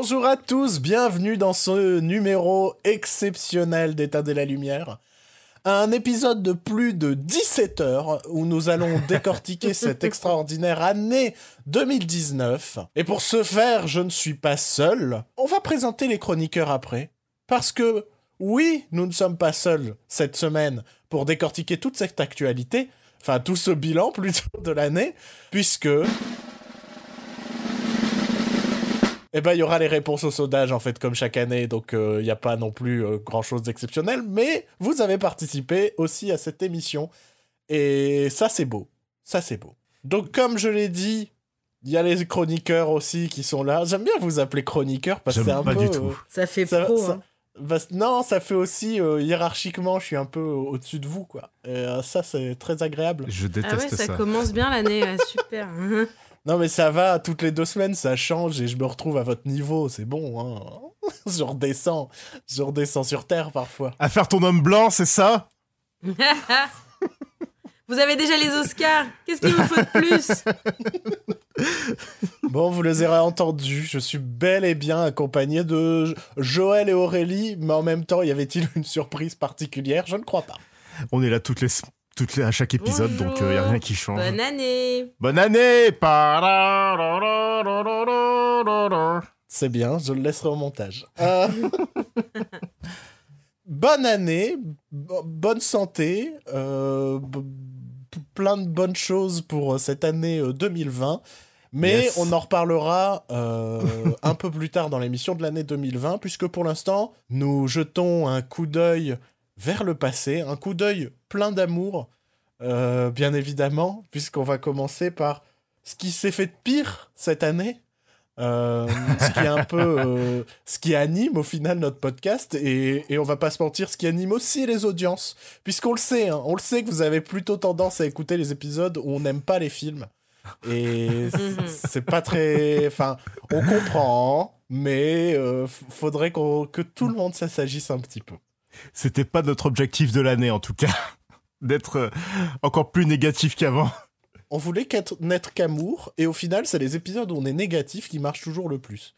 Bonjour à tous, bienvenue dans ce numéro exceptionnel d'État de la Lumière. Un épisode de plus de 17 heures où nous allons décortiquer cette extraordinaire année 2019. Et pour ce faire, je ne suis pas seul. On va présenter les chroniqueurs après. Parce que, oui, nous ne sommes pas seuls cette semaine pour décortiquer toute cette actualité, enfin tout ce bilan plutôt de l'année, puisque eh ben, il y aura les réponses au sondage, en fait, comme chaque année, donc il euh, n'y a pas non plus euh, grand-chose d'exceptionnel, mais vous avez participé aussi à cette émission, et ça, c'est beau. Ça, c'est beau. Donc, comme je l'ai dit, il y a les chroniqueurs aussi qui sont là. J'aime bien vous appeler chroniqueur, parce que c'est un pas peu... du tout. euh, Ça fait ça- pro. ça- hein. bah, non, ça fait aussi, euh, hiérarchiquement, je suis un peu au-dessus de vous, quoi. Et euh, ça, c'est très agréable. Je Ah déteste ouais, ça, ça. commence bien l'année, ouais, super. Non, mais ça va, toutes les deux semaines, ça change et je me retrouve à votre niveau, c'est bon, hein. je redescends, je redescends sur Terre parfois. À faire ton homme blanc, c'est ça? Vous avez déjà les Oscars. Qu'est-ce qu'il vous faut de plus? Bon, vous les aurez entendus, je suis bel et bien accompagné de Jo- Joël et Aurélie, mais en même temps, y avait-il une surprise particulière? Je ne crois pas. On est là toutes les, toutes les, à chaque épisode, donc il n'y a rien qui change. Bonne année. Bonne année. C'est bien, je le laisserai au montage. Euh, bonne année, bo- bonne santé, euh, plein de bonnes choses pour euh, cette année euh, 2020. Mais Yes. on en reparlera euh, un peu plus tard dans l'émission de l'année 2020, puisque pour l'instant, nous jetons un coup d'œil vers le passé, un coup d'œil plein d'amour, euh, bien évidemment, puisqu'on va commencer par ce qui s'est fait de pire cette année. Euh, ce qui est un peu euh, ce qui anime au final notre podcast et, et on va pas se mentir ce qui anime aussi les audiences puisqu'on le sait hein, on le sait que vous avez plutôt tendance à écouter les épisodes où on n'aime pas les films et c'est pas très enfin on comprend mais euh, faudrait que tout le monde ça s'agisse un petit peu C'était pas notre objectif de l'année, en tout cas. D'être euh, encore plus négatif qu'avant. on voulait qu'être- n'être qu'amour et au final c'est les épisodes où on est négatif qui marchent toujours le plus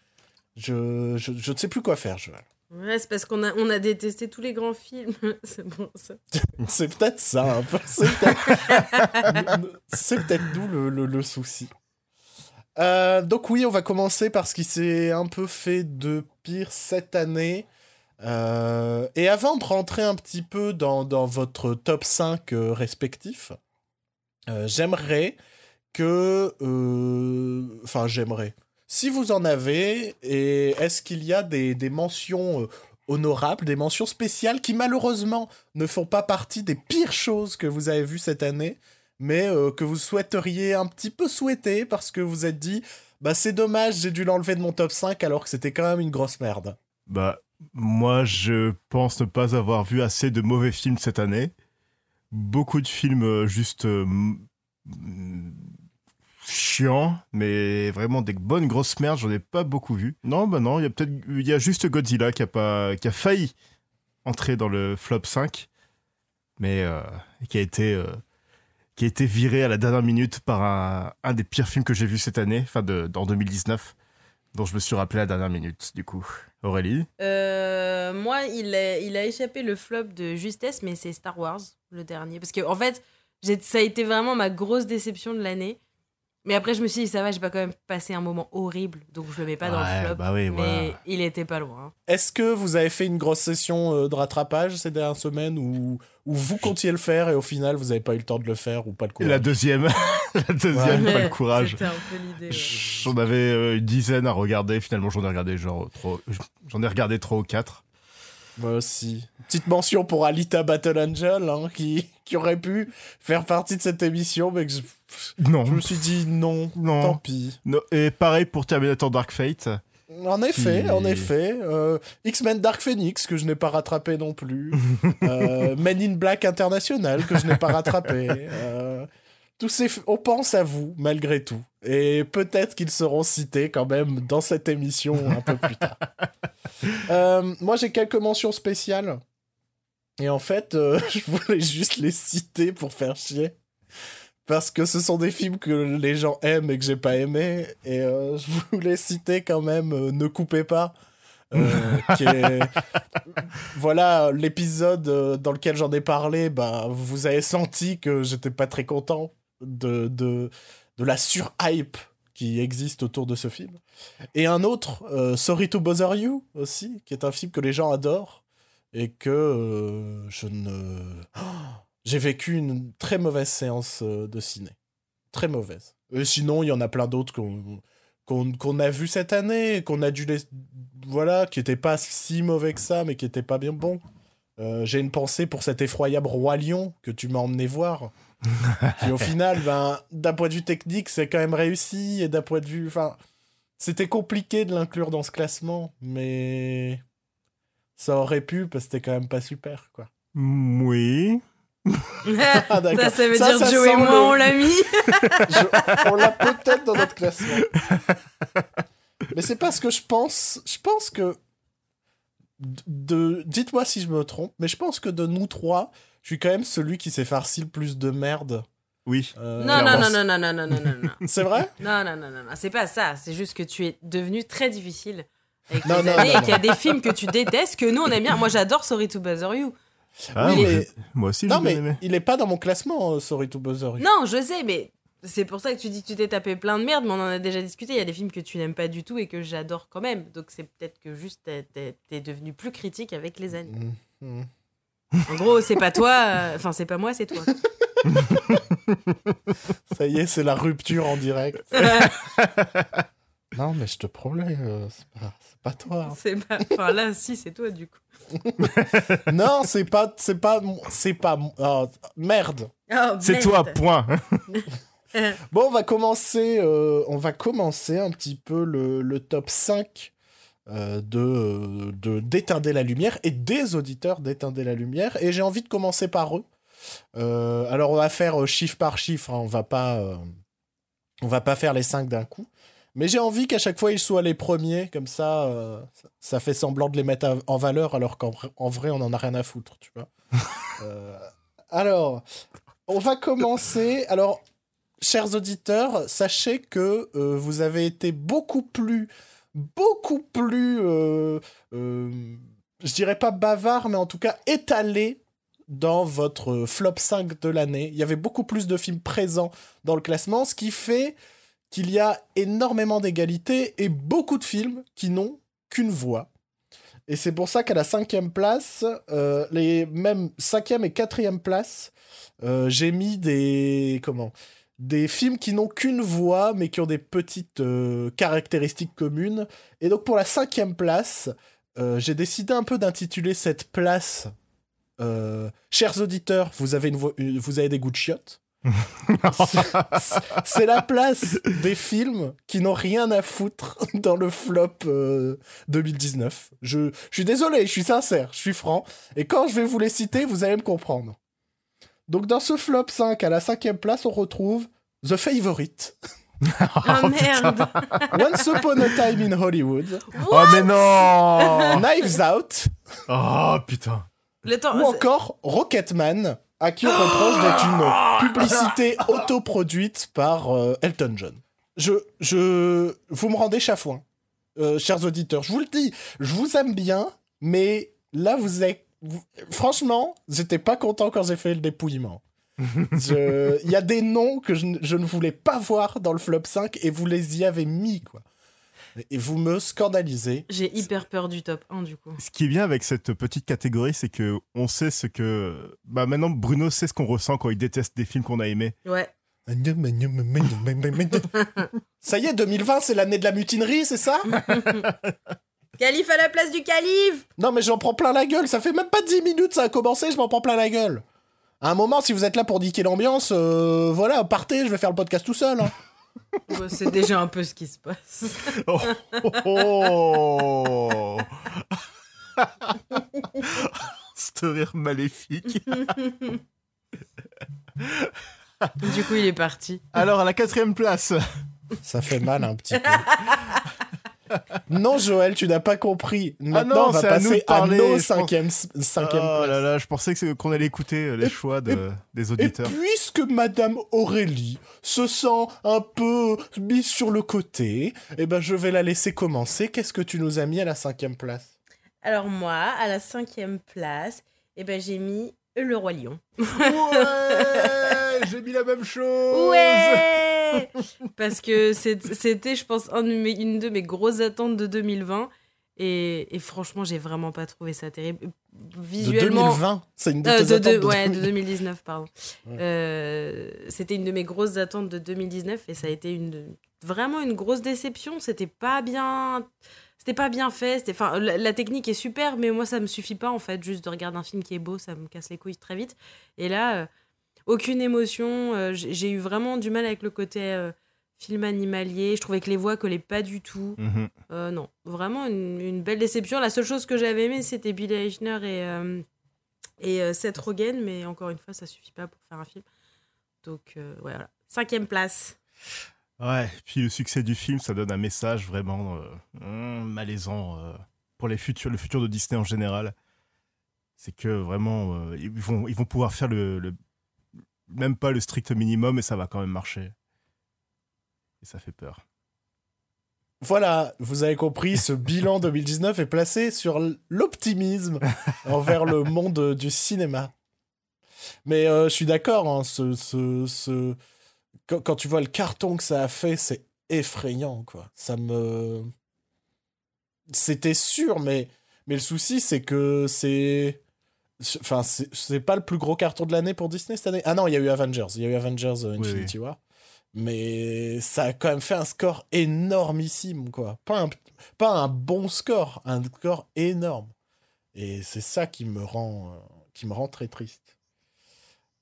je, je, je ne sais plus quoi faire Joël Ouais, c'est parce qu'on a, on a détesté tous les grands films. c'est bon, ça. C'est peut-être ça, un peu. C'est peut-être c'est peut-être d'où le, le- le souci. Euh, donc oui, on va commencer par ce qui s'est un peu fait de pire cette année. Euh, et avant de rentrer un petit peu dans, dans votre top 5 euh, respectif, euh, j'aimerais que... Enfin, j'aimerais. Si vous en avez, et est-ce qu'il y a des, des mentions honorables, des mentions spéciales qui malheureusement ne font pas partie des pires choses que vous avez vues cette année, mais que vous souhaiteriez un petit peu souhaiter parce que vous êtes dit, bah c'est dommage, j'ai dû l'enlever de mon top 5 alors que c'était quand même une grosse merde? Bah, moi, je pense ne pas avoir vu assez de mauvais films cette année. Beaucoup de films euh, juste euh, chiants, mais vraiment des bonnes grosses merdes, j'en ai pas beaucoup vu. Non, bah non, il y a peut-être, il y a juste Godzilla qui a pas, qui a failli entrer dans le flop 5, mais euh, qui a été, qui a été viré à la dernière minute par un, un des pires films que j'ai vu cette année, enfin de, en 2019, dont je me suis rappelé à la dernière minute, du coup. Aurélie Euh, moi, il a, il a échappé le flop de justesse, mais c'est Star Wars, le dernier. Parce que, en fait, ça a été vraiment ma grosse déception de l'année. Mais après, je me suis dit, ça va, j'ai pas quand même passé un moment horrible, donc je le mets pas dans le flop. bah oui, mais voilà. il était pas loin. hein. Est-ce que vous avez fait une grosse session euh, de rattrapage ces dernières semaines ou, ou vous comptiez le faire et au final vous n'avez pas eu le temps de le faire ou pas le courage La deuxième, la deuxième, pas le courage. C'était un peu l'idée. ouais. J'en avais euh, une dizaine à regarder. Finalement, j'en ai regardé genre trop. J'en ai regardé trois ou quatre. Moi aussi. Petite mention pour Alita Battle Angel, hein, qui, qui aurait pu faire partie de cette émission, mais que je, Non, je me suis dit non, non. tant pis. Non, Et pareil pour Terminator Dark Fate. En effet, Qui- en effet. euh, X-Men Dark Phoenix, que je n'ai pas rattrapé non plus. euh, Men in Black International, que je n'ai pas rattrapé. euh, tous ces... On pense à vous, malgré tout. Et peut-être qu'ils seront cités quand même dans cette émission un peu plus tard. Euh, moi, j'ai quelques mentions spéciales. Et en fait, euh, je voulais juste les citer pour faire chier. parce que ce sont des films que les gens aiment et que j'ai pas aimé. Et euh, je voulais citer quand même euh, Ne coupez pas. euh, qui est- voilà l'épisode dans lequel j'en ai parlé bah vous avez senti que j'étais pas très content de, de, de la surhype qui existe autour de ce film et un autre euh, Sorry to Bother You aussi qui est un film que les gens adorent et que euh, je ne j'ai vécu une très mauvaise séance euh, de ciné très mauvaise et sinon il y en a plein d'autres qu'on a vu cette année, qu'on a dû les... Voilà, qui étaient pas si mauvais que ça, mais qui étaient pas bien bons. J'ai une pensée pour cet effroyable Roi Lion que tu m'as emmené voir. Qui au final, ben, d'un point de vue technique, c'est quand même réussi, et d'un point de vue... Enfin, c'était compliqué de l'inclure dans ce classement, mais... Ça aurait pu, parce que c'était quand même pas super, quoi. Mm, Oui. Ah, ça, ça veut Ça, dire ça Joe et moi, on l'a mis. Je- on l'a peut-être dans notre classement. Mais c'est pas ce que je pense. Je pense que. De... Dites-moi si je me trompe, mais je pense que de nous trois, je suis quand même celui qui s'est farci le plus de merde. Oui. Euh, Non, non, non, non, non, non, non, non, non, non. C'est vrai? Non, non, non, non, non, c'est pas ça. C'est juste que tu es devenu très difficile avec Non, les non, années non, et qu'il y a des films que tu détestes que nous on aime bien. Moi j'adore Sorry to Bother You. Ah, mais- moi aussi, Non, mais aimé. il est pas dans mon classement, euh, Sorry to Bother You. Non, je sais, mais c'est pour ça que tu dis que tu t'es tapé plein de merde, mais on en a déjà discuté. Il y a des films que tu n'aimes pas du tout et que j'adore quand même. Donc c'est peut-être que juste t'es- devenu plus critique avec les années. Mhm. En gros, c'est pas toi, euh, enfin c'est pas moi, c'est toi. Ça y est, c'est la rupture en direct. Non, mais je te promets, euh, c'est pas, c'est pas toi. hein. c'est pas. Enfin là, si, c'est toi du coup. non, c'est pas, c'est pas, c'est pas, mon- oh, merde. Oh, C'est toi, point. Bon, on va commencer, euh, on va commencer un petit peu le, le top 5 euh, de, de d'éteindre la lumière et des auditeurs d'éteindre la lumière. Et j'ai envie de commencer par eux. Euh, alors, on va faire euh, chiffre par chiffre. hein, on va pas, euh, on va pas faire les 5 d'un coup. Mais j'ai envie qu'à chaque fois ils soient les premiers, comme ça, euh, ça, fait semblant de les mettre à- en valeur, alors qu'en vrai- en vrai, on en a rien à foutre, tu vois. Euh, alors, on va commencer. Alors, chers auditeurs, sachez que euh, vous avez été beaucoup plus, beaucoup plus, euh, euh, je dirais pas bavard, mais en tout cas étalé dans votre flop 5 de l'année. Il y avait beaucoup plus de films présents dans le classement, ce qui fait qu'il y a énormément d'égalité et beaucoup de films qui n'ont qu'une voix. Et c'est pour ça qu'à la cinquième place, euh, les mêmes cinquième et quatrième place, j'ai mis des comment? Des films qui n'ont qu'une voix mais qui ont des petites euh, caractéristiques communes. Et donc pour la cinquième place, euh, j'ai décidé un peu d'intituler cette place. euh, Chers auditeurs, vous avez, une vo- une- vous avez des goûts de chiottes. C'est- C'est la place des films qui n'ont rien à foutre dans le flop euh, 2019. Je, je suis désolé, je suis sincère, je suis franc. Et quand je vais vous les citer, vous allez me comprendre. Donc dans ce flop 5, à la cinquième place, on retrouve The Favorite, Oh merde. Once Upon a Time in Hollywood, Oh, mais non Knives Out, Oh, putain. Le temps. ou encore Rocketman, à qui on reproche d'être une publicité autoproduite par euh, Elton John. Je, je, vous me rendez chafouin, euh, chers auditeurs. Je vous le dis, je vous aime bien, mais là, vous êtes... vous- franchement, j'étais pas content quand j'ai fait le dépouillement. Je- Il y a des noms que je, ne- je ne voulais pas voir dans le flop 5 et vous les y avez mis, quoi. Et vous me scandalisez. J'ai hyper peur du top 1 du coup. Ce qui est bien avec cette petite catégorie, c'est que on sait ce que. Bah maintenant, Bruno sait ce qu'on ressent quand il déteste des films qu'on a aimés. Ouais. Ça y est, 2020, c'est l'année de la mutinerie, c'est ça? Calife à la place du calife Non, mais j'en prends plein la gueule. Ça fait même pas 10 minutes, ça a commencé, je m'en prends plein la gueule. À un moment, si vous êtes là pour niquer l'ambiance, euh, voilà, partez, je vais faire le podcast tout seul. hein. Ouais, C'est déjà un peu ce qui se passe. Oh, oh, oh. Ce rire maléfique. Du coup, il est parti. Alors, à la quatrième place. Ça fait mal un petit peu. non, Joël, tu n'as pas compris. Ah Maintenant, non, on va c'est à nous passer de parler, à nos pense. cinquième, cinquième Oh là là, je pensais que c'est- qu'on allait écouter euh, les Et- choix de, des Et auditeurs. puisque Madame Aurélie se sent un peu mise sur le côté, eh ben je vais la laisser commencer. Qu'est-ce que tu nous as mis à la cinquième place? Alors moi, à la cinquième place, eh ben, j'ai mis Le Roi Lion. Ouais, j'ai mis la même chose. Ouais Parce que c'était, je pense, un de mes- une de mes grosses attentes de 2020. Et, et franchement, j'ai vraiment pas trouvé ça terrible. De Visuellement. 2020 C'est une de Euh, de, attentes de- de ouais, de 2020. 2019, pardon. Ouais. Euh, c'était une de mes grosses attentes de 2019 et ça a été une, vraiment une grosse déception. C'était pas bien. C'était pas bien fait. C'était, enfin, la, la technique est super, mais moi, ça me suffit pas, en fait. Juste de regarder un film qui est beau, ça me casse les couilles très vite. Et là, euh, aucune émotion. euh, j'ai eu vraiment du mal avec le côté euh, film animalier. Je trouvais que les voix collaient pas du tout. Mhm. Euh, non, vraiment une, une belle déception. La seule chose que j'avais aimé, c'était Billy Eichner et, euh, et euh, Seth Rogen, mais encore une fois, ça suffit pas pour faire un film. Donc ouais, voilà. Cinquième place. Ouais, puis le succès du film, ça donne un message vraiment hum, malaisant pour les futurs, le futur de Disney en général. C'est que vraiment, ils, vont, ils vont pouvoir faire le, le- même pas le strict minimum et ça va quand même marcher. Et ça fait peur. Voilà, vous avez compris, ce bilan 2019 est placé sur l'optimisme envers le monde du cinéma. Mais euh, je suis d'accord, hein, ce, ce, ce- Quand, quand tu vois le carton que ça a fait, c'est effrayant, quoi. Ça me... C'était sûr, mais, mais le souci, c'est que c'est... Enfin, c'est pas le plus gros carton de l'année pour Disney cette année. Ah non, il y a eu Avengers. Il y a eu Avengers euh, Oui, Infinity War. Mais ça a quand même fait un score énormissime, quoi. Pas un, pas un bon score, un score énorme. Et c'est ça qui me rend, euh, qui me rend très triste.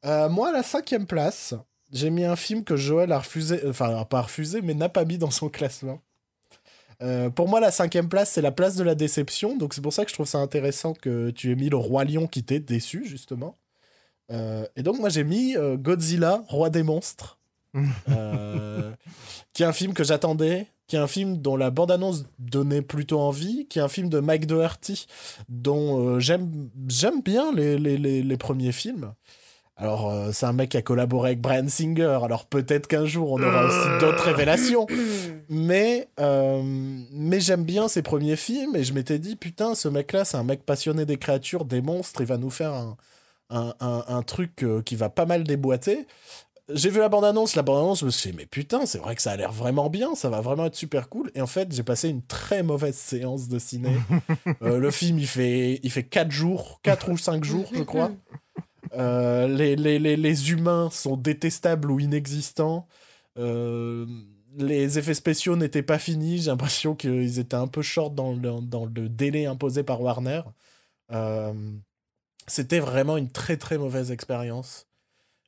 Euh, moi, à la cinquième place, j'ai mis un film que Joël a refusé, enfin, pas refusé, mais n'a pas mis dans son classement. Euh, pour moi, la cinquième place, c'est la place de la déception. Donc, c'est pour ça que je trouve ça intéressant que tu aies mis le Roi Lion qui t'est déçu, justement. Euh, et donc, moi, j'ai mis euh, Godzilla, Roi des monstres. Qui est un film que j'attendais, qui est un film dont la bande-annonce donnait plutôt envie, qui est un film de Mike Doherty, dont j'aime j'aime bien les, les, les, les premiers films. Alors, euh, c'est un mec qui a collaboré avec Brian Singer, alors peut-être qu'un jour on aura aussi d'autres révélations. Mais, euh, mais j'aime bien ses premiers films et je m'étais dit, putain, ce mec-là, c'est un mec passionné des créatures, des monstres, il va nous faire un, un, un, un truc euh, qui va pas mal déboîter. J'ai vu la bande-annonce, la bande-annonce, je me suis dit, mais putain, c'est vrai que ça a l'air vraiment bien, ça va vraiment être super cool. Et en fait, j'ai passé une très mauvaise séance de ciné. Euh, le film, il fait, il fait 4 jours, 4 ou 5 jours, je crois. Euh, les, les, les, les humains sont détestables ou inexistants. Euh, les effets spéciaux n'étaient pas finis. J'ai l'impression qu'ils étaient un peu short dans le, dans le délai imposé par Warner. Euh, C'était vraiment une très très mauvaise expérience.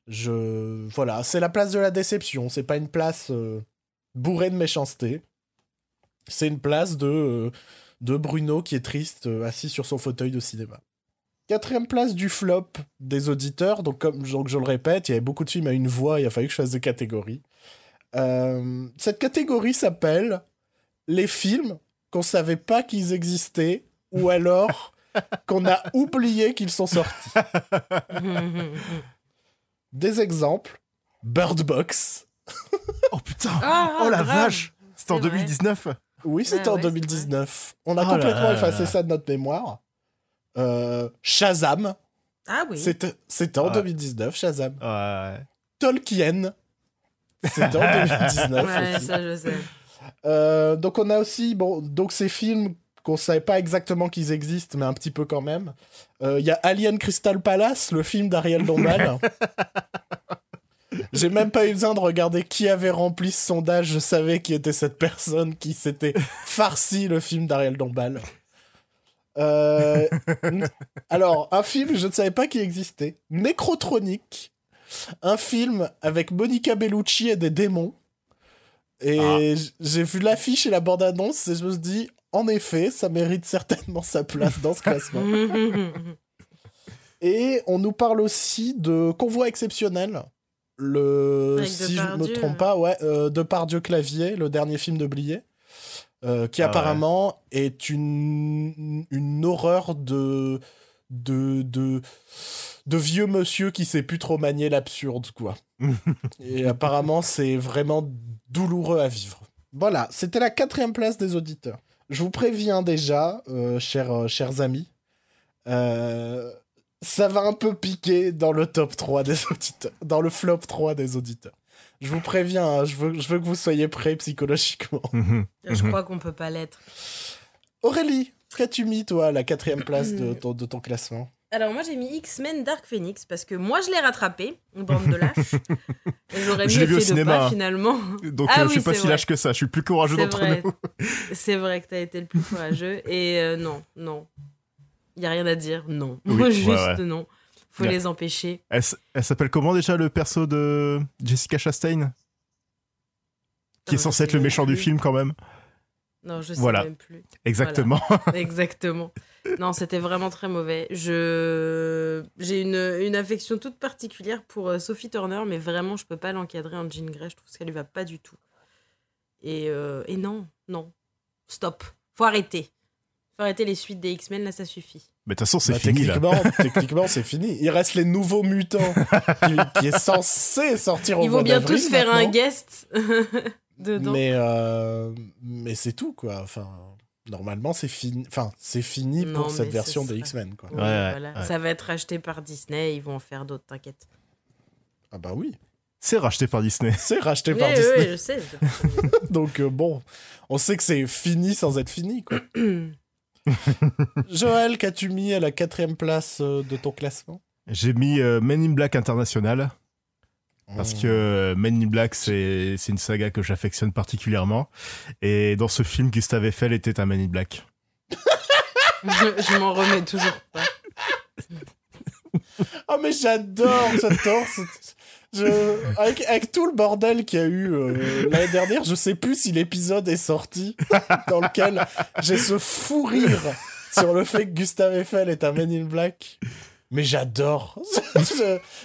Je voilà, c'est la place de la déception. C'est pas une place bourrée de méchanceté. C'est une place de de Bruno qui est triste, assis sur son fauteuil de cinéma. Quatrième place du flop des auditeurs. Donc, comme donc, je le répète, il y avait beaucoup de films à une voix, il a fallu que je fasse des catégories. Euh, cette catégorie s'appelle les films qu'on savait pas qu'ils existaient ou alors qu'on a oublié qu'ils sont sortis. Des exemples Bird Box. Oh putain Ah, Oh la grave. vache C'était en C'est vrai. 2019 Oui, c'était Ah en ouais, c'est 2019. On a Oh complètement là effacé là. ça de notre mémoire. Euh, Shazam. Ah oui. C'était en Ouais. 2019, Shazam. Ouais. Tolkien. C'était en 2019 Ouais, aussi. ça je sais. Euh, donc on a aussi bon donc ces films qu'on savait pas exactement qu'ils existent mais un petit peu quand même. Euh, Il y a Alien Crystal Palace, le film d'Ariel Dombal. J'ai même pas eu besoin de regarder qui avait rempli ce sondage, je savais qui était cette personne qui s'était farci le film d'Ariel Dombal. Euh, alors, un film, je ne savais pas qu'il existait. Necrotronic, un film avec Monica Bellucci et des démons. Et Ah. j'ai vu l'affiche et la bande-annonce et je me suis dit, en effet, ça mérite certainement sa place dans ce classement. Et on nous parle aussi de Convoi exceptionnel. Le, Avec si je me Depardieu. trompe pas, ouais, euh, de Pardieu Clavier, le dernier film de Blier. Euh, qui Ah ouais. apparemment est une, une horreur de, de, de, de vieux monsieur qui sait plus trop manier l'absurde, quoi. Et apparemment, c'est vraiment douloureux à vivre. Voilà, c'était la quatrième place des auditeurs. Je vous préviens déjà, euh, chers, euh, chers amis, euh, ça va un peu piquer dans le top 3 des auditeurs, dans le flop 3 des auditeurs. Je vous préviens, hein, je, veux, je veux que vous soyez prêts psychologiquement. Mhm. Je Mhm. crois qu'on peut pas l'être. Aurélie, qu'as-tu mis, toi, à la quatrième place de ton, de ton classement Alors moi j'ai mis X-Men Dark Phoenix parce que moi je l'ai rattrapé, une bande de lâches. Et j'aurais Je mieux l'ai vu au fait de cinéma. pas finalement. Donc Ah euh, je suis pas si vrai. lâche que ça, je suis plus courageux d'entre nous. C'est vrai que t'as été le plus courageux. Et euh, non, non. Il y a rien à dire, non. Oui, ouais, Juste ouais. non. Faut les empêcher. Elle, s'appelle comment déjà le perso de Jessica Chastain? Qui est Non, censé être le méchant du film quand même Non, je sais Voilà. même plus. Exactement. Exactement. Non, c'était vraiment très mauvais. Je j'ai une, une affection toute particulière pour euh, Sophie Turner, mais vraiment, je peux pas l'encadrer en Jean Grey. Je trouve qu'elle lui va pas du tout. Et, euh, et non, non. Stop. Faut arrêter. Faut arrêter les suites des X-Men, là, ça suffit. Mais de toute façon, c'est Bah, fini là. techniquement, techniquement, c'est fini. Il reste les nouveaux mutants qui, qui est censé sortir au Ils vont bien tous faire un guest dedans. Mais, euh, mais c'est tout, quoi. Enfin, normalement, c'est fini. Enfin, c'est fini Non, pour cette version des X-Men, quoi. Oui, Ouais, ouais, voilà. ouais. Ça va être acheté par Disney, ils vont en faire d'autres, t'inquiète. Ah bah oui, C'est racheté par Disney. c'est racheté Oui, par oui, Disney. oui, je sais. Donc euh, bon, on sait que c'est fini sans être fini, quoi. Joël, qu'as-tu mis à la quatrième place euh, de ton classement? J'ai mis euh, Men in Black International parce que euh, Men in Black c'est c'est une saga que j'affectionne particulièrement et dans ce film Gustave Eiffel était un Men in Black. je je m'en remets toujours pas. Oh mais j'adore, j'adore. Avec, tout le bordel qu'il y a eu euh, l'année dernière, je sais plus si l'épisode est sorti dans lequel j'ai ce fou rire sur le fait que Gustave Eiffel est un Man in Black. Mais j'adore.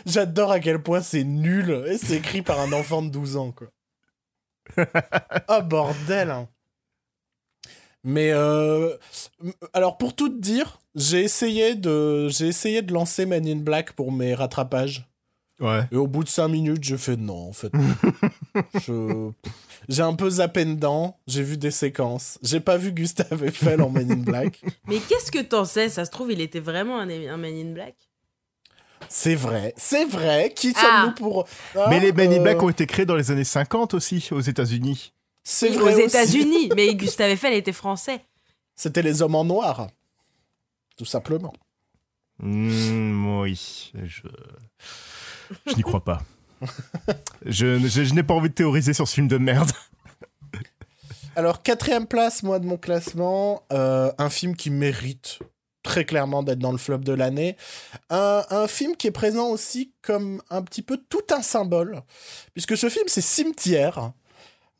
J'adore à quel point c'est nul et c'est écrit par un enfant de 12 ans, quoi. Oh bordel. hein. Mais euh, alors pour tout dire, j'ai essayé de essayé de lancer Man in Black pour mes rattrapages. Ouais. Et au bout de 5 minutes, j'ai fait non, en fait. Je- J'ai un peu zappé dedans, j'ai vu des séquences. J'ai pas vu Gustave Eiffel en Man in Black. Mais qu'est-ce que t'en sais? Ça se trouve, il était vraiment un, un Man in Black. C'est vrai, c'est vrai. Qui Ah. sommes-nous pour. Ah, Mais les Men in euh, Black ont été créés dans les années 50 aussi aux États-Unis. C'est Aux vrai. aussi. États-Unis. Mais Gustave Eiffel était français. C'était les hommes en noir. Tout simplement. Hmm, oui, je, je n'y crois pas. je je, je n'ai pas envie de théoriser sur ce film de merde. Alors, quatrième place, moi, de mon classement, euh, un film qui mérite très clairement d'être dans le flop de l'année. Un, un film qui est présent aussi comme un petit peu tout un symbole, puisque ce film, c'est Cimetière,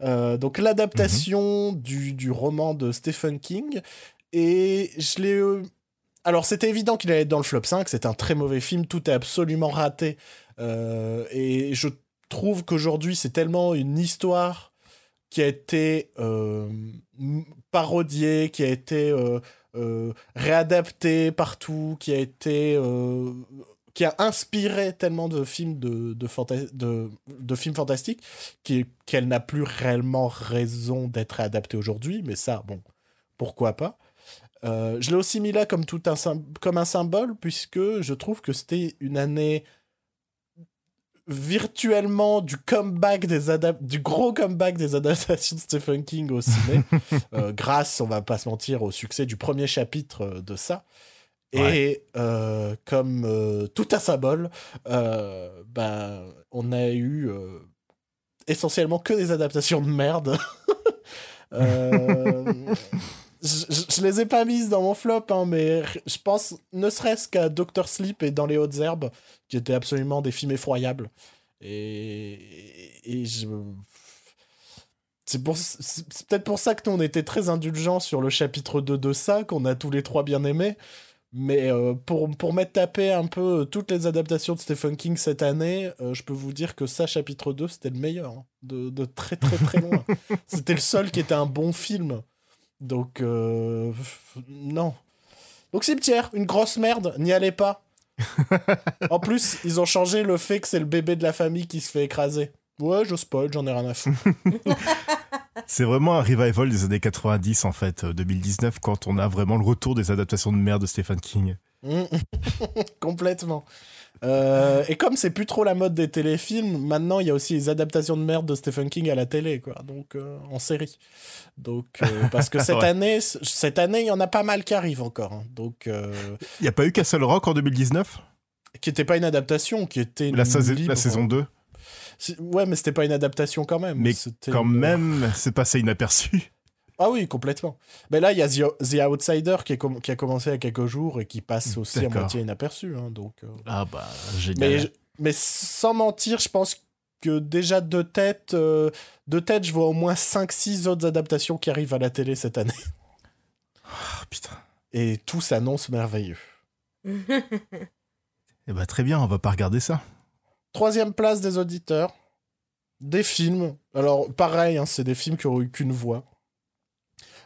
euh, donc l'adaptation du, du roman de Stephen King. Et je l'ai... euh, Alors, c'était évident qu'il allait être dans le flop 5, c'est un très mauvais film, tout est absolument raté. Euh, et je trouve qu'aujourd'hui, c'est tellement une histoire qui a été euh, m- parodié, qui a été euh, euh, réadapté partout, qui a été qui a inspiré tellement de films de, de, films fantastiques qu'elle n'a plus réellement raison d'être réadaptée aujourd'hui, mais ça, bon, pourquoi pas. Je l'ai aussi mis là comme, tout un, comme un symbole, puisque je trouve que c'était une année virtuellement du comeback des adap- du gros comeback des adaptations de Stephen King au ciné. Euh, grâce on va pas se mentir au succès du premier chapitre euh, de ça. Et euh, comme euh, tout un symbole euh, bah, on a eu essentiellement que des adaptations de merde je, les ai pas mises dans mon flop, hein, mais je pense ne serait-ce qu'à Doctor Sleep et Dans les hautes herbes, qui étaient absolument des films effroyables. Et, et je. C'est peut-être pour ça que nous, on était très indulgents sur le chapitre 2 de ça, qu'on a tous les trois bien aimé. Mais euh, pour, pour m'être tapé un peu toutes les adaptations de Stephen King cette année, euh, je peux vous dire que ça, chapitre 2, c'était le meilleur. hein, de, de très très très loin. c'était le seul qui était un bon film. Donc, euh, non. Donc, cimetière, une grosse merde, n'y allez pas. en plus, ils ont changé le fait que c'est le bébé de la famille qui se fait écraser. Ouais, je spoil, j'en ai rien à foutre. C'est vraiment un revival des années 90 en fait, euh, 2019, quand on a vraiment le retour des adaptations de merde de Stephen King. Mm. Complètement. Euh, et comme c'est plus trop la mode des téléfilms, maintenant il y a aussi les adaptations de merde de Stephen King à la télé, quoi. Donc euh, en série. Donc euh, parce que cette Ouais. année, cette année il y en a pas mal qui arrivent encore. hein. Donc Il n'y a pas eu Castle Rock en 2019 qui était pas une adaptation, qui était la, une sa- libre- la saison 2 Si- Ouais, mais c'était pas une adaptation quand même. Mais Quand même, c'est passé inaperçu. Ah oui, complètement. Mais là, il y a The, The Outsider qui, est com- qui a commencé il y a quelques jours et qui passe aussi à moitié inaperçu. hein, donc, euh. Ah bah, mais, génial. mais sans mentir, je pense que déjà de tête, euh, de tête, je vois au moins 5-6 autres adaptations qui arrivent à la télé cette année. Ah, putain. Et tout s'annonce merveilleux. Eh bah, très bien, on va pas regarder ça. Troisième place des auditeurs. Des films. Alors, pareil, hein, c'est des films qui ont eu qu'une voix.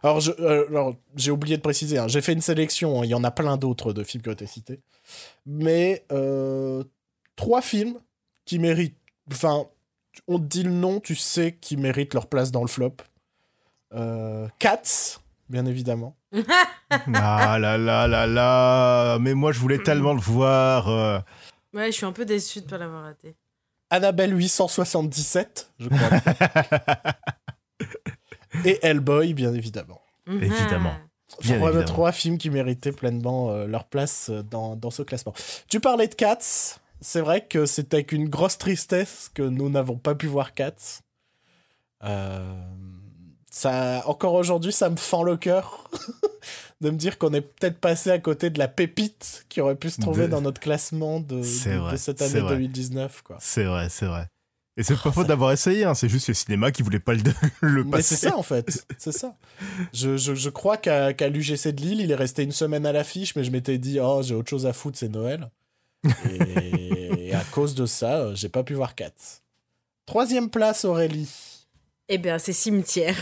Alors, je- euh, alors, j'ai oublié de préciser, hein, j'ai fait une sélection, hein, il y en a plein d'autres de films qui ont été cités. Mais euh, trois films qui méritent. Enfin, on te dit le nom, tu sais qu'ils méritent leur place dans le flop. Euh, Cats, bien évidemment. Ah là là là là. Mais moi, je voulais tellement le voir. euh. Ouais, je suis un peu déçue de pas l'avoir raté. Annabelle 877, je crois. Et Hellboy, bien évidemment. Évidemment. Bien Trois, évidemment. trois films qui méritaient pleinement euh, leur place euh, dans, dans ce classement. Tu parlais de Cats. C'est vrai que c'est avec une grosse tristesse que nous n'avons pas pu voir Cats. Euh, ça, encore aujourd'hui, ça me fend le cœur de me dire qu'on est peut-être passé à côté de la pépite qui aurait pu se trouver De- dans notre classement de, cette année vrai. 2019. Quoi. C'est vrai, c'est vrai. Et c'est Oh, pas faute d'avoir essayé, hein, c'est juste le cinéma qui voulait pas le, le Mais passer. c'est ça en fait, c'est ça. Je, je, je crois qu'à qu'à l'UGC de Lille, il est resté une semaine à l'affiche, mais je m'étais dit, oh, j'ai autre chose à foutre, c'est Noël. Et, et à cause de ça, euh, j'ai pas pu voir Cats. Troisième place, Aurélie. Eh bien, c'est Cimetière.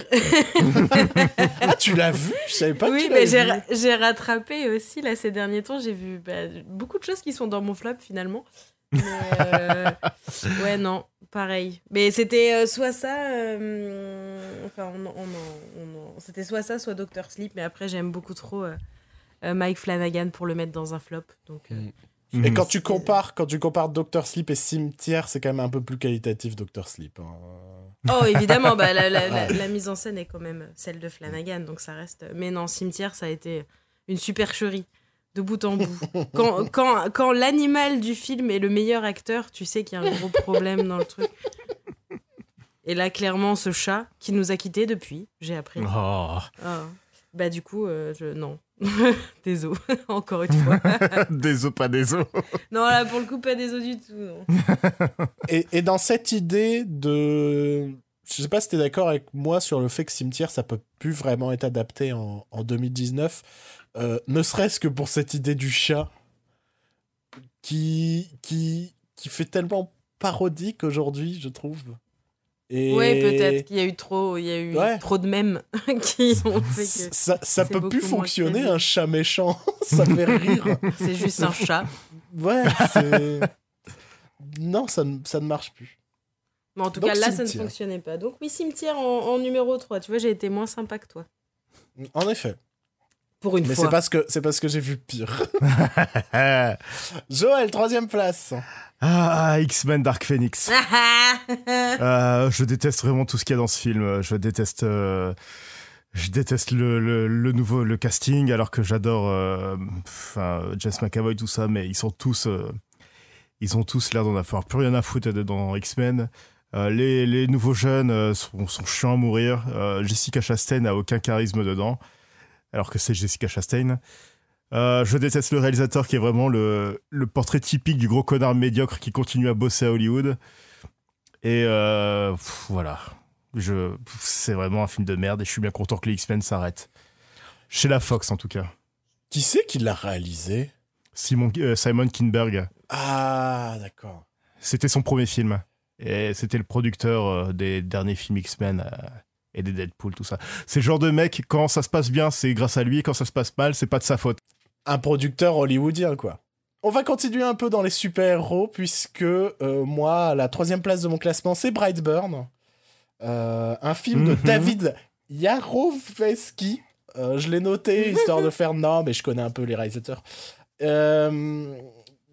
Ah, tu l'as vu? Je savais pas que oui, tu mais l'avais j'ai ra- j'ai rattrapé aussi là ces derniers temps. J'ai vu bah, beaucoup de choses qui sont dans mon flop finalement. Mais, euh, ouais, non, pareil. Mais c'était euh, soit ça, euh, enfin, on, c'était soit ça, soit Doctor Sleep. Mais après, j'aime beaucoup trop euh, Mike Flanagan pour le mettre dans un flop. Donc, euh, Et quand tu compares, quand tu compares Doctor Sleep et Cimetière, c'est quand même un peu plus qualitatif Doctor Sleep. hein. Oh, évidemment, bah, la, la- la- la mise en scène est quand même celle de Flanagan, donc ça reste. Mais non, Cimetière, ça a été une supercherie, de bout en bout. Quand, quand, quand l'animal du film est le meilleur acteur, tu sais qu'il y a un gros problème dans le truc. Et là, clairement, ce chat qui nous a quittés depuis, j'ai appris. Oh. Ah. Bah, du coup, euh, je... non. Désolé, encore une fois. des os, pas des os. non, là, pour le coup, pas des os du tout. non. Et, et dans cette idée de. Je sais pas si t'es d'accord avec moi sur le fait que Cimetière, ça peut plus vraiment être adapté en, en 2019. Euh, ne serait-ce que pour cette idée du chat qui, qui, qui fait tellement parodique aujourd'hui, je trouve. Et Ouais, peut-être qu'il y a eu trop, il y a eu Ouais. trop de mèmes qui ont fait que Ça, ça peut plus fonctionner, un chat méchant. ça fait rire. c'est juste un chat. Ouais. Non, ça, ne- ça ne marche plus. Mais en tout Donc, cas, là, ça ne fonctionnait pas. Donc, oui, cimetière en, en numéro 3. Tu vois, j'ai été moins sympa que toi. En effet. Pour une Mais c'est fois. parce que c'est parce que j'ai vu pire. Joël, troisième place. ah, X-Men Dark Phoenix. Ah, Euh, je déteste vraiment tout ce qu'il y a dans ce film. Je déteste, euh, je déteste le, le, le nouveau le casting, alors que j'adore euh, enfin, James McAvoy tout ça, mais ils sont tous, euh, ils ont tous l'air d'en avoir plus rien à foutre dans X-Men. Euh, les, les nouveaux jeunes euh, sont, sont chiants à mourir. Euh, Jessica Chastain n'a aucun charisme dedans, alors que c'est Jessica Chastain. Euh, je déteste le réalisateur qui est vraiment le, le portrait typique du gros connard médiocre qui continue à bosser à Hollywood. Et euh, pff, voilà, je, c'est vraiment un film de merde et je suis bien content que les X-Men s'arrêtent. Chez la Fox en tout cas. Qui c'est qui l'a réalisé? Simon, euh, Simon Kinberg, Ah, d'accord. c'était son premier film. Et c'était le producteur des derniers films X-Men. Et des Deadpool, tout ça. C'est le genre de mec, quand ça se passe bien, c'est grâce à lui, quand ça se passe mal, c'est pas de sa faute. Un producteur hollywoodien, quoi. On va continuer un peu dans les super-héros, puisque euh, moi, la troisième place de mon classement, c'est Brightburn. Euh, un film de Mhm. David Yarovesky. Euh, je l'ai noté, histoire de faire non, mais je connais un peu les réalisateurs.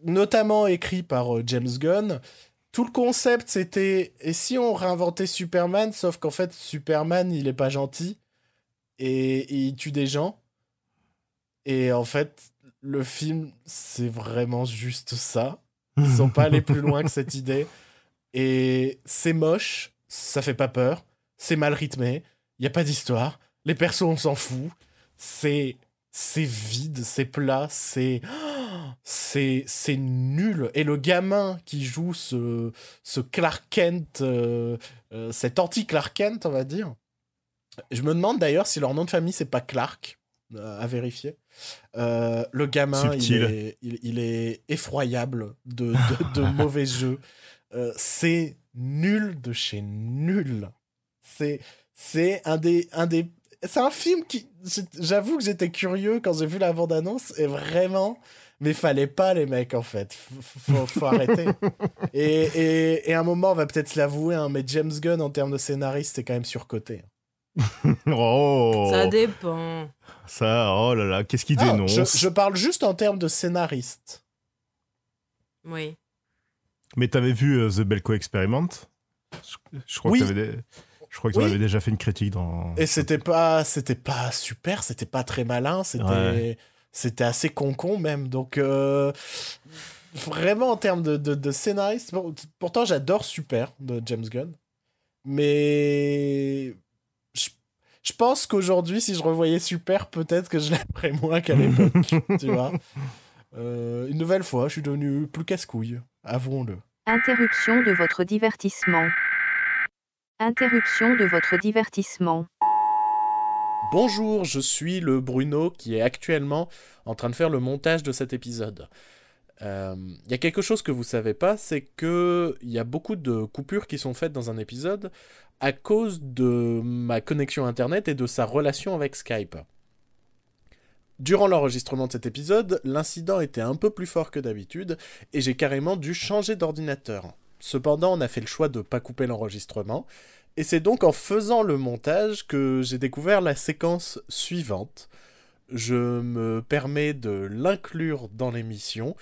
Notamment écrit par James Gunn. Tout le concept, c'était et si on réinventait Superman, sauf qu'en fait, Superman, il est pas gentil et, et il tue des gens. Et en fait, le film, c'est vraiment juste ça. Ils sont pas allés plus loin que cette idée. Et c'est moche, ça fait pas peur, c'est mal rythmé, il y a pas d'histoire, les persos on s'en fout, c'est c'est vide, c'est plat, c'est c'est c'est nul et le gamin qui joue ce ce Clark Kent euh, euh, cet anti Clark Kent, on va dire. Je me demande d'ailleurs si leur nom de famille c'est pas Clark euh, à vérifier. Le gamin, il est, il, il est effroyable de, de, de mauvais jeux. Euh, c'est nul de chez nul. C'est c'est un des un des c'est un film qui j'avoue que j'étais curieux quand j'ai vu la bande annonce et vraiment mais fallait pas les mecs en fait F- faut, faut arrêter et, et, et à un moment on va peut-être se l'avouer hein, mais James Gunn en termes de scénariste c'est quand même surcoté oh, Ça dépend. ça, oh là là, qu'est-ce qu'il Ah, dénonce je, je parle juste en termes de scénariste Oui. Mais t'avais vu euh, The Belko Experiment? Je, je crois Oui. que t'avais des- je crois que Oui. tu avais déjà fait une critique dans. Et c'était pas, c'était pas super, c'était pas très malin, c'était, Ouais. C'était assez con-con même. Donc, euh, vraiment en termes de, de, de scénariste, pourtant j'adore Super de James Gunn, mais je, je pense qu'aujourd'hui, si je revoyais Super, peut-être que je l'aimerais moins qu'à l'époque, tu vois. Euh, une nouvelle fois, je suis devenu plus casse-couille, avouons-le. Interruption de votre divertissement. Interruption de votre divertissement. Bonjour, je suis le Bruno qui est actuellement en train de faire le montage de cet épisode. Euh, Il y a quelque chose que vous savez pas, c'est que il y a beaucoup de coupures qui sont faites dans un épisode à cause de ma connexion internet et de sa relation avec Skype. Durant l'enregistrement de cet épisode, l'incident était un peu plus fort que d'habitude et j'ai carrément dû changer d'ordinateur. Cependant, on a fait le choix de pas couper l'enregistrement et c'est donc en faisant le montage que j'ai découvert la séquence suivante. Je me permets de l'inclure dans l'émission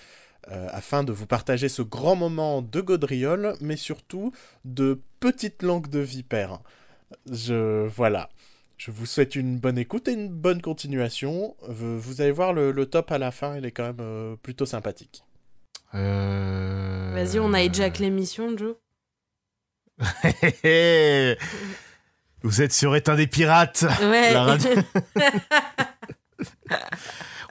euh, afin de vous partager ce grand moment de gaudriole, mais surtout de petites langues de vipère. Je voilà. Je vous souhaite une bonne écoute et une bonne continuation. Vous, vous allez voir le, le top à la fin, il est quand même euh, plutôt sympathique. Euh, Vas-y, on a hijack l'émission, Joe. Vous êtes sur Éteint des Pirates Ouais. La radio-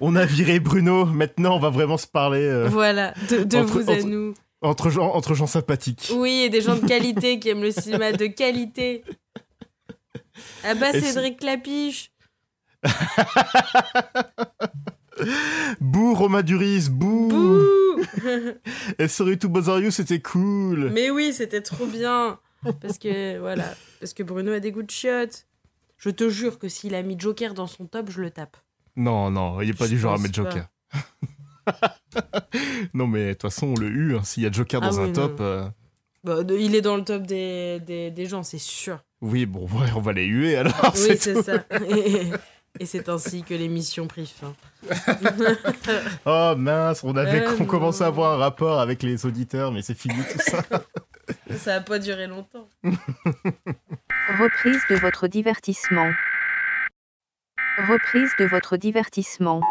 On a viré Bruno, maintenant on va vraiment se parler euh, voilà, de, de Entre- vous à entre- nous. entre, gens, entre gens sympathiques. Oui, et des gens de qualité qui aiment le cinéma de qualité. Ah bah, Cédric Clapiche. Bouh, Romain Duris, bouh, Bouh Et Sorry to Bother You, c'était cool Mais oui, c'était trop bien. Parce que, voilà, parce que Bruno a des goûts de chiottes. Je te jure que s'il a mis Joker dans son top, je le tape. Non, non, il n'est pas Je du genre à mettre Joker. non mais de toute façon, on le eu, hein. s'il y a Joker Ah dans un top... euh, Bah, de- il est dans le top des, des, des gens, c'est sûr. Oui, bon, ouais, on va les huer alors. oui, c'est ça. Et, c'est ainsi que l'émission prit fin. Oh mince, on avait Euh, on commençait à avoir un rapport avec les auditeurs, mais c'est fini tout ça. Ça a pas duré longtemps. Reprise de votre divertissement. Reprise de votre divertissement.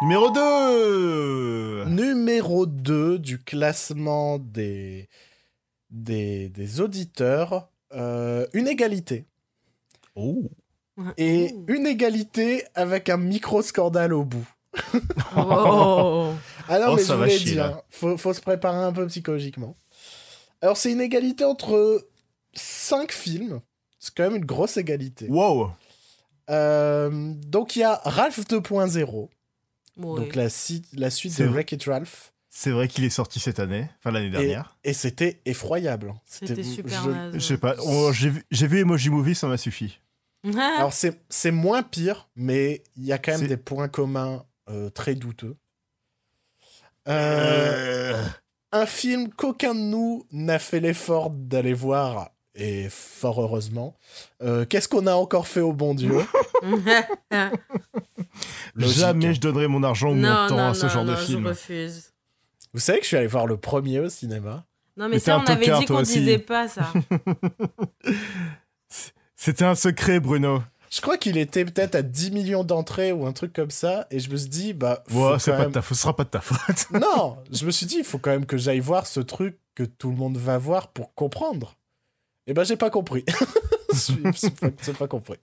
Numéro 2 Numéro 2 du classement des, des, des auditeurs, euh, une égalité. Oh Et une égalité avec un micro-scandale au bout. Oh. Ah non, Oh, mais ça je chier, là. hein, faut, faut se préparer un peu psychologiquement. Alors, c'est une égalité entre 5 films. C'est quand même une grosse égalité. Wow Euh, donc, il y a Ralph 2.0, Ouais. donc la, si- la suite C'est de vrai. Wreck-It Ralph. C'est vrai qu'il est sorti cette année, enfin l'année dernière. Et c'était effroyable. C'était super je- naze. Je sais pas, vu, j'ai vu Emoji Movie, ça m'a suffi. Alors c'est c'est moins pire, mais il y a quand même des points communs euh, très douteux. Euh, Euh, un film qu'aucun de nous n'a fait l'effort d'aller voir, et fort heureusement. Euh, Qu'est-ce qu'on a encore fait au bon Dieu? Jamais je donnerai mon argent ou non, mon temps non, à ce non, genre non, de je film. refuse. Vous savez que je suis allé voir le premier au cinéma? Non, mais, Mais ça, on avait tocard, dit qu'on disait pas ça. C'était un secret, Bruno. Je crois qu'il était peut-être à 10 millions d'entrées ou un truc comme ça, et je me suis dit, bah. Ouais, c'est pas même- de ta faute, ce sera pas de ta faute. Non, je me suis dit, il faut quand même que j'aille voir ce truc que tout le monde va voir pour comprendre. Et ben, j'ai pas compris. J'ai pas, pas compris.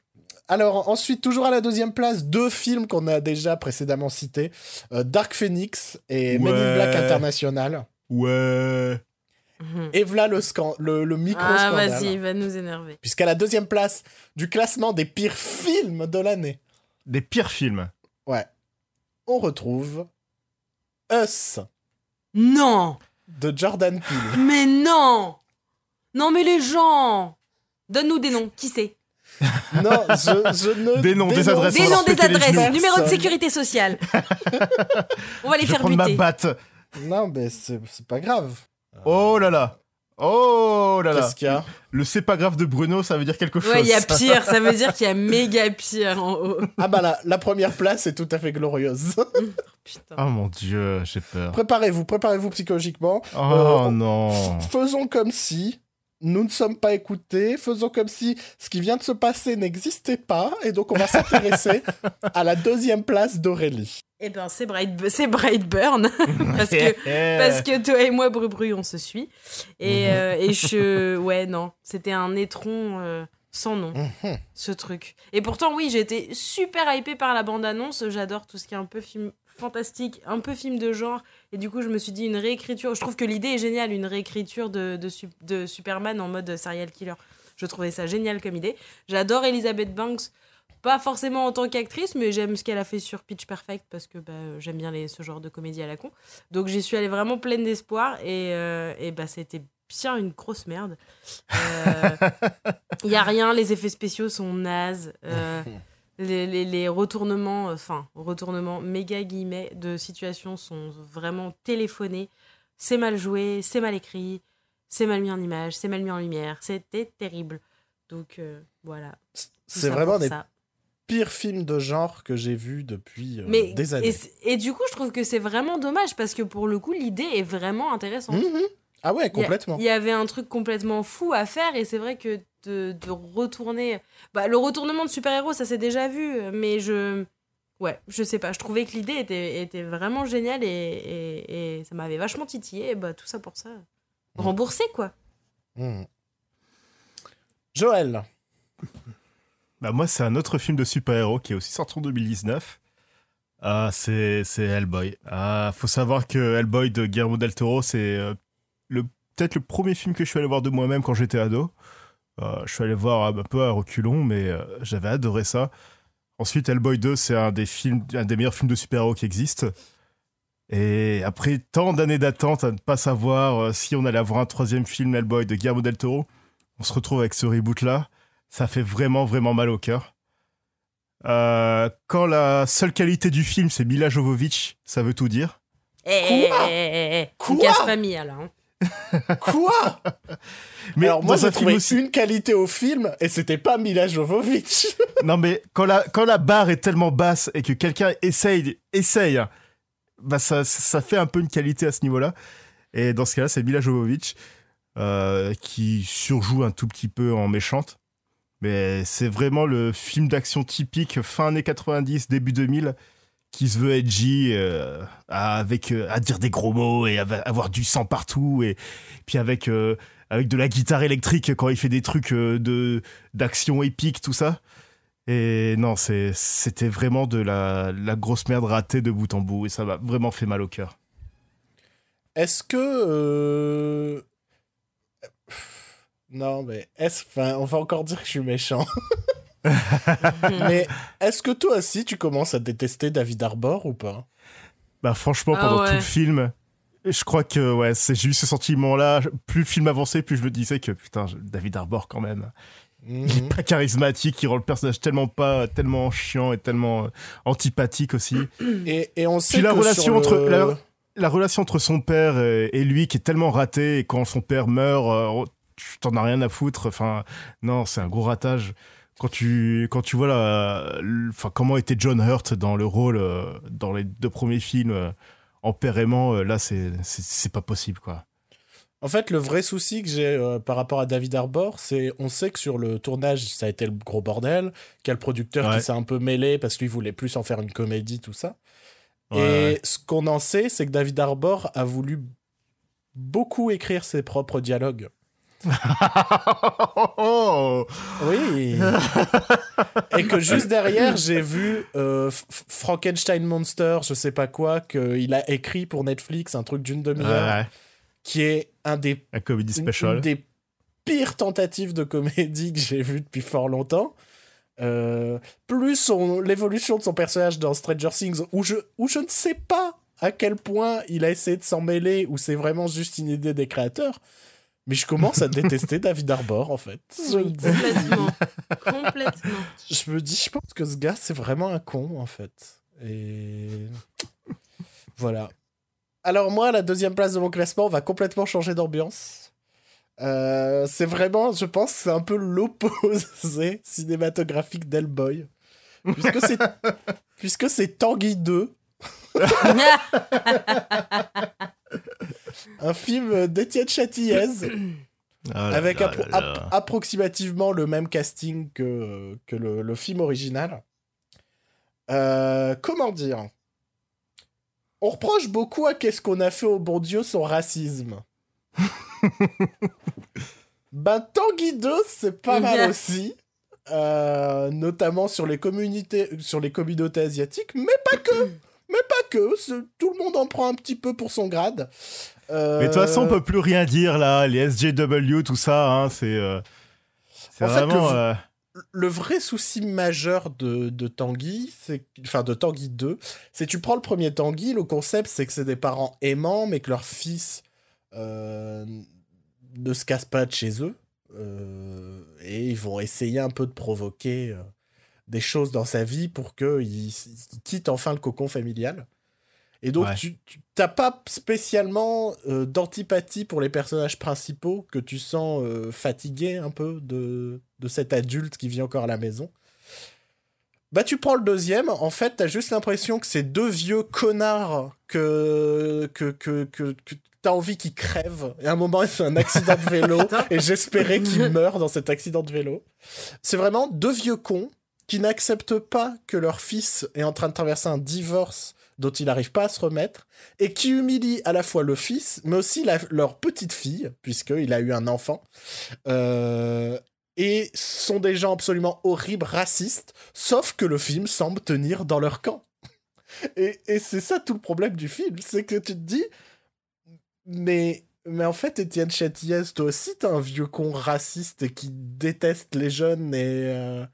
Alors, ensuite, toujours à la deuxième place, deux films qu'on a déjà précédemment cités euh, Dark Phoenix et Men in Ouais. Black International. Ouais. Et voilà le, scan- le, le ah, micro-scandale. vas-y, il va nous énerver. Puisqu'à la deuxième place du classement des pires films de l'année, Des pires films. ouais, on retrouve Us Non de Jordan Peele. Mais non Non, mais les gens Donne-nous des noms, qui c'est? Non, je, je ne. Des noms, des dénonce- adresses. Des noms, des adresses, numéro de sécurité sociale. On va les Je faire prendre ma buter. batte. Non, mais c'est pas grave. Oh là là. Oh là là. Qu'est-ce qu'il y a Le c'est pas grave de Bruno, ça veut dire quelque chose. Ouais, il y a pire, ça veut dire qu'il y a méga pire en haut. Ah bah la, la première place est tout à fait glorieuse. Putain. Oh mon dieu, j'ai peur. préparez-vous, préparez-vous psychologiquement. Oh Euh, non. Faisons comme si nous ne sommes pas écoutés. Faisons comme si ce qui vient de se passer n'existait pas. Et donc on va s'intéresser à la deuxième place d'Aurélie. Eh ben, c'est Bright, c'est Brightburn. parce que Parce que toi et moi, Brubru, on se suit. Et, Mhm. euh, et je. Ouais, non. C'était un étron euh, sans nom, Mhm. ce truc. Et pourtant, oui, été super hypée par la bande-annonce. J'adore tout ce qui est un peu film fantastique, un peu film de genre. Et du coup, je me suis dit, une réécriture. Je trouve que l'idée est géniale, une réécriture de, de, Su- de Superman en mode serial killer. Je trouvais ça génial comme idée. J'adore Elizabeth Banks. Pas forcément en tant qu'actrice, mais j'aime ce qu'elle a fait sur Pitch Perfect parce que bah, euh, j'aime bien les, ce genre de comédie à la con. Donc j'y suis allée vraiment pleine d'espoir et, euh, et bah, c'était bien une grosse merde. Il y a rien, les effets spéciaux sont nazes. euh, les, les- les retournements, enfin, retournements méga guillemets de situation sont vraiment téléphonés. C'est mal joué, c'est mal écrit, c'est mal mis en image, c'est mal mis en lumière. C'était terrible. Donc euh, voilà. C'est vraiment des ça. pires films de genre que j'ai vus depuis euh, Mais, des années. et du coup, je trouve que c'est vraiment dommage parce que pour le coup, l'idée est vraiment intéressante. Mhm. Ah ouais, Il y a- complètement. Il y avait un truc complètement fou à faire et c'est vrai que de, de retourner. Bah, le retournement de super-héros, ça s'est déjà vu, mais je. Ouais, je sais pas. Je trouvais que l'idée était, était vraiment géniale et, et, et ça m'avait vachement titillé. Et bah, tout ça pour ça. Remboursé, quoi. Mhm. Joël. Bah moi, c'est un autre film de super-héros qui est aussi sorti en 2019. Ah, c'est c'est Hellboy. Ah, faut savoir que Hellboy de Guillermo del Toro, c'est euh, le peut-être le premier film que je suis allé voir de moi-même quand j'étais ado. Euh, je suis allé voir un peu à reculons, mais euh, j'avais adoré ça. Ensuite, Hellboy 2, c'est un des films, un des meilleurs films de super-héros qui existent. Et après tant d'années d'attente à ne pas savoir euh, si on allait avoir un troisième film Hellboy de Guillermo del Toro, on se retrouve avec ce reboot-là. Ça fait vraiment, vraiment mal au cœur. Euh, quand la seule qualité du film, c'est Mila Jovovich, ça veut tout dire. Eh, eh, Quoi eh, eh, eh, Quoi on casse Mia, là. hein. Quoi Mais Alors moi j'ai trouvé aussi... une qualité au film et c'était pas Mila Jovovich. Non mais quand la, quand la barre est tellement basse et que quelqu'un essaye, essaye, bah ça, ça fait un peu une qualité à ce niveau-là. Et dans ce cas-là, c'est Mila Jovovich euh, qui surjoue un tout petit peu en méchante. Mais c'est vraiment le film d'action typique fin années 90, début 2000 qui se veut edgy, euh, avec euh, à dire des gros mots et avoir du sang partout et puis avec euh, avec de la guitare électrique quand il fait des trucs euh, de d'action épique tout ça. Et non, c'était vraiment de la, la grosse merde ratée de bout en bout et ça m'a vraiment fait mal au cœur. Est-ce que non mais est-ce enfin on va encore dire que je suis méchant. mais est-ce que toi aussi tu commences à détester David Arbor ou pas? Bah franchement, Ah pendant ouais. tout le film, je crois que ouais, j'ai eu ce sentiment-là. Plus le film avançait, plus je me disais que putain, David Arbor quand même, il est Mhm. pas charismatique, il rend le personnage tellement pas, tellement chiant et tellement euh, antipathique aussi. Et, et on sait Puis la que relation sur le- entre la, la relation entre son père et, et lui qui est tellement ratée et quand son père meurt, euh, tu t'en as rien à foutre. Enfin, non, c'est un gros ratage. Quand tu quand tu vois la, enfin comment était John Hurt dans le rôle euh, dans les deux premiers films euh, en père aimant, euh, là c'est c'est- c'est pas possible quoi. En fait, le vrai souci que j'ai euh, par rapport à David Arbor, c'est on sait que sur le tournage, ça a été le gros bordel, qu'il y a le producteur Ouais. qui s'est un peu mêlé parce qu'il voulait plus en faire une comédie, tout ça. Ouais, Et ouais. ce qu'on en sait, c'est que David Arbor a voulu beaucoup écrire ses propres dialogues. Oui. Et que juste derrière, j'ai vu euh, Frankenstein Monster, je sais pas quoi, qu'il a écrit pour Netflix, un truc d'une demi-heure, ouais. qui est un des special. Une, pires tentatives de comédie que j'ai vues depuis fort longtemps. Euh, plus l'évolution de son personnage dans Stranger Things, où je, où je ne sais pas à quel point il a essayé de s'en mêler, ou c'est vraiment juste une idée des créateurs. Mais je commence à détester David Arbor, en fait. Je, me Oui, dis, complètement. complètement. je me dis, je pense que ce gars, c'est vraiment un con, en fait. Et. Voilà. Alors, moi, la deuxième place de mon classement, va complètement changer d'ambiance. Euh, c'est vraiment, je pense, c'est un peu l'opposé cinématographique d'Hellboy. Puisque c'est, puisque c'est Tanguy 2, un film d'Étienne Châtillaise, Ah là avec là appro- là là. ap- approximativement le même casting que, que le, le film original. Euh, comment dire? On reproche beaucoup à Qu'est-ce qu'on a fait au bon Dieu son racisme. ben, Tanguy 2, c'est pas mal aussi. Euh, notamment sur les communautés, sur les communautés asiatiques, mais pas que. Mais pas que. Tout le monde en prend un petit peu pour son grade. Euh, Mais de toute façon, on peut plus rien dire là. Les SJW, tout ça, hein, c'est. euh, c'est En fait, vraiment. le- euh, le vrai souci majeur de, de Tanguy, enfin de Tanguy 2, c'est tu prends le premier Tanguy, le concept c'est que c'est des parents aimants, mais que leur fils euh, ne se casse pas de chez eux. euh, et ils vont essayer un peu de provoquer euh, des choses dans sa vie pour qu'il il quitte enfin le cocon familial. Et donc, Ouais. tu t'as pas spécialement euh, d'antipathie pour les personnages principaux que tu sens euh, fatigués un peu de, de cet adulte qui vit encore à la maison. Bah, tu prends le deuxième, en fait, t'as juste l'impression que c'est deux vieux connards que, que, que, que, que t'as envie qu'ils crèvent. Et à un moment, c'est un accident de vélo, et j'espérais qu'ils meurent dans cet accident de vélo. C'est vraiment deux vieux cons qui n'acceptent pas que leur fils est en train de traverser un divorce dont il n'arrive pas à se remettre, et qui humilient à la fois le fils, mais aussi leur petite fille, puisqu'il a eu un enfant. Euh, et sont des gens absolument horribles, racistes, sauf que le film semble tenir dans leur camp. Et, et c'est ça tout le problème du film, c'est que tu te dis, mais, mais en fait, Étienne Châtillez, toi aussi, t'es un vieux con raciste qui déteste les jeunes et... euh,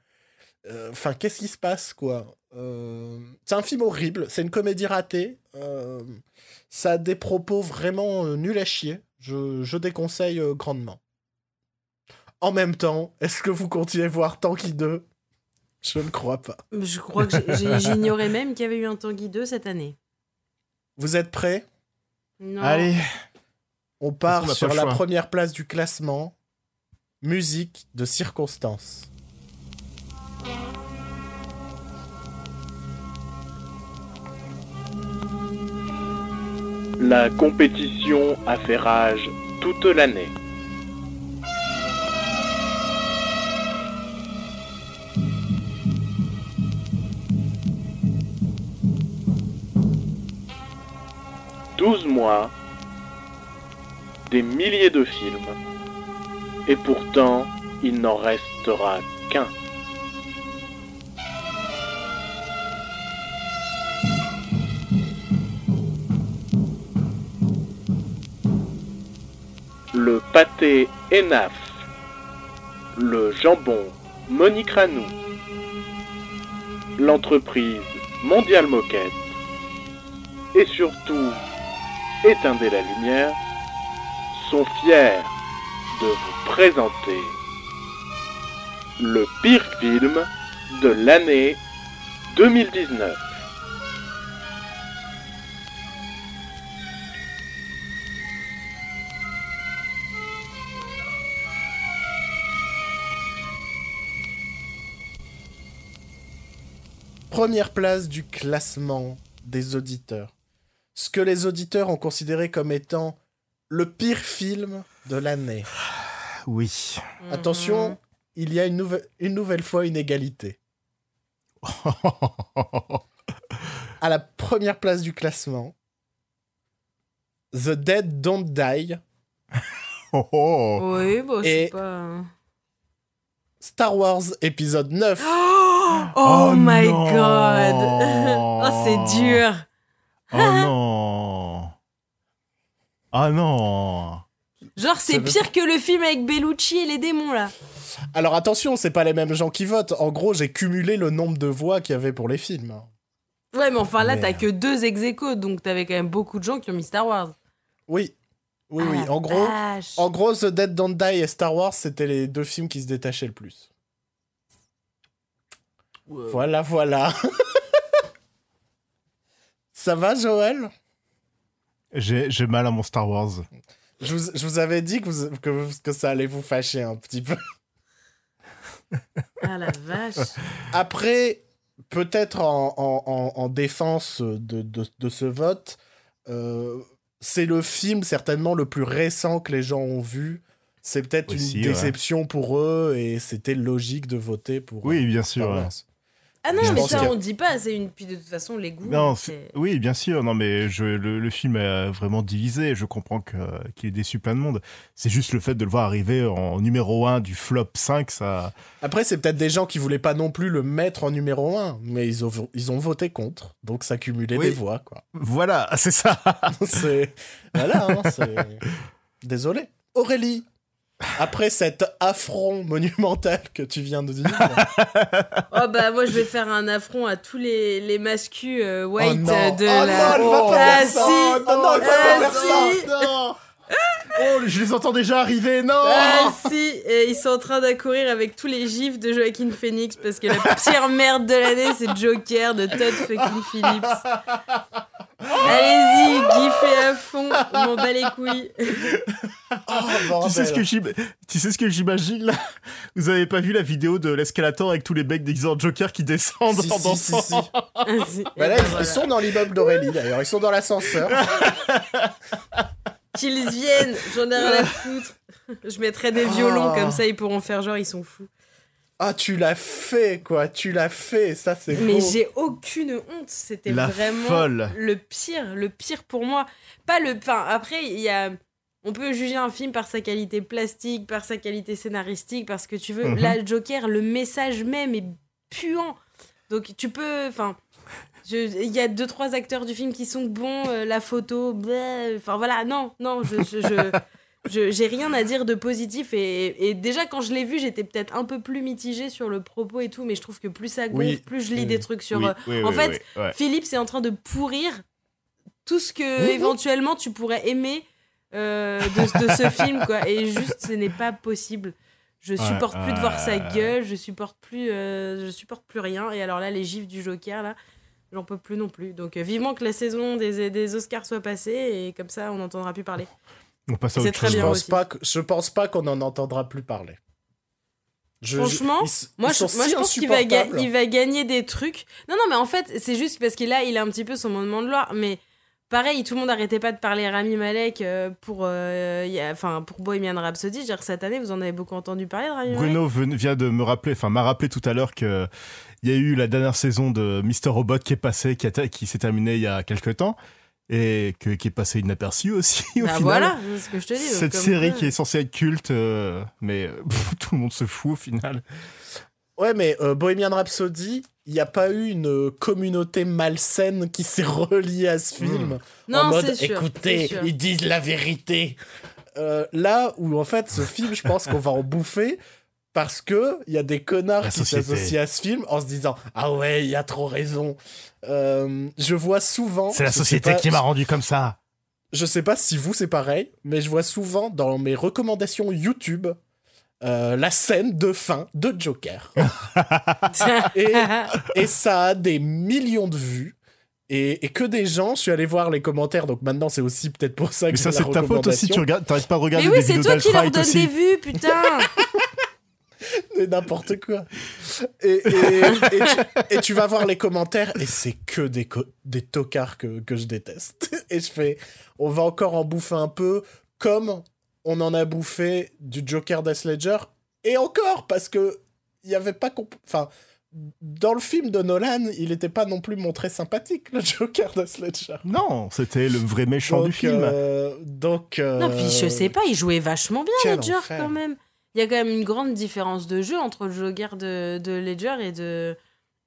Enfin, qu'est-ce qui se passe, quoi Euh, C'est un film horrible, c'est une comédie ratée, euh, ça a des propos vraiment euh, nuls à chier, je, je déconseille euh, grandement. En même temps, est-ce que vous continuez à voir Tanky 2 Je ne crois pas. Je crois que j'ignorais même qu'il y avait eu un Tanguy 2 cette année. Vous êtes prêts? Non. Allez, On part sur la première place du classement. Musique de circonstance. La compétition a fait rage toute l'année. Douze mois, des milliers de films, et pourtant il n'en restera qu'un. Le pâté Enaf, le jambon Monique Ranou, l'entreprise Mondial Moquette. Et surtout Éteindre la lumière sont fiers de vous présenter le pire film de l'année 2019. Première place du classement des auditeurs. Ce que les auditeurs ont considéré comme étant le pire film de l'année. Oui. Attention, il y a une, nouve- une nouvelle fois une égalité. À la première place du classement, The Dead Don't Die, Oh, oh. Mhm. Oui, bon, Et- c'est pas. Star Wars épisode 9. Oh, Oh my non. god! oh, c'est dur! Oh non. Ah non. Genre, c'est veut pire que le film avec Bellucci et les démons, là. Alors attention, c'est pas les mêmes gens qui votent. En gros, j'ai cumulé le nombre de voix qu'il y avait pour les films. Ouais, mais enfin, là, Mais, t'as que deux ex donc t'avais quand même beaucoup de gens qui ont mis Star Wars. Oui, oui, Ah oui. la En gros, vache. en gros, The Dead Don't Die et Star Wars, c'était les deux films qui se détachaient le plus. Voilà, voilà. Ça va, Joël? J'ai j'ai mal à mon Star Wars. je vous, je vous avais dit que, vous- que, vous- que ça allait vous fâcher un petit peu. Ah la vache. Après, peut-être en, en- en- en défense de, de- de ce vote, euh, c'est le film certainement le plus récent que les gens ont vu. C'est peut-être une ouais. déception pour eux et c'était logique de voter pour. Oui, bien Star sûr. ouais. Ah non, Je mais ça, que- on dit pas. C'est une. Puis de toute façon, les goûts. Non, oui, bien sûr. Non, mais je, le, le film est vraiment divisé. Je comprends que- qu'il ait déçu plein de monde. C'est juste le fait de le voir arriver en numéro 1 du flop 5, ça. Après, c'est peut-être des gens qui voulaient pas non plus le mettre en numéro 1, mais ils ont, ils ont voté contre. Donc ça cumulait Oui. des voix, quoi. Voilà, c'est ça. c'est. Voilà, hein, c'est. Désolé. Aurélie, après cet affront monumental que tu viens de dire. Oh bah, moi, je vais faire un affront à tous les, les mascus euh, white oh non, euh, de oh la. non, elle va pas Ah, faire ça. si. Oh non, elle va Ah, pas faire si. ça. Non. Oh, je les entends déjà arriver. Non Ah si, et ils sont en train d'accourir avec tous les gifs de Joaquin Phoenix parce que la pire merde de l'année c'est Joker de Todd fucking Phillips. Allez-y, giffez à fond, on m'en bat les couilles. Oh, Tu sais, ce que j'im- tu sais ce que j'imagine là? Vous avez pas vu la vidéo de l'escalator avec tous les mecs déguisés en Joker qui descendent Si, en si, si, dansant? Si. Ah, si. Bah là, Et ils, voilà. ils sont dans l'immeuble d'Aurélie d'ailleurs, ils sont dans l'ascenseur. Qu'ils viennent, j'en ai rien à foutre. Je mettrai des violons Oh. comme ça, ils pourront faire genre ils sont fous. Ah, tu l'as fait, quoi, tu l'as fait, ça c'est Mais j'ai aucune honte, c'était vraiment folle. le pire, le pire pour moi. Pas le, enfin après il y a, on peut juger un film par sa qualité plastique, par sa qualité scénaristique, parce que tu veux. Mhm. Là, Joker, le message même est puant. Donc tu peux, enfin, il y a deux trois acteurs du film qui sont bons, euh, la photo, enfin voilà, non, non, je, je, je- je- j'ai rien à dire de positif et, et déjà quand je l'ai vu, j'étais peut-être un peu plus mitigée sur le propos et tout, mais je trouve que plus ça gonfle, Oui. plus je lis Oui. des trucs sur Oui, euh, en fait, ouais. Philippe, c'est en train de pourrir tout ce que éventuellement tu pourrais aimer euh, de, de ce film, quoi. Et juste, ce n'est pas possible. Je Ouais, supporte plus de voir sa gueule, je supporte plus, euh, je supporte plus rien. Et alors là, les gifs du Joker, là, j'en peux plus non plus. Donc vivement que la saison des, des Oscars soit passée et comme ça, on n'entendra plus parler. On passe à C'est autre très chose. je pense aussi. pas que, je pense pas qu'on en entendra plus parler. Je- Franchement, ils Moi, ils je, sont moi, si je pense qu'il va, il gagner des trucs. Non, non, mais en fait, c'est juste parce que là, il a un petit peu son moment de gloire. Mais pareil, tout le monde arrêtait pas de parler Rami Malek euh, pour, euh, y a- enfin, pour Bohemian Rhapsody. Dire, cette année, vous en avez beaucoup entendu parler de Rami Malek? Bruno vient de me rappeler, enfin m'a rappelé tout à l'heure que il y a eu la dernière saison de Mr. Robot qui est passée, qui, a qui s'est terminée il y a quelques temps et que, qui est passée inaperçue aussi au Bah final. voilà, c'est ce que je te dis. Cette série quoi. qui est censée être culte, euh, mais euh, pff, tout le monde se fout au final. Ouais, mais euh, Bohemian Rhapsody, il n'y a pas eu une communauté malsaine qui s'est reliée à ce film? Non, en mode, c'est sûr, écoutez, sûr. ils disent la vérité. Euh, là où, en fait, ce film, je pense qu'on va en bouffer parce que il y a des connards qui s'associent à ce film en se disant Ah ouais, il y a trop raison. Euh, je vois souvent. C'est la société pas- qui m'a rendu comme ça. je sais pas si vous c'est pareil, mais je vois souvent dans mes recommandations YouTube euh, la scène de fin de Joker. et, et ça a des millions de vues. Et, et que des gens, je suis allé voir les commentaires, donc maintenant c'est aussi peut-être pour ça que Mais ça, c'est ta faute aussi, tu regardes, t'arrêtes pas de regarder Mais oui, c'est toi qui leur donne aussi. des vues, putain n'importe quoi. Et, et, et tu, et tu vas voir les commentaires et c'est que des, co- des tocards que, que je déteste. Et je fais, on va encore en bouffer un peu comme on en a bouffé du Joker d'Heath Ledger. Et encore, parce que il y avait pas... Enfin, dans le film de Nolan, il n'était pas non plus montré sympathique, le Joker d'Heath Ledger. Non, c'était le vrai méchant du film. euh, donc... euh, Non, puis je sais pas, il jouait vachement bien, quel Ledger, enfer. quand même. Il y a quand même une grande différence de jeu entre le Joker de, de Ledger et de,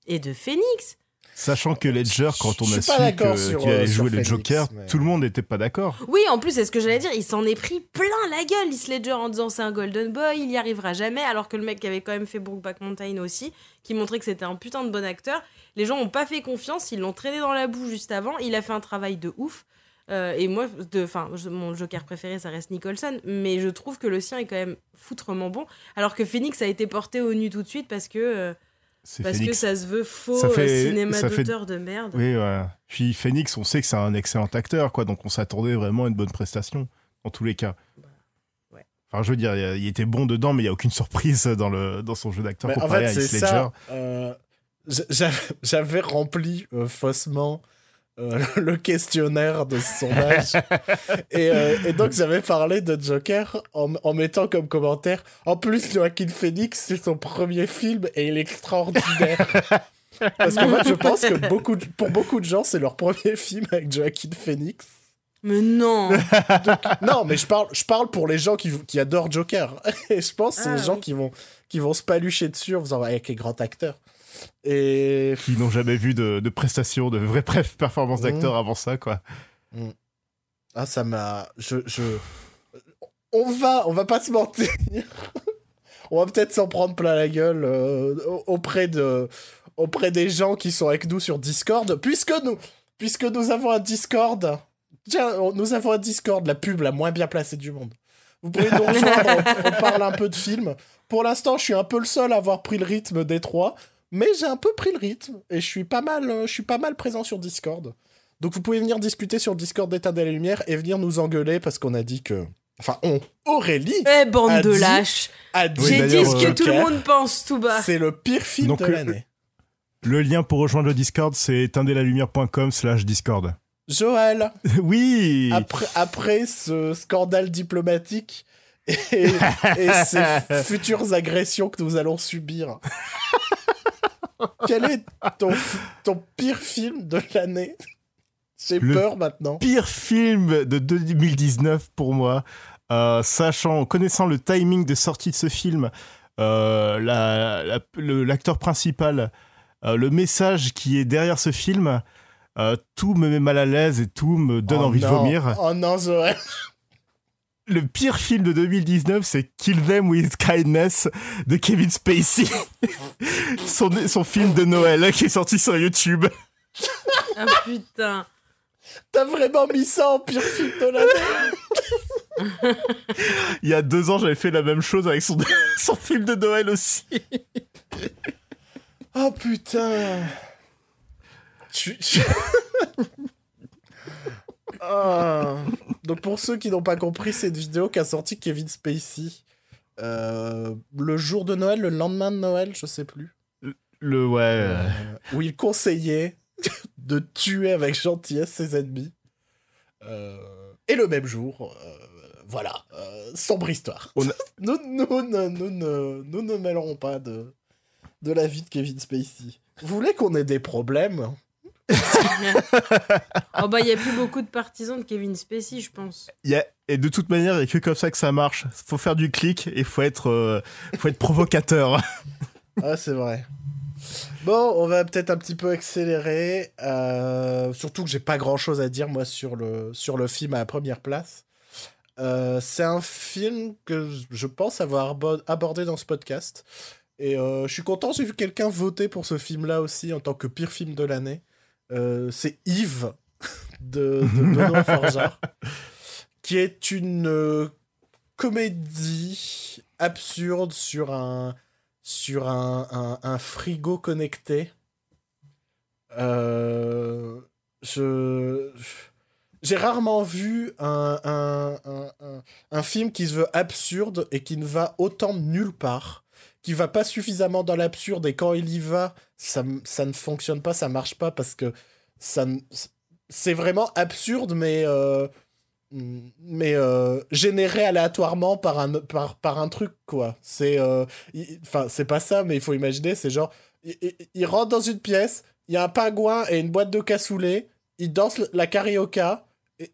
et de Phoenix. Sachant que Ledger, quand on a su qu'il euh, allait sur jouer le Joker, mais- tout le monde n'était pas d'accord. Oui, en plus, c'est ce que j'allais dire, il s'en est pris plein la gueule, Heath Ledger, en disant c'est un Golden Boy, il y arrivera jamais, alors que le mec qui avait quand même fait Brokeback Mountain aussi, qui montrait que c'était un putain de bon acteur, les gens n'ont pas fait confiance, ils l'ont traîné dans la boue juste avant, il a fait un travail de ouf. Euh, et moi, de, enfin, je- mon Joker préféré, ça reste Nicholson, mais je trouve que le sien est quand même foutrement bon, alors que Phoenix a été porté au nu tout de suite parce que, euh, parce que ça se veut faux Ça fait- euh, cinéma ça fait- d'auteur de merde. Oui, ouais. Puis Phoenix, on sait que c'est un excellent acteur, quoi, donc on s'attendait vraiment à une bonne prestation, dans tous les cas. ouais. Enfin, je veux dire, il était bon dedans, mais il n'y a aucune surprise dans, le, dans son jeu d'acteur en comparé fait, à Heath Ledger. euh, j'avais- rempli euh, faussement euh, le questionnaire de ce sondage. et, euh, et donc, j'avais parlé de Joker en, en mettant comme commentaire En plus, Joaquin Phoenix, c'est son premier film et il est extraordinaire. Parce qu'en fait, je pense que beaucoup de- pour beaucoup de gens, c'est leur premier film avec Joaquin Phoenix. Mais non Non, mais je parle, je parle pour les gens qui, qui adorent Joker. Et je pense que c'est Ah, les gens oui. qui vont, qui vont se palucher dessus en faisant avec les grands acteurs. Et Qui n'ont jamais vu de, de prestations, de vraies pref- performances d'acteurs avant ça, quoi. ah, ça m'a, je, je, on va, on va pas se mentir. on va peut-être s'en prendre plein la gueule euh, auprès de, auprès des gens qui sont avec nous sur Discord, puisque nous, puisque nous avons un Discord. Tiens, nous avons un Discord, la pub la moins bien placée du monde. Vous pouvez nous rejoindre, on, on parle un peu de films. Pour l'instant, je suis un peu le seul à avoir pris le rythme des trois, mais j'ai un peu pris le rythme et je suis pas mal, euh, je suis pas mal présent sur Discord. Donc vous pouvez venir discuter sur Discord d'État des Lumières et venir nous engueuler parce qu'on a dit que, enfin, on, Aurélie Eh, bande A de dit- lâches a dit Oui, J'ai dit ce que euh, tout le monde pense tout bas C'est le pire film Donc, de euh, l'année. Le lien pour rejoindre le Discord, c'est éteindelalumière.com slash Discord. Joël, oui après, après ce scandale diplomatique et, et ces futures agressions que nous allons subir, quel est ton, ton pire film de l'année? J'ai peur maintenant. pire film de 2019 pour moi, euh, sachant, connaissant le timing de sortie de ce film, euh, la- la- le- l'acteur principal, euh, le message qui est derrière ce film, euh, tout me met mal à l'aise et tout me donne Oh envie non. de vomir. Oh non, Joël. Le pire film de 2019, c'est Kill Them with Kindness de Kevin Spacey. son, son film de Noël qui est sorti sur YouTube. Ah putain T'as vraiment mis ça en pire film de l'année Il y a deux ans, j'avais fait la même chose avec son, son film de Noël aussi. Oh putain. Je suis- je- Ah. Donc pour ceux qui n'ont pas compris cette vidéo qu'a sorti Kevin Spacey euh, le jour de Noël, le lendemain de Noël, je sais plus, Le ouais. euh, où il conseillait de tuer avec gentillesse ses ennemis. Euh, et le même jour, voilà, sombre histoire. A- nous, nous, ne- nous, ne- nous ne mêlerons pas de, de la vie de Kevin Spacey. Vous voulez qu'on ait des problèmes Oh bah, il y a plus beaucoup de partisans de Kevin Spacey, je pense. Il y a- et de toute manière, il n'y a que comme ça que ça marche. Faut faire du clic et faut être, euh, faut être provocateur. Ah, c'est vrai. Bon, on va peut-être un petit peu accélérer. euh, surtout que j'ai pas grand chose à dire, moi, sur le, sur le film à la première place. Euh, c'est un film que je pense avoir abo- abordé dans ce podcast. Et euh, je suis content, j'ai vu quelqu'un voter pour ce film-là aussi en tant que pire film de l'année. Euh, c'est Yves de, de Benoît qui est une euh, comédie absurde sur un, sur un, un- un frigo connecté. Euh, je. J'ai rarement vu un, un, un, un- un film qui se veut absurde et qui ne va autant nulle part, qui va pas suffisamment dans l'absurde et quand il y va, ça, ça ne fonctionne pas, ça marche pas parce que ça c'est vraiment absurde mais euh, mais euh, généré aléatoirement par un par, par un truc quoi. C'est euh, enfin c'est pas ça mais il faut imaginer c'est genre il, dans une pièce, il y a un pingouin et une boîte de cassoulet, ils dansent la carioca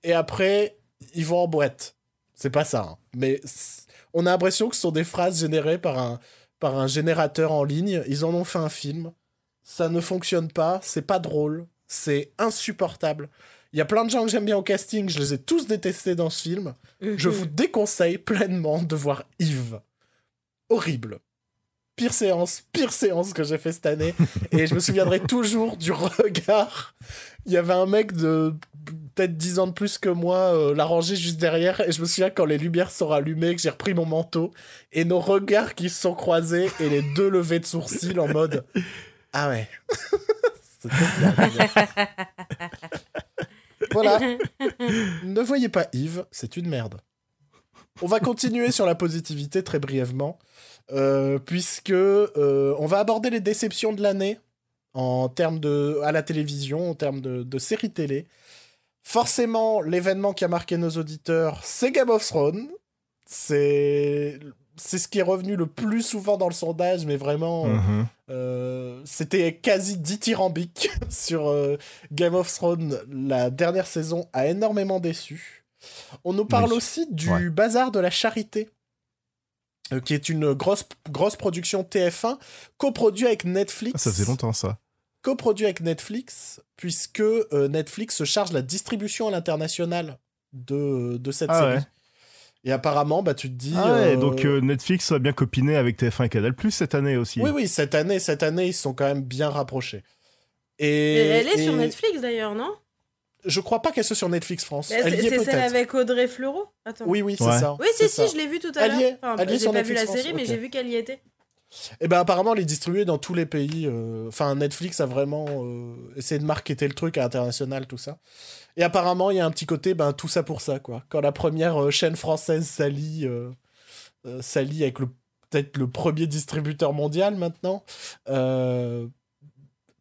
et, après ils vont en boîte. C'est pas ça. hein. Mais on a l'impression que ce sont des phrases générées par un par un générateur en ligne. Ils en ont fait un film. Ça ne fonctionne pas, c'est pas drôle, c'est insupportable. Il y a plein de gens que j'aime bien au casting, je les ai tous détestés dans ce film. Je vous déconseille pleinement de voir Yves. Horrible. Pire séance, pire séance que j'ai fait cette année. Et je me souviendrai toujours du regard. Il y avait un mec de peut-être 10 ans de plus que moi, euh, la rangée juste derrière. Et je me souviens quand les lumières sont rallumées, que j'ai repris mon manteau. Et nos regards qui se sont croisés et les deux levées de sourcils en mode Ah ouais. Voilà. Ne voyez pas Yves, c'est une merde. On va continuer sur la positivité très brièvement, euh, puisque euh, on va aborder les déceptions de l'année en termes de à la télévision, en termes de, de séries télé. Forcément, l'événement qui a marqué nos auditeurs, c'est Game of Thrones. C'est c'est ce qui est revenu le plus souvent dans le sondage, mais vraiment, Mhm. euh, c'était quasi dithyrambique sur euh, Game of Thrones. La dernière saison a énormément déçu. On nous parle Oui. aussi du Ouais. Bazar de la Charité, euh, qui est une grosse, grosse production TF1, coproduit avec Netflix. Ah, ça faisait longtemps ça. Coproduit avec Netflix, puisque euh, Netflix se charge de la distribution à l'international de, de cette Ah série. ouais. Et apparemment, bah, tu te dis. Ah ouais, euh, donc euh, Netflix a bien copiné avec TF1 et Canal Plus cette année aussi. Oui, oui, cette année, cette année, ils sont quand même bien rapprochés. Et, Et elle est sur et Netflix d'ailleurs, non? Je crois pas qu'elle soit sur Netflix France. Mais Elle C'est y est c'est celle avec Audrey Fleurot? Attends. Oui, oui, c'est Ouais. ça. Oui, c'est si, ça. si, je l'ai vu tout à Elle l'heure. y est, Enfin, elle y est j'ai sur pas vu la France, série, mais j'ai vu qu'elle y était. Et ben apparemment, elle est distribuée dans tous les pays. euh, Enfin, Netflix a vraiment euh, essayé de marketer le truc à l'international, tout ça. Et apparemment, il y a un petit côté, ben tout ça pour ça, quoi. Quand la première euh, chaîne française s'allie, s'allie avec le peut-être le premier distributeur mondial maintenant.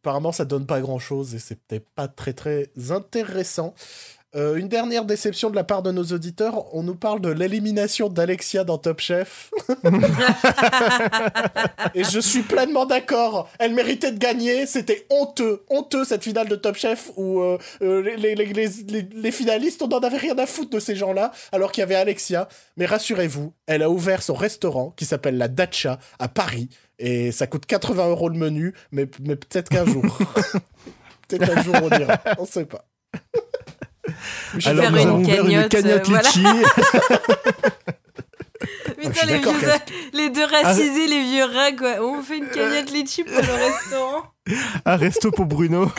apparemment, ça donne pas grand-chose et c'est peut-être pas très très intéressant. Euh, une dernière déception de la part de nos auditeurs, on nous parle de l'élimination d'Alexia dans Top Chef. Et je suis pleinement d'accord. Elle méritait de gagner. C'était honteux, honteux cette finale de Top Chef où euh, euh, les, les, les, les, les finalistes, on n'en avait rien à foutre de ces gens-là, alors qu'il y avait Alexia. Mais rassurez-vous, elle a ouvert son restaurant qui s'appelle la Dacha à Paris. Et ça coûte 80 euros le menu, mais, mais peut-être qu'un jour. peut-être qu'un jour on ira. On sait pas. Je Alors faire nous une avons ouvert une cagnotte, euh, voilà. Putain, les, vieux, deux racisés, les vieux rats, quoi. On fait une cagnotte litchi pour le restaurant. Un resto pour Bruno.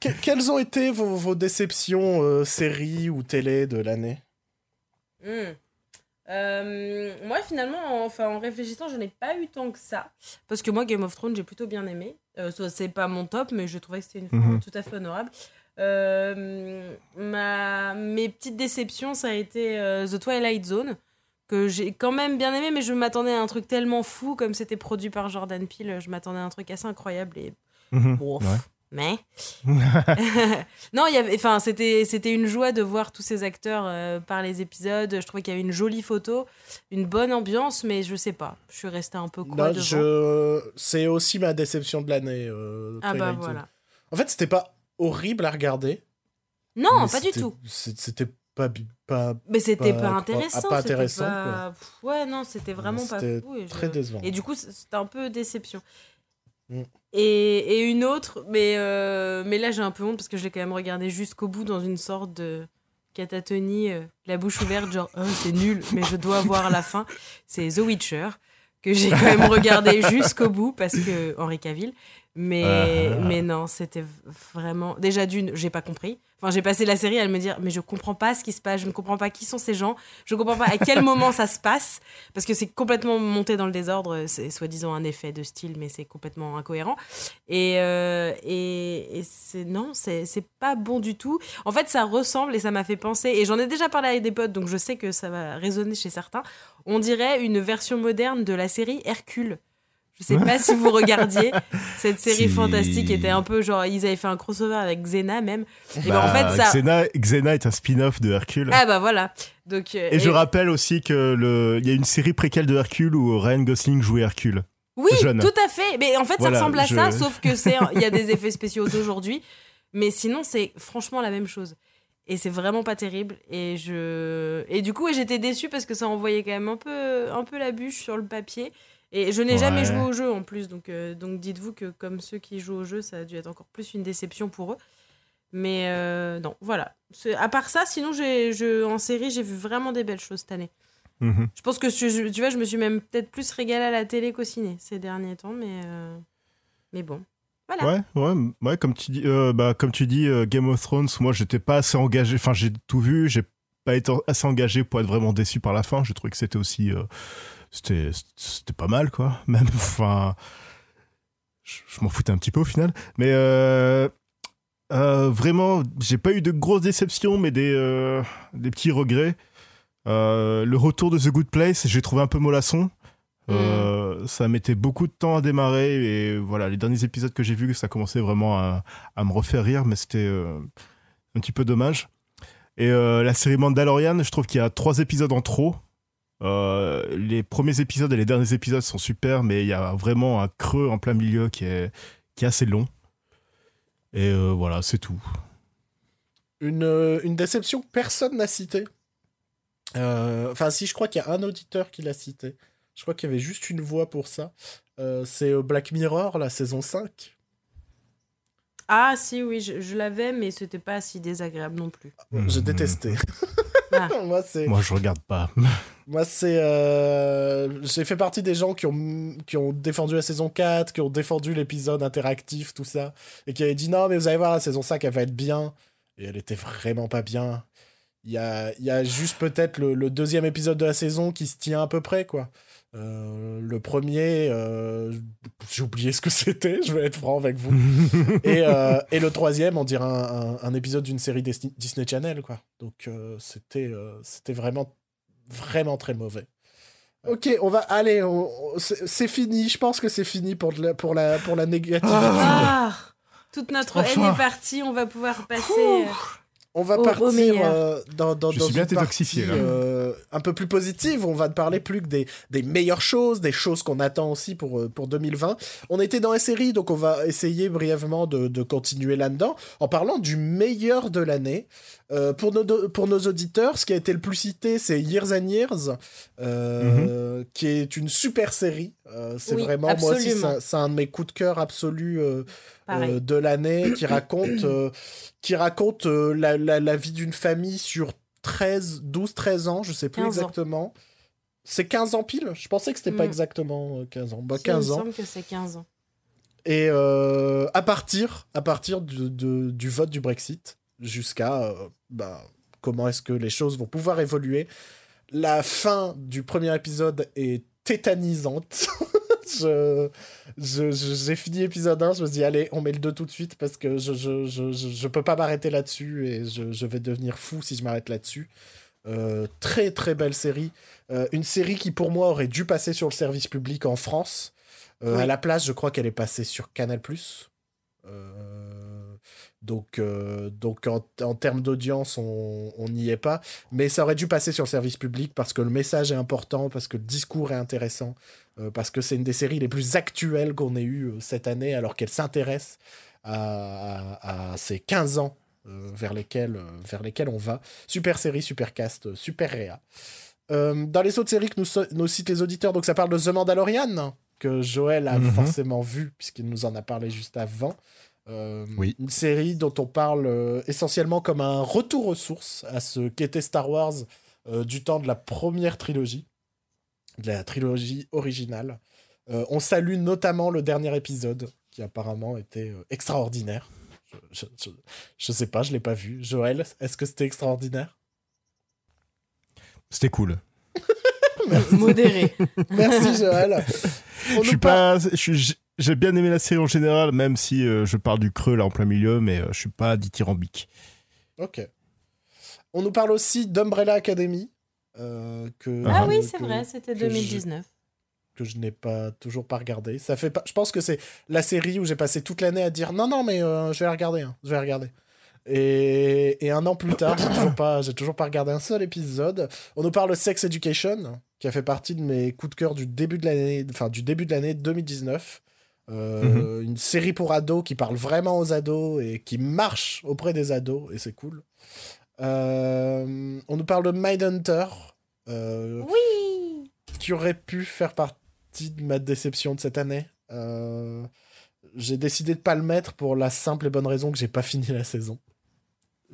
Que- quelles ont été vos, vos déceptions euh, séries ou télé de l'année Hmm. Euh, moi, finalement, en, enfin, en réfléchissant, je n'ai pas eu tant que ça. Parce que moi, Game of Thrones, j'ai plutôt bien aimé. Euh, soit c'est pas mon top, mais je trouvais que c'était une Mhm. tout à fait honorable. Euh, ma... Mes petites déceptions, ça a été euh, The Twilight Zone, que j'ai quand même bien aimé, mais je m'attendais à un truc tellement fou, comme c'était produit par Jordan Peele, je m'attendais à un truc assez incroyable. Et Mhm. bon, Ouais. Mais non, il y avait, enfin, c'était, c'était une joie de voir tous ces acteurs euh, par les épisodes. Je trouvais qu'il y avait une jolie photo, une bonne ambiance, mais je sais pas. Je suis restée un peu quoi Non, devant. je... C'est aussi ma déception de l'année. euh, Ah bah voilà. En fait, c'était pas horrible à regarder. Non, pas du tout. C'était pas, pas Mais c'était pas- pas, pas- intéressant. pas intéressant, pas- Ouais, non, c'était vraiment pas C'était fou. Et, je- très décevant. et du coup, c'était un peu déception. Mm. Et, et une autre, mais, euh, mais là j'ai un peu honte parce que je l'ai quand même regardé jusqu'au bout dans une sorte de catatonie, euh, la bouche ouverte, genre oh, c'est nul, mais je dois voir la fin. C'est The Witcher, que j'ai quand même regardé jusqu'au bout parce que Henri Cavill. Mais, Ah. mais non, c'était vraiment. Déjà, d'une, j'ai pas compris. Enfin, j'ai passé la série à me dire, mais je comprends pas ce qui se passe, je ne comprends pas qui sont ces gens, je comprends pas à quel moment ça se passe, parce que c'est complètement monté dans le désordre, c'est soi-disant un effet de style, mais c'est complètement incohérent. Et, euh, et, et. Non, c'est pas bon du tout. En fait, ça ressemble et ça m'a fait penser, et j'en ai déjà parlé avec des potes, donc je sais que ça va résonner chez certains. On dirait une version moderne de la série Hercule. Je sais pas si vous regardiez cette série Si. fantastique était un peu genre ils avaient fait un crossover avec Xena même. Et ben, en Bah, fait ça Xena, Xena est un spin-off de Hercule. Ah bah voilà. Donc euh, et, je rappelle aussi que le, il y a une série préquelle de Hercule où Ryan Gosling jouait Hercule. Oui, jeune. tout à fait. Mais en fait Voilà, ça ressemble à je- ça sauf que c'est il y a des effets spéciaux d'aujourd'hui mais sinon c'est franchement la même chose. Et c'est vraiment pas terrible et je et du coup j'étais déçue parce que ça envoyait quand même un peu un peu la bûche sur le papier. Et je n'ai jamais joué au jeu en plus, donc, euh, donc dites-vous que comme ceux qui jouent au jeu, ça a dû être encore plus une déception pour eux. Mais euh, non, voilà. À part ça, sinon, je, en série, j'ai vu vraiment des belles choses cette année. Mhm. Je pense que je- tu vois, je me suis même peut-être plus régalée à la télé qu'au ciné ces derniers temps, mais, euh, mais bon. Voilà. Ouais, ouais, ouais, comme tu dis, bah, comme tu dis, Game of Thrones, moi, j'étais pas assez engagé. Enfin, j'ai tout vu, j'ai pas été assez engagé pour être vraiment déçu par la fin. Je trouvais que c'était aussi, c'était, c'était pas mal, quoi. Même, enfin, je, je m'en foutais un petit peu au final. Mais euh, euh, vraiment, j'ai pas eu de grosses déceptions, mais des, euh, des petits regrets. Le retour de The Good Place, j'ai trouvé un peu mollasson. Euh, ça mettait beaucoup de temps à démarrer et voilà, les derniers épisodes que j'ai vus, ça commençait vraiment à, à me refaire rire, mais c'était un petit peu dommage. Et la série Mandalorian, je trouve qu'il y a trois épisodes en trop. Euh, les premiers épisodes et les derniers épisodes sont super, mais il y a vraiment un creux en plein milieu qui est, qui est assez long. Et euh, voilà, c'est tout. Une, euh, une déception que personne n'a citée. Euh, Enfin, si, je crois qu'il y a un auditeur qui l'a cité. Je crois qu'il y avait juste une voix pour ça. Euh, c'est Black Mirror, la saison 5. Ah si, oui, je, je l'avais, mais c'était pas si désagréable non plus. J'ai Mhm. détesté. Ah. Moi. Moi, je regarde pas. Moi, c'est. euh, J'ai fait partie des gens qui ont, qui ont défendu la saison 4, qui ont défendu l'épisode interactif, tout ça, et qui avaient dit non, mais vous allez voir, la saison 5, elle va être bien. Et elle était vraiment pas bien. Il y a, y a juste peut-être le, le deuxième épisode de la saison qui se tient à peu près, quoi. Euh, le premier, euh, j'ai oublié ce que c'était, je vais être franc avec vous. et, euh, et le troisième, on dirait un, un- un épisode d'une série Disney Channel, quoi. Donc c'était c'était vraiment, vraiment très mauvais. Ok, on va aller, on- on- c'est fini. Je pense que c'est fini pour de la, pour la, pour la négativité. Ah Toute notre haine est partie, on va pouvoir passer. euh, On va partir euh, dans, dans, Je dans suis une partie, euh, un peu plus positive. On va ne parler plus que des, des meilleures choses, des choses qu'on attend aussi pour, euh, pour 2020. On était dans la série, donc on va essayer brièvement de, de continuer là-dedans en parlant du meilleur de l'année. Euh, pour, nos, pour nos auditeurs, ce qui a été le plus cité, c'est Years and Years, euh, qui est une super série. Euh, c'est Oui, vraiment, moi aussi, c'est un- c'est un de mes coups de cœur absolus euh, de l'année qui raconte, euh, qui raconte euh, la, la- la vie d'une famille sur 13, 12, 13 ans, je sais plus 15 ans. exactement. C'est 15 ans pile? Je pensais que c'était pas Mm. exactement euh, 15 ans. Bah, si, 15 il me ans. semble que c'est 15 ans. Et à partir, à partir du, de- du vote du Brexit jusqu'à bah, comment est-ce que les choses vont pouvoir évoluer. La fin du premier épisode est tétanisante. je, j'ai fini épisode 1, je me suis dit, allez, on met le 2 tout de suite parce que je, je, je, je, peux pas m'arrêter là-dessus et je, je vais devenir fou si je m'arrête là-dessus. Euh, très très belle série. Euh, une série qui pour moi aurait dû passer sur le service public en France. Euh, Oui. À la place, je crois qu'elle est passée sur Canal+. Donc, euh, donc en, en termes d'audience, on n'y est pas. Mais ça aurait dû passer sur le service public parce que le message est important, parce que le discours est intéressant, euh, parce que c'est une des séries les plus actuelles qu'on ait eues euh, cette année, alors qu'elle s'intéresse à, à- à ces 15 ans euh, vers, lesquels, vers lesquels on va. Super série, super cast, super réa. Dans les autres séries que nous, so- nous citent les auditeurs, donc ça parle de The Mandalorian, que Joël a Mhm. forcément vu, puisqu'il nous en a parlé juste avant. Euh, Oui. Une série dont on parle euh, essentiellement comme un retour aux sources à ce qu'était Star Wars euh, du temps de la première trilogie, de la trilogie originale. Euh, on salue notamment le dernier épisode, qui apparemment était euh, extraordinaire. Je, je, je, je sais pas, je l'ai pas vu. Joël, est-ce que c'était extraordinaire? C'était cool. Modéré. Merci Joël. On Je suis pas. je suis- J'ai bien aimé la série en général, même si euh, je parle du creux là en plein milieu, mais euh, je suis pas dithyrambique. Ok. On nous parle aussi d'Umbrella Academy. euh, que, Ah que- oui, c'est que- vrai, c'était que je- 2019. que je n'ai pas toujours pas regardé. Ça fait pas. Je pense que c'est la série où j'ai passé toute l'année à dire non non mais euh, je vais la regarder, hein, je vais la regarder. Et, et un an plus tard, j'ai toujours pas j'ai toujours pas regardé un seul épisode. On nous parle de Sex Education, qui a fait partie de mes coups de cœur du début de l'année, enfin du début de l'année 2019. Euh, Une série pour ados qui parle vraiment aux ados et qui marche auprès des ados et c'est cool. Euh, on nous parle de Mindhunter. Euh, Oui qui aurait pu faire partie de ma déception de cette année. Euh, j'ai décidé de pas le mettre pour la simple et bonne raison que j'ai pas fini la saison.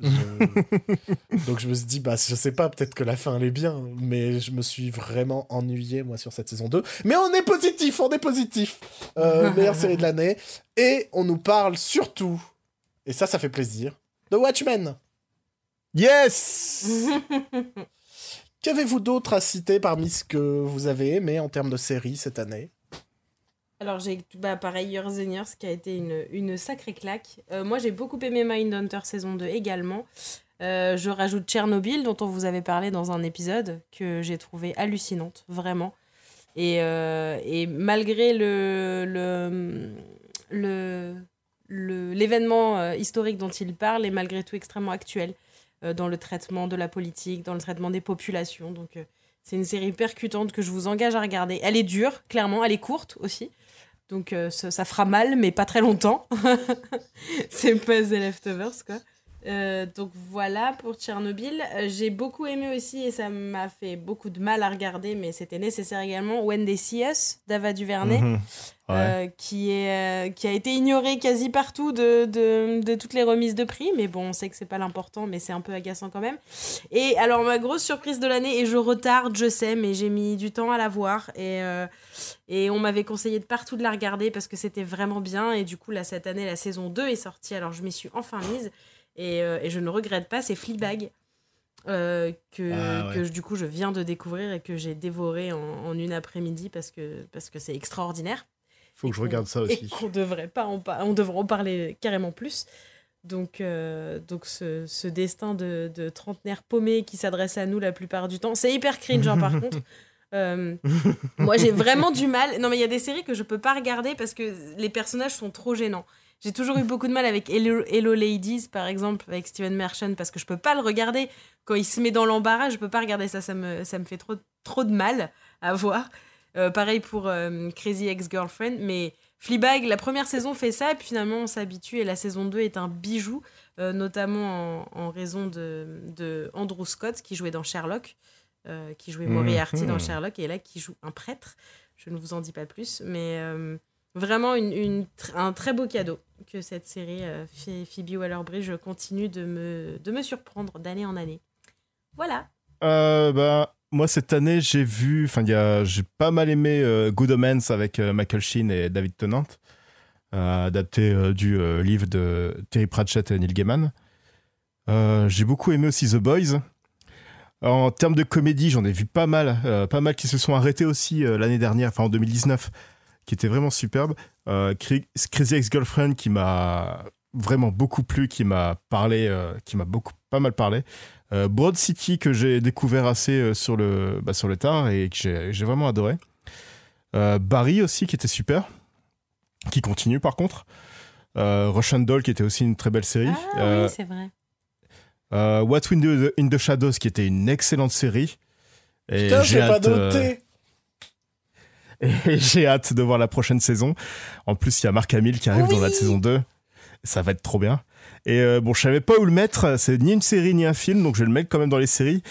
Je- Donc je me suis dit, bah je sais pas, peut-être que la fin elle est bien, mais je me suis vraiment ennuyé moi sur cette saison 2. Mais on est positif, on est positif. Euh, meilleure série de l'année. Et on nous parle surtout, et ça ça fait plaisir, de Watchmen. Yes Qu'avez-vous d'autre à citer parmi ce que vous avez aimé en termes de séries cette année? Alors, j'ai bah, pareil, Years and Years, qui a été une, sacrée claque. Euh, moi, j'ai beaucoup aimé Mindhunter saison 2 également. Euh, je rajoute Tchernobyl, dont on vous avait parlé dans un épisode, que j'ai trouvé hallucinante, vraiment. Et, euh, malgré le, l'événement historique dont il parle, est malgré tout extrêmement actuel dans le traitement de la politique, dans le traitement des populations. Donc, c'est une série percutante que je vous engage à regarder. Elle est dure, clairement, elle est courte aussi. Donc euh, ça, fera mal, mais pas très longtemps. c'est pas The Leftovers, quoi. Euh, donc voilà pour Tchernobyl. Euh, J'ai beaucoup aimé aussi, et ça m'a fait beaucoup de mal à regarder, mais c'était nécessaire également, When They See Us d'Ava DuVernay. Mhm. Ouais. Euh, qui, est, qui a été ignoré quasi partout de, de, de toutes les remises de prix. Mais bon, on sait que c'est pas l'important, mais c'est un peu agaçant quand même. Et alors, ma grosse surprise de l'année, et je retarde, je sais, mais j'ai mis du temps à la voir. Et, et on m'avait conseillé de partout de la regarder parce que c'était vraiment bien. Et du coup, là, cette année, la saison 2 est sortie. Alors, je m'y suis enfin mise. Et, euh, et je ne regrette pas, c'est Fleabag. euh, que, Ah, ouais. que je- du coup je viens de découvrir et que j'ai dévoré en, en une après-midi parce que parce que c'est extraordinaire Faut et que je regarde ça et aussi. qu'on devrait pas en on devrait en parler carrément plus. Donc, euh, donc ce, ce destin de, de trentenaire paumé qui s'adresse à nous la plupart du temps, c'est hyper cringe hein, par contre. Euh, moi j'ai vraiment du mal. Non mais il y a des séries que je peux pas regarder parce que les personnages sont trop gênants. J'ai toujours eu beaucoup de mal avec Hello, Hello Ladies par exemple avec Steven Merchant parce que je peux pas le regarder quand il se met dans l'embarras. Je peux pas regarder ça, ça me, ça me fait trop, trop de mal à voir. Euh, pareil pour euh, Crazy Ex-Girlfriend, mais Fleabag, la première saison fait ça, et puis finalement on s'habitue, et la saison 2 est un bijou, euh, notamment en, en raison de, de Andrew Scott, qui jouait dans Sherlock, qui jouait Moriarty Mhm. dans Sherlock, et là qui joue un prêtre. Je ne vous en dis pas plus, mais vraiment une, un très beau cadeau que cette série euh, Ph- Phoebe Waller-Bridge continue de me, de me surprendre d'année en année. Voilà. Euh, bah, moi, cette année, j'ai vu. Enfin, j'ai pas mal aimé euh, Good Omens avec euh, Michael Sheen et David Tennant, adapté du livre de Terry Pratchett et Neil Gaiman. J'ai beaucoup aimé aussi The Boys. En termes de comédie, j'en ai vu pas mal, pas mal qui se sont arrêtés aussi l'année dernière, enfin en 2019, qui étaient vraiment superbes. Euh, Cra- Crazy Ex-Girlfriend qui m'a vraiment beaucoup plu, qui m'a parlé, euh, qui m'a beaucoup pas mal parlé. Euh, Broad City que j'ai découvert assez euh, sur le bah, sur le tard et que j'ai vraiment adoré. Euh, Barry aussi qui était super, qui continue par contre. Euh, Russian Doll qui était aussi une très belle série. Ah Euh, oui, c'est vrai. euh, What We Do in the Shadows qui était une excellente série. Et Putain, je j'ai pas euh, noté et j'ai hâte de voir la prochaine saison. En plus, il y a Marc Hamill qui arrive dans la saison 2. Ça va être trop bien. Et euh, bon, je savais pas où le mettre. C'est ni une série ni un film, donc je vais le mettre quand même dans les séries.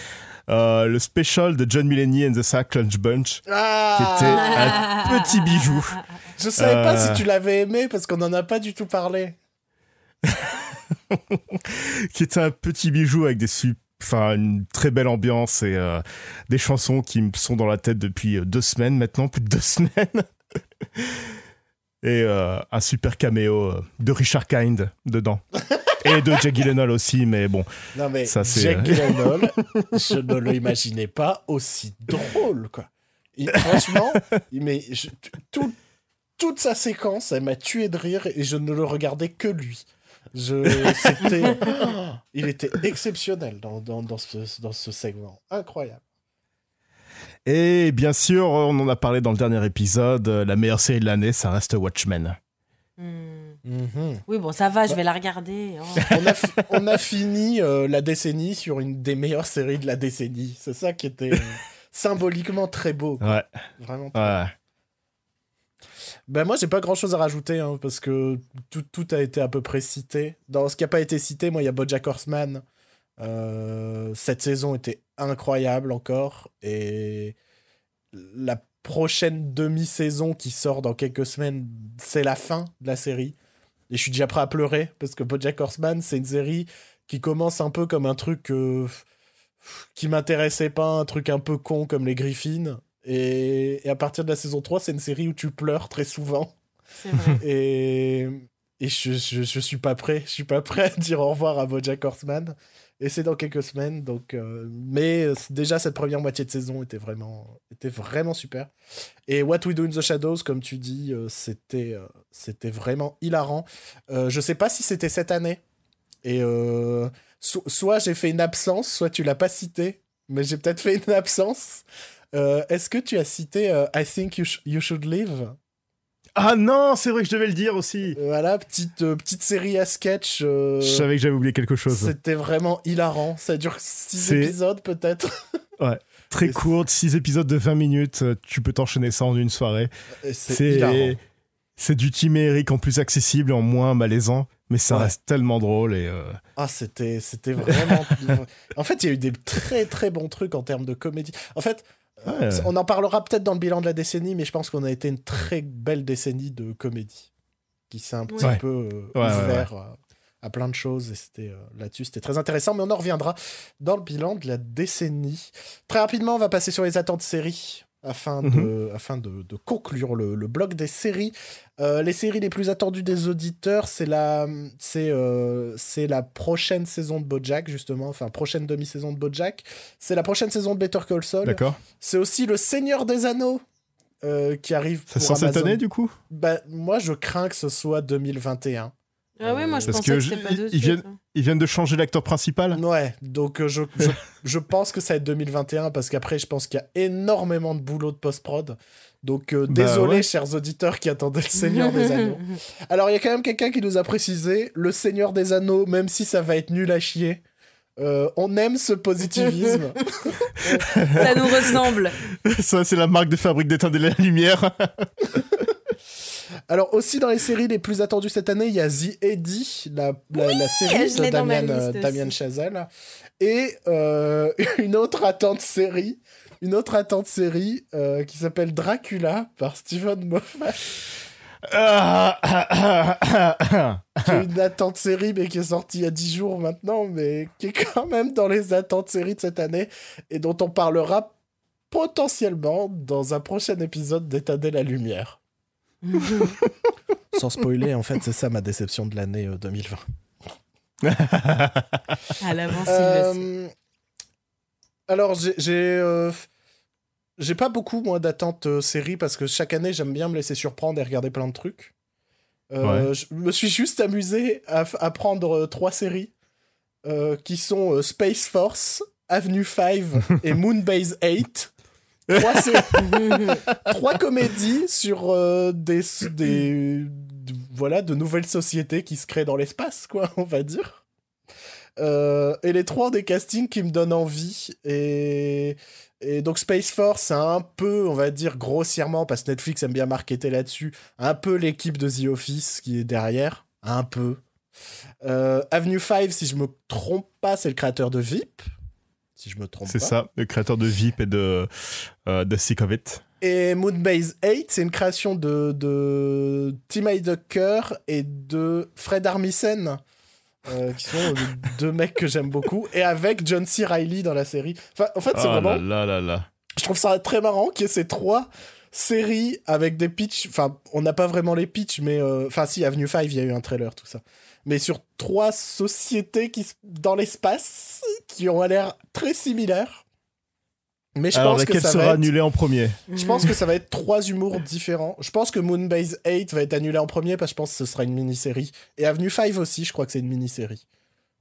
Euh, le special de John Mulaney and the Sack Lunch Bunch, Ah Qui était un petit bijou. Je savais pas Euh. si tu l'avais aimé parce qu'on en a pas du tout parlé. qui était un petit bijou avec des su- enfin une très belle ambiance et euh, des chansons qui me sont dans la tête depuis euh, deux semaines maintenant, plus de deux semaines. Et euh, un super caméo de Richard Kind dedans. Et de Jake Gyllenhaal aussi, mais bon. Non mais Ça, c'est, Jack Gyllenhaal, je ne l'imaginais pas aussi drôle, quoi. Franchement, il- mais je- tout- toute sa séquence, elle m'a tué de rire et je ne le regardais que lui. Je, il était exceptionnel dans, dans, dans ce, dans ce segment. Incroyable. Et bien sûr, on en a parlé dans le dernier épisode, euh, la meilleure série de l'année, ça reste Watchmen. Hmm. Mhm. Oui, bon, ça va, je vais la regarder. oh. On, a, fi- on a fini euh, la décennie sur une des meilleures séries de la décennie. C'est ça qui était euh, symboliquement très beau. quoi. Ouais, Vraiment ouais. Ben moi, j'ai pas grand chose à rajouter hein, parce que tout, a été à peu près cité. Dans ce qui a pas été cité, moi, il y a Bojack Horseman. Euh, cette saison était incroyable encore. Et la prochaine demi-saison qui sort dans quelques semaines, c'est la fin de la série. Et je suis déjà prêt à pleurer parce que Bojack Horseman, c'est une série qui commence un peu comme un truc euh, qui m'intéressait pas, un truc un peu con comme les Griffins. Et, et à partir de la saison 3, c'est une série où tu pleures très souvent. C'est vrai. Et, et je, je, je suis pas prêt. Je suis pas prêt à dire au revoir à Bojack Horseman. Et c'est dans quelques semaines. Donc, euh, mais euh, déjà, cette première moitié de saison était vraiment, était vraiment super. Et What We Do in the Shadows, comme tu dis, euh, c'était, euh, c'était vraiment hilarant. Je sais pas si c'était cette année. Et so- soit j'ai fait une absence, soit tu l'as pas cité. Mais j'ai peut-être fait une absence. Euh, Est-ce que tu as cité euh, I Think you, Sh- you Should Live? Ah non, c'est vrai que je devais le dire aussi. Voilà, petite, euh, petite série à sketch. euh, Je savais que j'avais oublié quelque chose. C'était vraiment hilarant. Ça dure 6 C'est- épisodes peut-être. Très Et c'est- courte, 6 épisodes de 20 minutes, euh, tu peux t'enchaîner ça en une soirée. C'est hilarant. C'est du Eric en plus accessible et en moins malaisant, mais ça Ouais. reste tellement drôle et euh, Ah, c'était, c'était vraiment. en fait, il y a eu des très très bons trucs en termes de comédie. En fait, ouais. on en parlera peut-être dans le bilan de la décennie, mais je pense qu'on a été une très belle décennie de comédie qui s'est un petit Ouais. peu euh, Ouais, ouvert euh, à plein de choses. Et c'était euh, là-dessus, c'était très intéressant, mais on en reviendra dans le bilan de la décennie. Très rapidement, on va passer sur les attentes séries. Afin de, Mhm. afin de, de conclure le, le bloc des séries. Euh, les séries les plus attendues des auditeurs, c'est la, c'est, euh, c'est la prochaine saison de Bojack, justement. Enfin, prochaine demi-saison de Bojack. C'est la prochaine saison de Better Call Saul. D'accord. C'est aussi le Seigneur des Anneaux euh, qui arrive Ça pour sort cette année du coup? Bah, moi, je crains que ce soit 2021. Ah oui, moi je Parce pensais que que je- pas de ils suite, viennent- hein. Ils viennent de changer l'acteur principal Ouais, donc euh, je, je, je pense que ça va être 2021 parce qu'après, je pense qu'il y a énormément de boulot de post-prod. Donc, euh, Bah désolé, ouais. chers auditeurs qui attendaient le Seigneur des Anneaux. Alors, il y a quand même quelqu'un qui nous a précisé le Seigneur des Anneaux, même si ça va être nul à chier, euh, on aime ce positivisme. Ça nous ressemble. Ça, c'est la marque de fabrique d'éteindre la lumière. Alors aussi dans les séries les plus attendues cette année, il y a The Eddie, la, la, la série de Damien, Damien. Chazelle. Et euh, une autre attente série, une autre attente série euh, qui s'appelle Dracula par Stephen Moffat, Ah, qui est une attente série mais qui est sortie il y a 10 jours maintenant, mais qui est quand même dans les attentes séries de cette année et dont on parlera potentiellement dans un prochain épisode d'Éteindre la lumière. Sans spoiler, en fait, c'est ça ma déception de l'année euh, 2020. À l'avance. Euh, alors, j'ai. J'ai euh, j'ai pas beaucoup, moi, d'attentes euh, séries parce que chaque année, j'aime bien me laisser surprendre et regarder plein de trucs. Euh, Je me suis juste amusé à, à prendre euh, trois séries euh, qui sont euh, Space Force, Avenue 5 et Moonbase 8. Trois, comédies sur euh, des, des, de- voilà, de nouvelles sociétés qui se créent dans l'espace, quoi, on va dire. Euh, et les trois des castings qui me donnent envie. Et, et donc Space Force, c'est un peu, on va dire grossièrement, parce que Netflix aime bien marketer là-dessus, un peu l'équipe de The Office qui est derrière. Un peu. Euh, Avenue 5, si je me trompe pas, c'est le créateur de VIP. Si je me trompe C'est ça, le créateur de VIP et de, euh, de Sick of It. Et Moonbase 8, c'est une création de, de Tim Heidecker et de Fred Armisen, euh, qui sont euh, deux mecs que j'aime beaucoup, et avec John C. Reilly dans la série. Enfin, en fait, c'est Oh vraiment. là là là là. Je trouve ça très marrant qu'il y ait ces trois, série avec des pitchs. Enfin, on n'a pas vraiment les pitchs, mais. euh, Enfin, si, Avenue 5, il y a eu un trailer, tout ça. Mais sur trois sociétés qui, dans l'espace qui ont l'air très similaires. Mais je Alors, pense que ça sera va être- annulée en premier? Je pense que ça va être trois humours différents. Je pense que Moonbase 8 va être annulé en premier parce que je pense que ce sera une mini-série. Et Avenue 5 aussi, je crois que c'est une mini-série.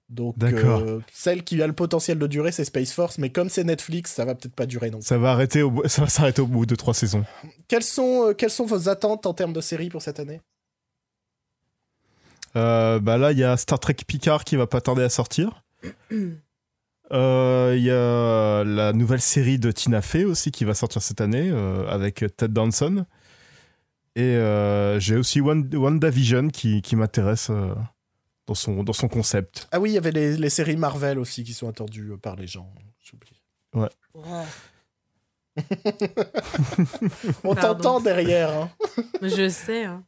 Donc, euh, celle qui a le potentiel de durer, c'est Space Force. Mais comme c'est Netflix, ça va peut-être pas durer non plus. Ça va arrêter au ça va s'arrêter au bout de trois saisons. Quelles sont, euh, quelles sont vos attentes en termes de série pour cette année? Euh, bah là, il y a Star Trek Picard qui va pas tarder à sortir. Euh, Il y a la nouvelle série de Tina Fey aussi qui va sortir cette année euh, avec Ted Danson. Et euh, j'ai aussi One- WandaVision qui, qui m'intéresse euh, dans, son, dans son concept. Ah oui, il y avait les, les séries Marvel aussi qui sont attendues par les gens. J'oublie. On Pardon. t'entend derrière. hein. Je sais. hein.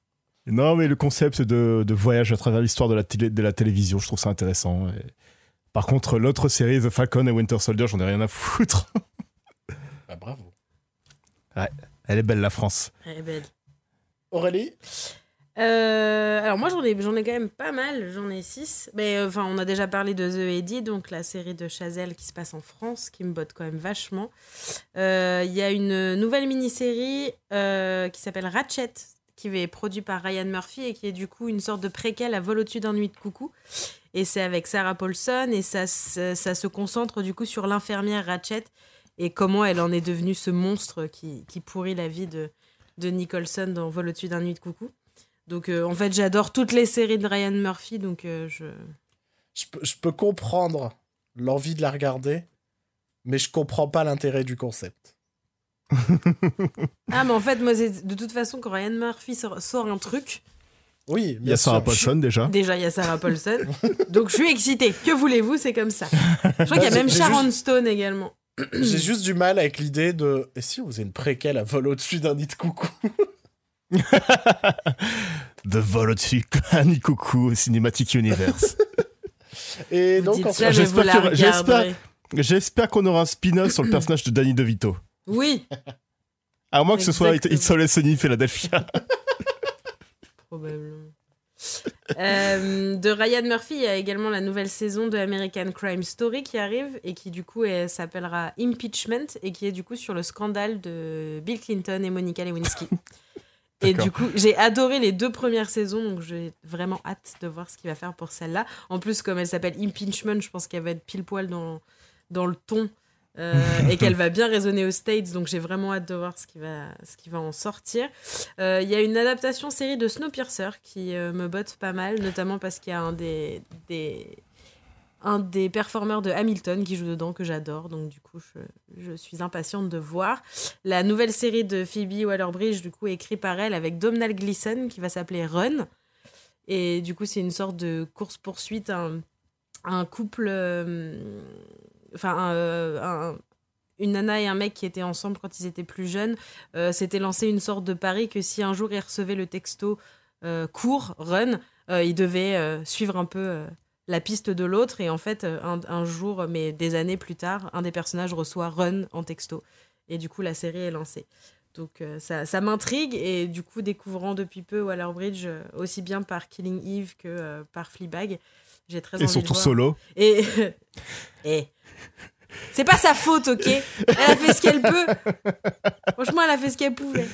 Non, mais le concept de, de voyage à travers l'histoire de, la télé- de la télévision, je trouve ça intéressant. Et Par contre, l'autre série, The Falcon et Winter Soldier, j'en ai rien à foutre. Bah, bravo. Elle est belle, la France. Elle est belle. Aurélie? Euh, alors moi j'en ai, j'en ai quand même pas mal, j'en ai six. Mais euh, enfin on a déjà parlé de The Eddie, donc la série de Chazelle qui se passe en France, qui me botte quand même vachement. Euh, Il y a une nouvelle mini-série euh, qui s'appelle Ratchet, qui est produite par Ryan Murphy et qui est du coup une sorte de préquel à Vol au-dessus d'un nuit de coucou. Et c'est avec Sarah Paulson et ça, ça se concentre du coup sur l'infirmière Ratchet et comment elle en est devenue ce monstre qui, qui pourrit la vie de, de Nicholson dans Vol au-dessus d'un nuit de coucou. Donc euh, en fait j'adore toutes les séries de Ryan Murphy donc euh, je je je peux comprendre l'envie de la regarder, mais je comprends pas l'intérêt du concept. ah mais en fait moi de toute façon quand Ryan Murphy sort, sort un truc Oui, Il y a Sarah Paulson déjà. déjà il y a Sarah Paulson donc je suis excitée que voulez-vous c'est comme ça je crois qu'il y a même Sharon Stone également J'ai juste du mal avec l'idée de. Et si on faisait une préquelle à vol au-dessus d'un nid de coucou? De vol au-dessus, Annie Coucou, Cinematic Universe. Et vous donc, en fait, J'espère qu'on aura un spin-off sur le personnage de Danny DeVito. Oui À moins que ce soit. It's Always Sunny Philadelphia. probablement Euh, de Ryan Murphy il y a également la nouvelle saison de American Crime Story qui arrive et qui du coup s'appellera Impeachment et qui est du coup sur le scandale de Bill Clinton et Monica Lewinsky Et du coup, j'ai adoré les deux premières saisons, donc j'ai vraiment hâte de voir ce qu'il va faire pour celle-là. En plus, comme elle s'appelle Impeachment, je pense qu'elle va être pile poil dans, dans le ton euh, et qu'elle va bien résonner aux States, donc j'ai vraiment hâte de voir ce qui va, ce qui va en sortir. Euh, Il y a une adaptation série de Snowpiercer qui euh, me botte pas mal, notamment parce qu'il y a un des, des, un des performeurs de Hamilton qui joue dedans, que j'adore, donc du coup, je, je suis impatiente de voir. La nouvelle série de Phoebe Waller-Bridge, du coup, écrite par elle avec Domhnall Gleeson, qui va s'appeler Run. Et du coup, c'est une sorte de course-poursuite, un, un couple. Enfin, un- un- une nana et un mec qui étaient ensemble quand ils étaient plus jeunes euh, s'étaient lancé une sorte de pari que si un jour ils recevaient le texto euh, court, run, euh, ils devaient suivre un peu la piste de l'autre. Et en fait, un, un jour, mais des années plus tard, un des personnages reçoit run en texto. Et du coup, la série est lancée. Donc ça, ça m'intrigue et du coup découvrant depuis peu Waller-Bridge euh, aussi bien par Killing Eve que par Fleabag, j'ai très Et envie de surtout voir. solo. Et, et c'est pas sa faute, ok Elle a fait ce qu'elle peut. Franchement, elle a fait ce qu'elle pouvait.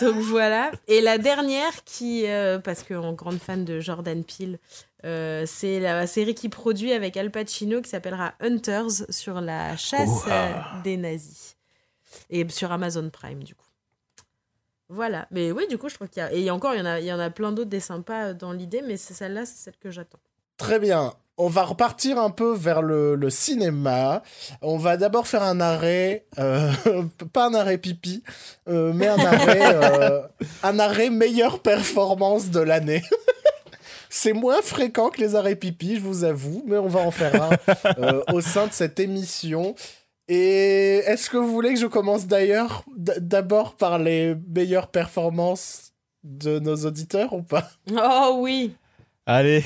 Donc voilà. Et la dernière qui, euh, parce que en grande fan de Jordan Peele, euh, c'est la série qui produit avec Al Pacino qui s'appellera Hunters sur la chasse euh, des nazis et sur Amazon Prime du coup. Voilà. Mais oui, du coup, je trouve qu'il y a et il y a encore, il y en a, il y en a plein d'autres des sympas dans l'idée, mais c'est celle-là, c'est celle que j'attends. Très bien. On va repartir un peu vers le, le cinéma. On va d'abord faire un arrêt, euh, pas un arrêt pipi, euh, mais un arrêt, euh, un arrêt meilleure performance de l'année. C'est moins fréquent que les arrêts pipi, je vous avoue, mais on va en faire un euh, au sein de cette émission. Et est-ce que vous voulez que je commence d'ailleurs d'abord par les meilleures performances de nos auditeurs ou pas? Oh oui. Allez,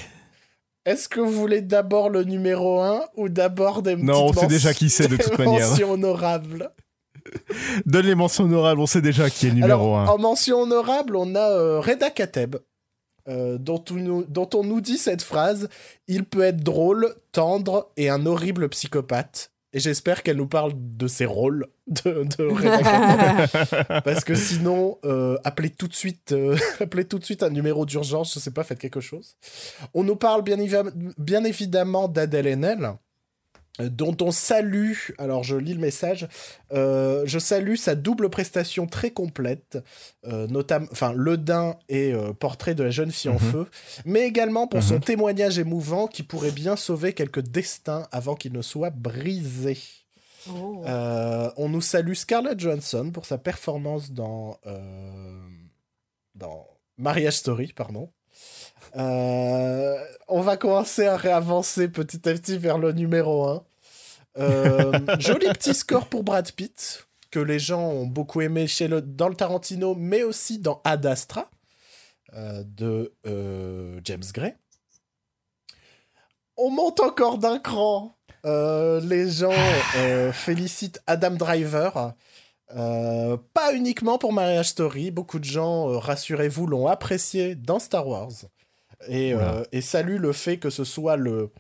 Est-ce que vous voulez d'abord le numéro 1 ou d'abord des Non, on sait déjà mentions- qui c'est, de toute manière. mentions honorables Donne les mentions honorables, on sait déjà qui est numéro Alors, 1. En mention honorable, on a euh, Reda Kateb, euh, dont, on nous, dont on nous dit cette phrase Il peut être drôle, tendre et un horrible psychopathe. Et j'espère qu'elle nous parle de ses rôles de, de. Parce que sinon, euh, appelez, tout de suite, euh, appelez tout de suite un numéro d'urgence, je sais pas, faites quelque chose. On nous parle bien, évi- bien évidemment d'Adèle Haenel, dont on salue, alors je lis le message, euh, je salue sa double prestation très complète, euh, notamment, enfin, Le Dain et euh, Portrait de la jeune fille en Mhm. feu, mais également pour son Mhm. témoignage émouvant qui pourrait bien sauver quelques destins avant qu'ils ne soient brisés. Oh. Euh, on nous salue Scarlett Johansson pour sa performance dans, euh, dans Marriage Story, pardon. Euh, on va commencer à réavancer petit à petit vers le numéro 1. joli petit score pour Brad Pitt, que les gens ont beaucoup aimé chez le, dans le Tarantino, mais aussi dans Ad Astra euh, de euh, James Gray. On monte encore d'un cran. Euh, les gens euh, félicitent Adam Driver. Euh, pas uniquement pour Marriage Story, beaucoup de gens, euh, rassurez-vous, l'ont apprécié dans Star Wars. Et, euh, et saluent le fait que ce soit le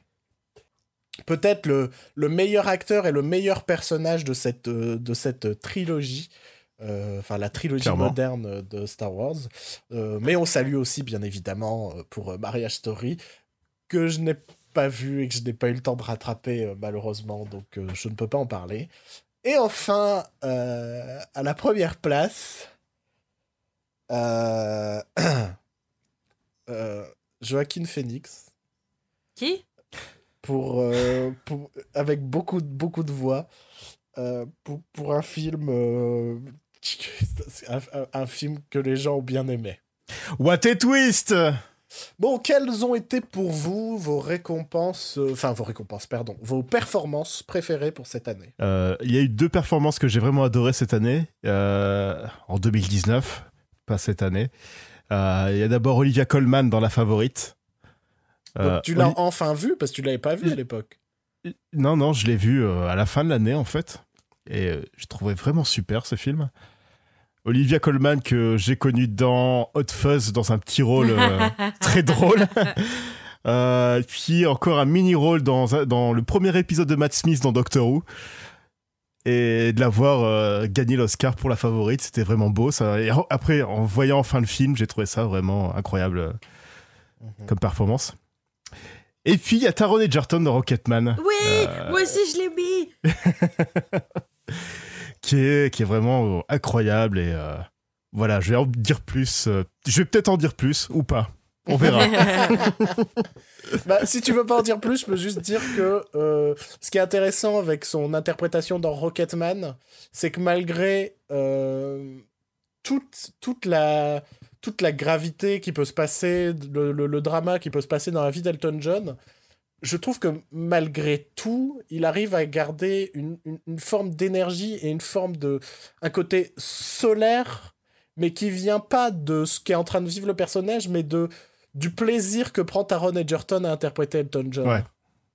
peut-être le, le meilleur acteur et le meilleur personnage de cette, euh, de cette trilogie. Euh, Enfin, la trilogie Clairement. moderne de Star Wars. Euh, mais on salue aussi, bien évidemment, pour Marriage Story, que je n'ai pas vu et que je n'ai pas eu le temps de rattraper, malheureusement, donc euh, je ne peux pas en parler. Et enfin, euh, à la première place, euh, euh, Joaquin Phoenix, Qui? Pour, euh, pour- avec beaucoup, de- beaucoup de voix, euh, pour, pour un film, euh, un, film que les gens ont bien aimé. What a twist Bon, quelles ont été pour vous vos récompenses, enfin vos récompenses, pardon, vos performances préférées pour cette année? Il y a eu deux performances que j'ai vraiment adorées cette année, en 2019, pas cette année. Il y a d'abord Olivia Colman dans La Favorite. Donc, Euh, tu l'as enfin vu parce que tu l'avais pas vu à l'époque. Non, non, je l'ai vu euh, à la fin de l'année en fait. Et euh, je trouvais vraiment super ce film. Olivia Colman que j'ai connue dans Hot Fuzz dans un petit rôle euh, très drôle. Euh, puis encore un mini rôle dans, le premier épisode de Matt Smith dans Doctor Who. Et de l'avoir euh, gagné l'Oscar pour la favorite, c'était vraiment beau. Ça. Et après, en voyant enfin le film, j'ai trouvé ça vraiment incroyable Mhm. comme performance. Et puis il y a Taron Egerton dans Rocketman. Oui, Euh, moi aussi je l'ai mis. qui est, qui est vraiment euh, incroyable et euh, voilà, je vais en dire plus. je vais peut-être en dire plus ou pas. On verra. Bah, si tu veux pas en dire plus, je peux juste dire que euh, ce qui est intéressant avec son interprétation dans Rocketman, c'est que malgré euh, toute, toute, la, toute la gravité qui peut se passer, le, le- le drama qui peut se passer dans la vie d'Elton John, je trouve que malgré tout, il arrive à garder une, une- une forme d'énergie et une forme de. un côté solaire, mais qui vient pas de ce qu'est en train de vivre le personnage, mais de du plaisir que prend Taron Egerton à interpréter Elton John. Ouais.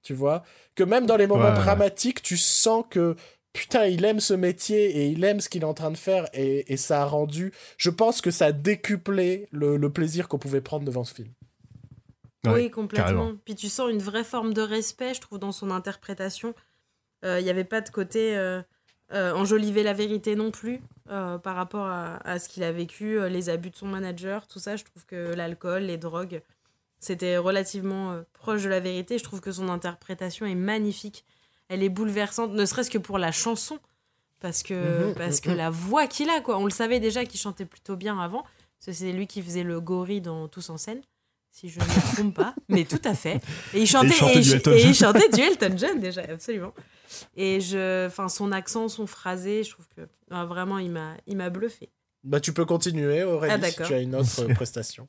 Tu vois? Que même dans les moments Ouais, dramatiques, tu sens que putain, il aime ce métier et il aime ce qu'il est en train de faire et, et ça a rendu. Je pense que ça a décuplé le, le plaisir qu'on pouvait prendre devant ce film. Ouais, oui, complètement. carrément. Puis tu sens une vraie forme de respect, je trouve, dans son interprétation. Euh, Il n'y avait pas de côté euh, euh, enjoliver la vérité non plus euh, par rapport à, à ce qu'il a vécu, euh, les abus de son manager, tout ça. Je trouve que l'alcool, les drogues, c'était relativement euh, proche de la vérité. Je trouve que son interprétation est magnifique. Elle est bouleversante, ne serait-ce que pour la chanson. Parce que, Mhm, parce que mhm. la voix qu'il a, quoi. On le savait déjà qu'il chantait plutôt bien avant. Parce que c'est lui qui faisait le gorille dans Tous en scène, si je ne me trompe pas. Mais tout à fait. Et il chantait, et du il- et chantait du Elton John déjà, absolument. Et je, enfin, son accent, son phrasé, je trouve que ah, vraiment, il m'a, il m'a bluffé. Bah, tu peux continuer, Aurélie, Ah, si tu as une autre prestation.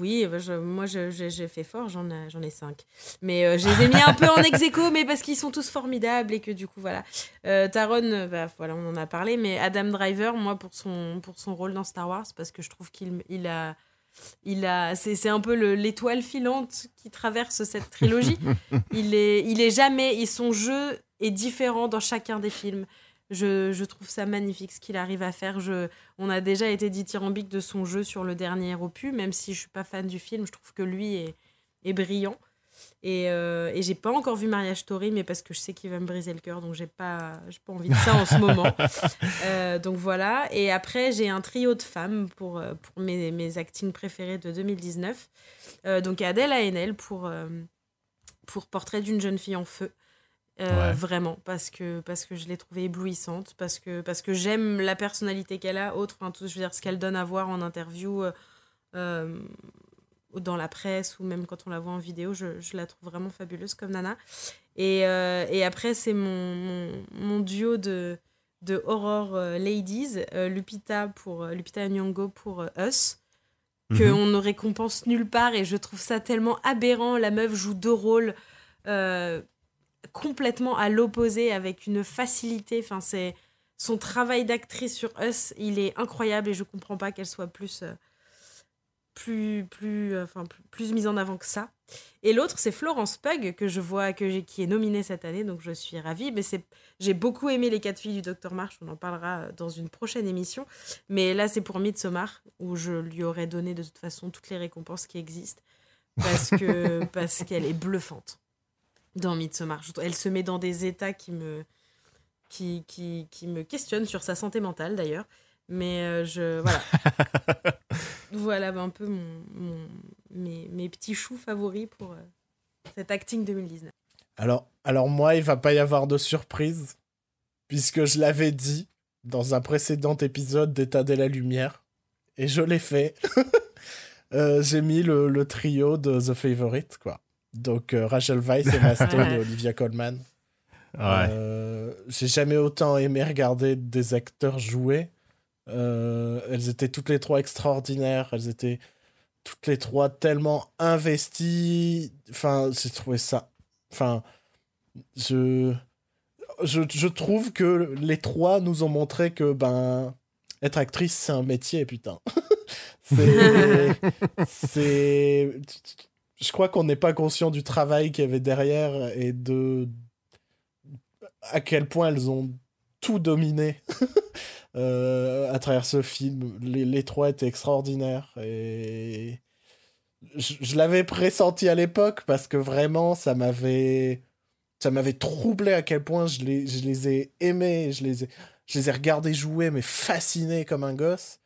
Oui, bah, je- moi je- je- j'ai fait fort, j'en ai, cinq. Mais euh, je les ai mis un peu en ex aequo, mais parce qu'ils sont tous formidables et que du coup, voilà. Euh, Taron, euh, bah, voilà, on en a parlé, mais Adam Driver, moi, pour son, pour son rôle dans Star Wars, parce que je trouve qu'il il a. Il a, c'est, un peu le- l'étoile filante qui traverse cette trilogie. il est, il est jamais, et son jeu est différent dans chacun des films. Je, je trouve ça magnifique ce qu'il arrive à faire. Je, on a déjà été dithyrambique de son jeu sur le dernier opus, même si je suis pas fan du film, je trouve que lui est, est brillant. Et, euh, et j'ai pas encore vu Mariage Story, mais parce que je sais qu'il va me briser le cœur, donc j'ai pas, pas envie de ça en ce moment. Euh, donc voilà. Et après, j'ai un trio de femmes pour, euh, pour mes, mes actings préférés de 2019. Euh, donc Adèle Haenel pour, pour Portrait d'une jeune fille en feu. Euh, Ouais. Vraiment, parce que, parce que je l'ai trouvée éblouissante, parce que, parce que j'aime la personnalité qu'elle a, autre, enfin, tout, je veux dire, ce qu'elle donne à voir en interview, euh, euh, dans la presse, ou même quand on la voit en vidéo, je, je la trouve vraiment fabuleuse comme Nana. Et, euh, et après, c'est mon, mon, mon duo de, de horror ladies, Lupita, pour, Lupita Nyong'o pour Us Mhm. qu'on ne récompense nulle part et je trouve ça tellement aberrant. La meuf joue deux rôles euh, complètement à l'opposé avec une facilité. Enfin, c'est son travail d'actrice sur Us, il est incroyable et je comprends pas qu'elle soit plus euh, plus plus euh, enfin plus, mise en avant que ça. Et l'autre c'est Florence Pug que je vois que qui est nominée cette année donc je suis ravie mais c'est j'ai beaucoup aimé les quatre filles du Docteur March, on en parlera dans une prochaine émission. Mais là, c'est pour Midsommar, où je lui aurais donné de toute façon toutes les récompenses qui existent. Parce que parce qu'elle est bluffante dans Midsommar. Elle se met dans des états qui me, qui, qui, qui me questionnent sur sa santé mentale, d'ailleurs. Mais euh, je. Voilà. voilà un peu mon, mon- mes, mes petits choux favoris pour euh, cet acting 2019. Alors, alors moi, il va pas y avoir de surprise, puisque je l'avais dit dans un précédent épisode d'État de la Lumière, et je l'ai fait. Euh, J'ai mis le, le trio de The Favorite, quoi. Donc euh, Rachel Weisz, Emma Stone et Olivia Colman. Ouais. Euh, J'ai jamais autant aimé regarder des acteurs jouer. Euh, elles étaient toutes les trois extraordinaires. Elles étaient toutes les trois tellement investies. Enfin, j'ai trouvé ça. Enfin, je... je je trouve que les trois nous ont montré que ben être actrice c'est un métier putain. c'est c'est je crois qu'on n'est pas conscient du travail qu'il y avait derrière et de à quel point elles ont tout dominé euh, à travers ce film. Les, les trois étaient extraordinaires et je, l'avais pressenti à l'époque parce que vraiment ça m'avait ça m'avait troublé à quel point je les, je les ai aimés, je les ai, je les ai regardés jouer mais fascinés comme un gosse.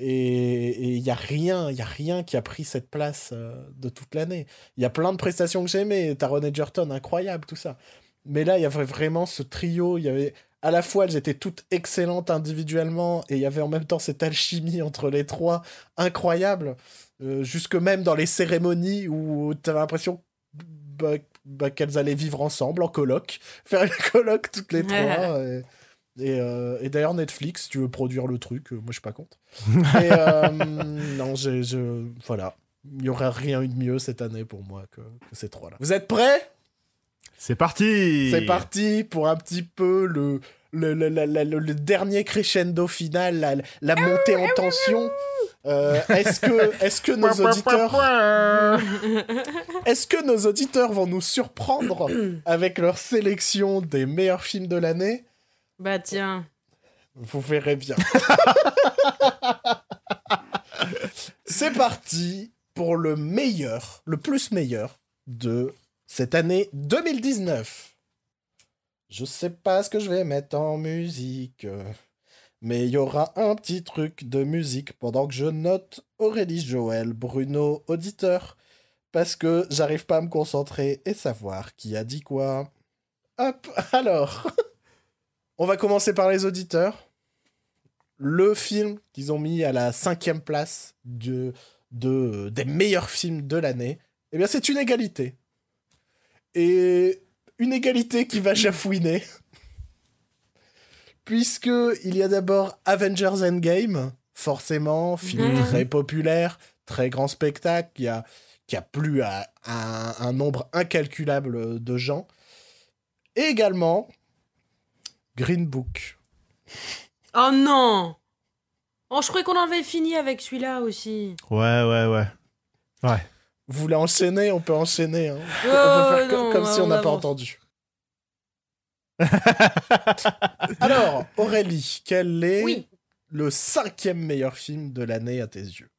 Et il y a rien, il y a rien qui a pris cette place euh, de toute l'année. Il y a plein de prestations que j'aimais, Taron Egerton, incroyable, tout ça. Mais là, il y avait vraiment ce trio, il y avait à la fois elles étaient toutes excellentes individuellement et il y avait en même temps cette alchimie entre les trois incroyable. Euh, jusque même dans les cérémonies où tu avais l'impression bah, bah, qu'elles allaient vivre ensemble en coloc, faire une coloc toutes les trois. et et, euh, et d'ailleurs, Netflix, si tu veux produire le truc, euh, moi je suis pas contre. Et euh, non, j'ai, je, voilà. Il n'y aurait rien eu de mieux cette année pour moi que, que ces trois-là. Vous êtes prêts? C'est parti C'est parti pour un petit peu le, le, le, le- le- le dernier crescendo final, la, la montée en tension. Euh, est-ce que, est-ce que nos auditeurs, est-ce que nos auditeurs vont nous surprendre avec leur sélection des meilleurs films de l'année? Bah tiens. Vous verrez bien. C'est parti pour le meilleur, le plus meilleur de cette année 2019. Je sais pas ce que je vais mettre en musique, mais il y aura un petit truc de musique pendant que je note Aurélie Joël, Bruno, auditeur, parce que j'arrive pas à me concentrer et savoir qui a dit quoi. Hop, alors, on va commencer par les auditeurs le film qu'ils ont mis à la cinquième place de, de, des meilleurs films de l'année, eh bien c'est une égalité. Et une égalité qui va chafouiner. Puisque il y a d'abord Avengers Endgame, forcément, film Mhm. très populaire, très grand spectacle, qui a, qui a plu à, à un, un nombre incalculable de gens. Et également Green Book. Oh non Oh, je croyais qu'on en avait fini avec celui-là aussi. Ouais, ouais, ouais. Ouais. Vous voulez enchaîner On peut enchaîner. hein. Oh, on peut faire non, comme si on n'a pas entendu. Alors, Aurélie, quel est Oui. le cinquième meilleur film de l'année à tes yeux?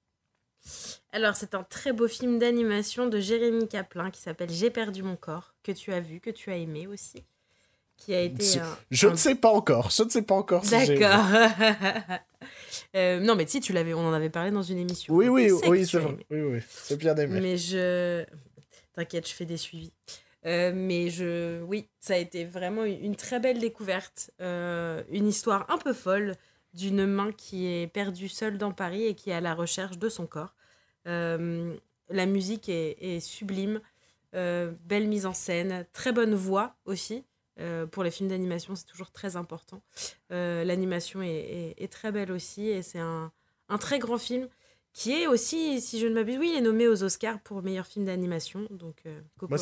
Alors, c'est un très beau film d'animation de Jérémy Caplin qui s'appelle J'ai perdu mon corps, que tu as vu, que tu as aimé aussi. Qui a été. Je- un- Je un ne sais pas encore. Je ne sais pas encore si D'accord. Euh, non, mais si, tu l'avais, on en avait parlé dans une émission. Oui, oui, oui, c'est vrai. Oui, oui, c'est bien aimé. Mais je. T'inquiète, je fais des suivis. Euh, mais je. Oui, ça a été vraiment une très belle découverte. Euh, une histoire un peu folle d'une main qui est perdue seule dans Paris et qui est à la recherche de son corps. La musique est, est sublime. Belle mise en scène. Très bonne voix aussi. Euh, pour les films d'animation, c'est toujours très important. Euh, L'animation est, est- est très belle aussi et c'est un, un très grand film qui est aussi, si je ne m'abuse, oui, il est nommé aux Oscars pour meilleur film d'animation. Donc, euh, Moi,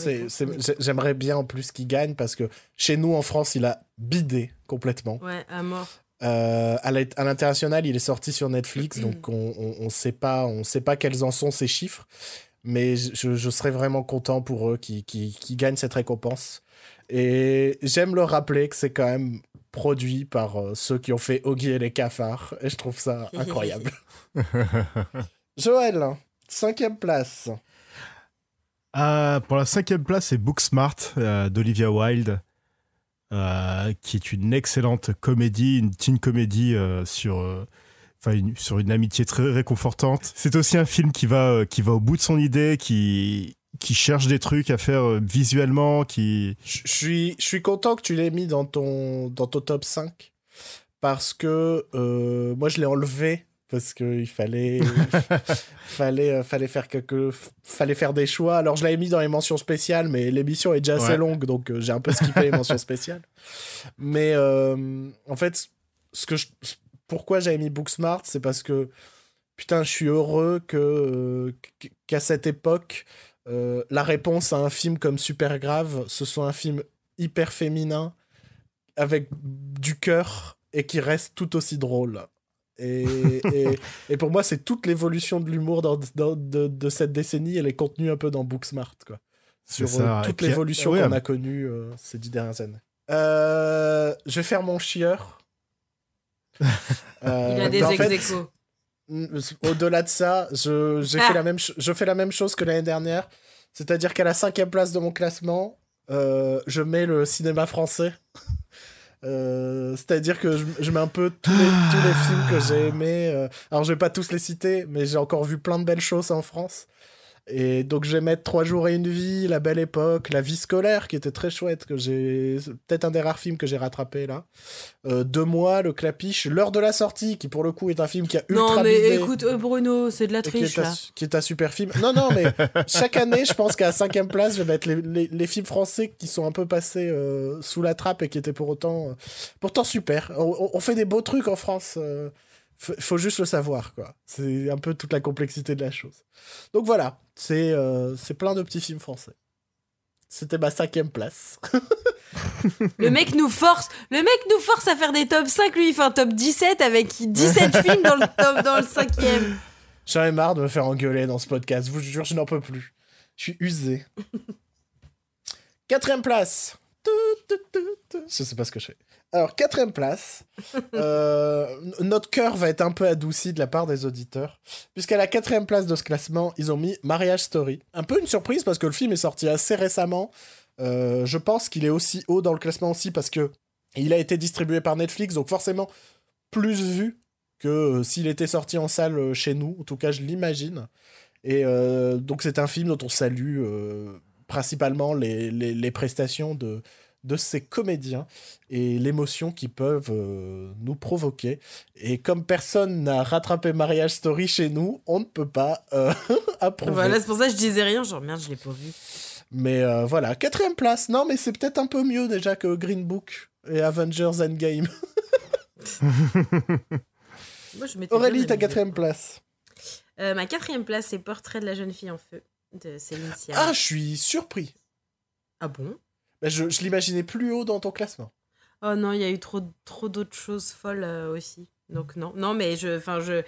j'aimerais bien en plus qu'il gagne parce que chez nous en France, il a bidé complètement. Ouais, à mort. Euh, à l'int- à l'international, il est sorti sur Netflix, donc on, on, on sait pas, on sait pas quels en sont ces chiffres, mais je, je serais vraiment content pour eux qui, qui, qui gagnent cette récompense. Et j'aime le rappeler que c'est quand même produit par euh, ceux qui ont fait Oggy et les cafards, et je trouve ça incroyable. Joël, cinquième place. Ah, pour la cinquième place, c'est Booksmart euh, d'Olivia Wilde, euh, qui est une excellente comédie, une teen comédie euh, sur, euh, enfin, une- sur une amitié très réconfortante. C'est aussi un film qui va, euh, qui va au bout de son idée, qui, qui cherche des trucs à faire euh, visuellement, qui... Je suis, je suis content que tu l'aies mis dans ton, dans ton top 5 parce que euh, moi je l'ai enlevé parce qu'il fallait, fallait, euh, fallait, faire quelque, fallait faire des choix. Alors je l'avais mis dans les mentions spéciales, mais l'émission est déjà assez longue donc j'ai un peu skippé les mentions spéciales. Mais euh, en fait, ce que je, pourquoi j'avais mis Booksmart, c'est parce que putain, je suis heureux que qu'à cette époque, euh, la réponse à un film comme Super Grave, ce soit un film hyper féminin, avec du cœur, et qui reste tout aussi drôle. Et, et, et pour moi, c'est toute l'évolution de l'humour dans, dans- de, de cette décennie, elle est contenue un peu dans Booksmart, quoi. Sur ça. euh, toute l'évolution ouais, qu'on a connue euh, ces dix dernières années. Euh, je vais faire mon chieur. Il Euh, a des fait. Mm, Au-delà de ça, je, j'ai Ah. fait la même ch- je fais la même chose que l'année dernière. C'est-à-dire qu'à la cinquième place de mon classement, euh, je mets le cinéma français. Euh, c'est-à-dire que je, je mets un peu tous les, tous les films que j'ai aimés. euh, alors, je vais pas tous les citer, mais j'ai encore vu plein de belles choses en France. Et donc, je vais mettre Trois jours et une vie, La Belle Époque, La vie scolaire, qui était très chouette, que j'ai. Peut-être un des rares films que j'ai rattrapé là. Euh, Deux mois, Le Clapiche, L'heure de la sortie, qui pour le coup est un film qui a ultra Non, mais bidé écoute, euh, Bruno, c'est de la qui est, triche, un, là. qui est un super film. Non, non, mais chaque année, je pense qu'à la cinquième place, je vais mettre les, les- les films français qui sont un peu passés euh, sous la trappe et qui étaient pour autant, euh, pourtant super. On fait des beaux trucs en France. Faut, juste le savoir, quoi. C'est un peu toute la complexité de la chose. Donc voilà, c'est euh, c'est plein de petits films français. C'était ma cinquième place. Le mec nous force, le mec nous force à faire des top 5, lui il fait un top 17 avec 17 films dans le top dans le cinquième. J'en ai marre de me faire engueuler dans ce podcast. Je vous jure, je n'en peux plus. Je suis usé. Quatrième place. Je sais pas ce que je fais. Alors, quatrième place. Euh, notre cœur va être un peu adouci de la part des auditeurs. Puisqu'à la quatrième place de ce classement, ils ont mis Mariage Story. Un peu une surprise parce que le film est sorti assez récemment. Euh, je pense qu'il est aussi haut dans le classement aussi parce que il a été distribué par Netflix, donc forcément plus vu que euh, s'il était sorti en salle chez nous. En tout cas, je l'imagine. Et donc, c'est un film dont on salue principalement les, les, les prestations de, de ces comédiens et l'émotion qu'ils peuvent euh, nous provoquer. Et comme personne n'a rattrapé Mariage Story chez nous, on ne peut pas euh, approuver. Voilà, c'est pour ça que je disais rien, genre merde, je l'ai pas vu. Mais euh, voilà, quatrième place. Non, mais c'est peut-être un peu mieux déjà que Green Book et Avengers Endgame. Moi, je Aurélie, ta quatrième place. Euh, ma quatrième place, c'est Portrait de la jeune fille en feu de Céline Sciamma. Ah, je suis surpris. Ah bon? Mais je, je l'imaginais plus haut dans ton classement. Oh non, il y a eu trop, trop d'autres choses folles euh, aussi. Donc non, non, mais je, enfin je,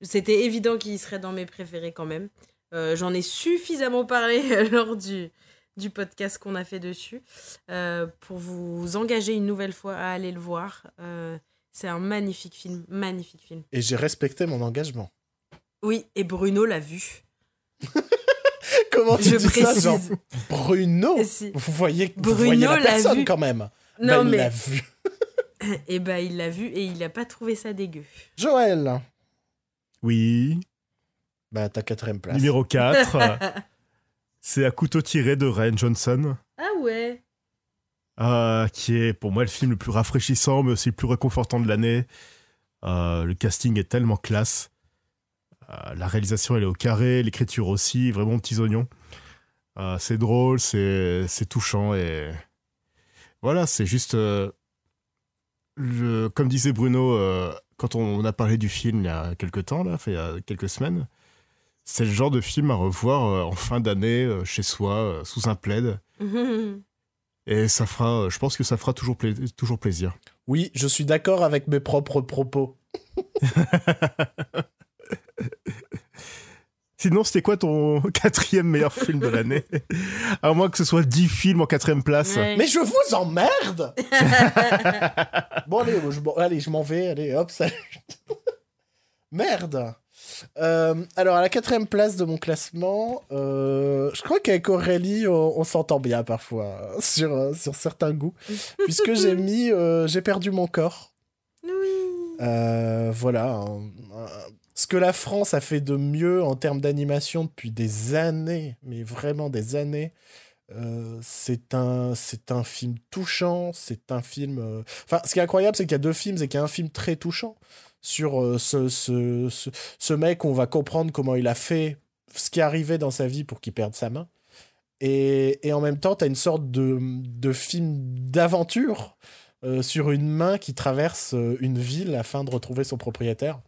c'était évident qu'il serait dans mes préférés quand même. Euh, J'en ai suffisamment parlé lors du du podcast qu'on a fait dessus euh, pour vous engager une nouvelle fois à aller le voir. C'est un magnifique film, magnifique film. Et j'ai respecté mon engagement. Oui, et Bruno l'a vu. Comment tu Je dis ça genre. Bruno si- Vous voyez, vous Bruno voyez la l'a personne vu. quand même. Non, Bah, il mais. l'a vu. Et bah, il l'a vu et il a pas trouvé ça dégueu. Joël Oui. Bah, ta quatrième place. Numéro 4. c'est À couteau tiré de Ryan Johnson. Ah ouais. euh, qui est pour moi le film le plus rafraîchissant, mais aussi le plus réconfortant de l'année. Euh, le casting est tellement classe. Euh, la réalisation, elle est au carré, l'écriture aussi, vraiment petits oignons. Euh, c'est drôle, c'est c'est touchant et voilà, c'est juste. euh, le- comme disait Bruno, euh, quand on a parlé du film il y a quelques temps, là, fait, il y a quelques semaines, c'est le genre de film à revoir euh, en fin d'année, euh, chez soi, euh, sous un plaid. Et ça fera, euh, je pense que ça fera toujours, pla- toujours plaisir. Oui, je suis d'accord avec mes propres propos. Sinon, c'était quoi ton quatrième meilleur film de l'année? À moins que ce soit 10 films en quatrième place. Ouais. Mais je vous emmerde Bon, allez, je, m'en- allez, je m'en vais. Allez, hop, salut. Merde Euh, alors, à la quatrième place de mon classement, euh, je crois qu'avec Aurélie, on, on s'entend bien parfois euh, sur, euh, sur certains goûts. puisque j'ai mis euh, J'ai perdu mon corps. Oui. Euh, voilà. un- un- ce que la France a fait de mieux en termes d'animation depuis des années, mais vraiment des années, euh, c'est un, film touchant, c'est un film... euh, ce qui est incroyable, c'est qu'il y a deux films, c'est qu'il y a un film très touchant sur euh, ce, ce, ce, mec, on va comprendre comment il a fait ce qui arrivé dans sa vie pour qu'il perde sa main. Et, et en même temps, tu as une sorte de, film d'aventure sur une main qui traverse une ville afin de retrouver son propriétaire.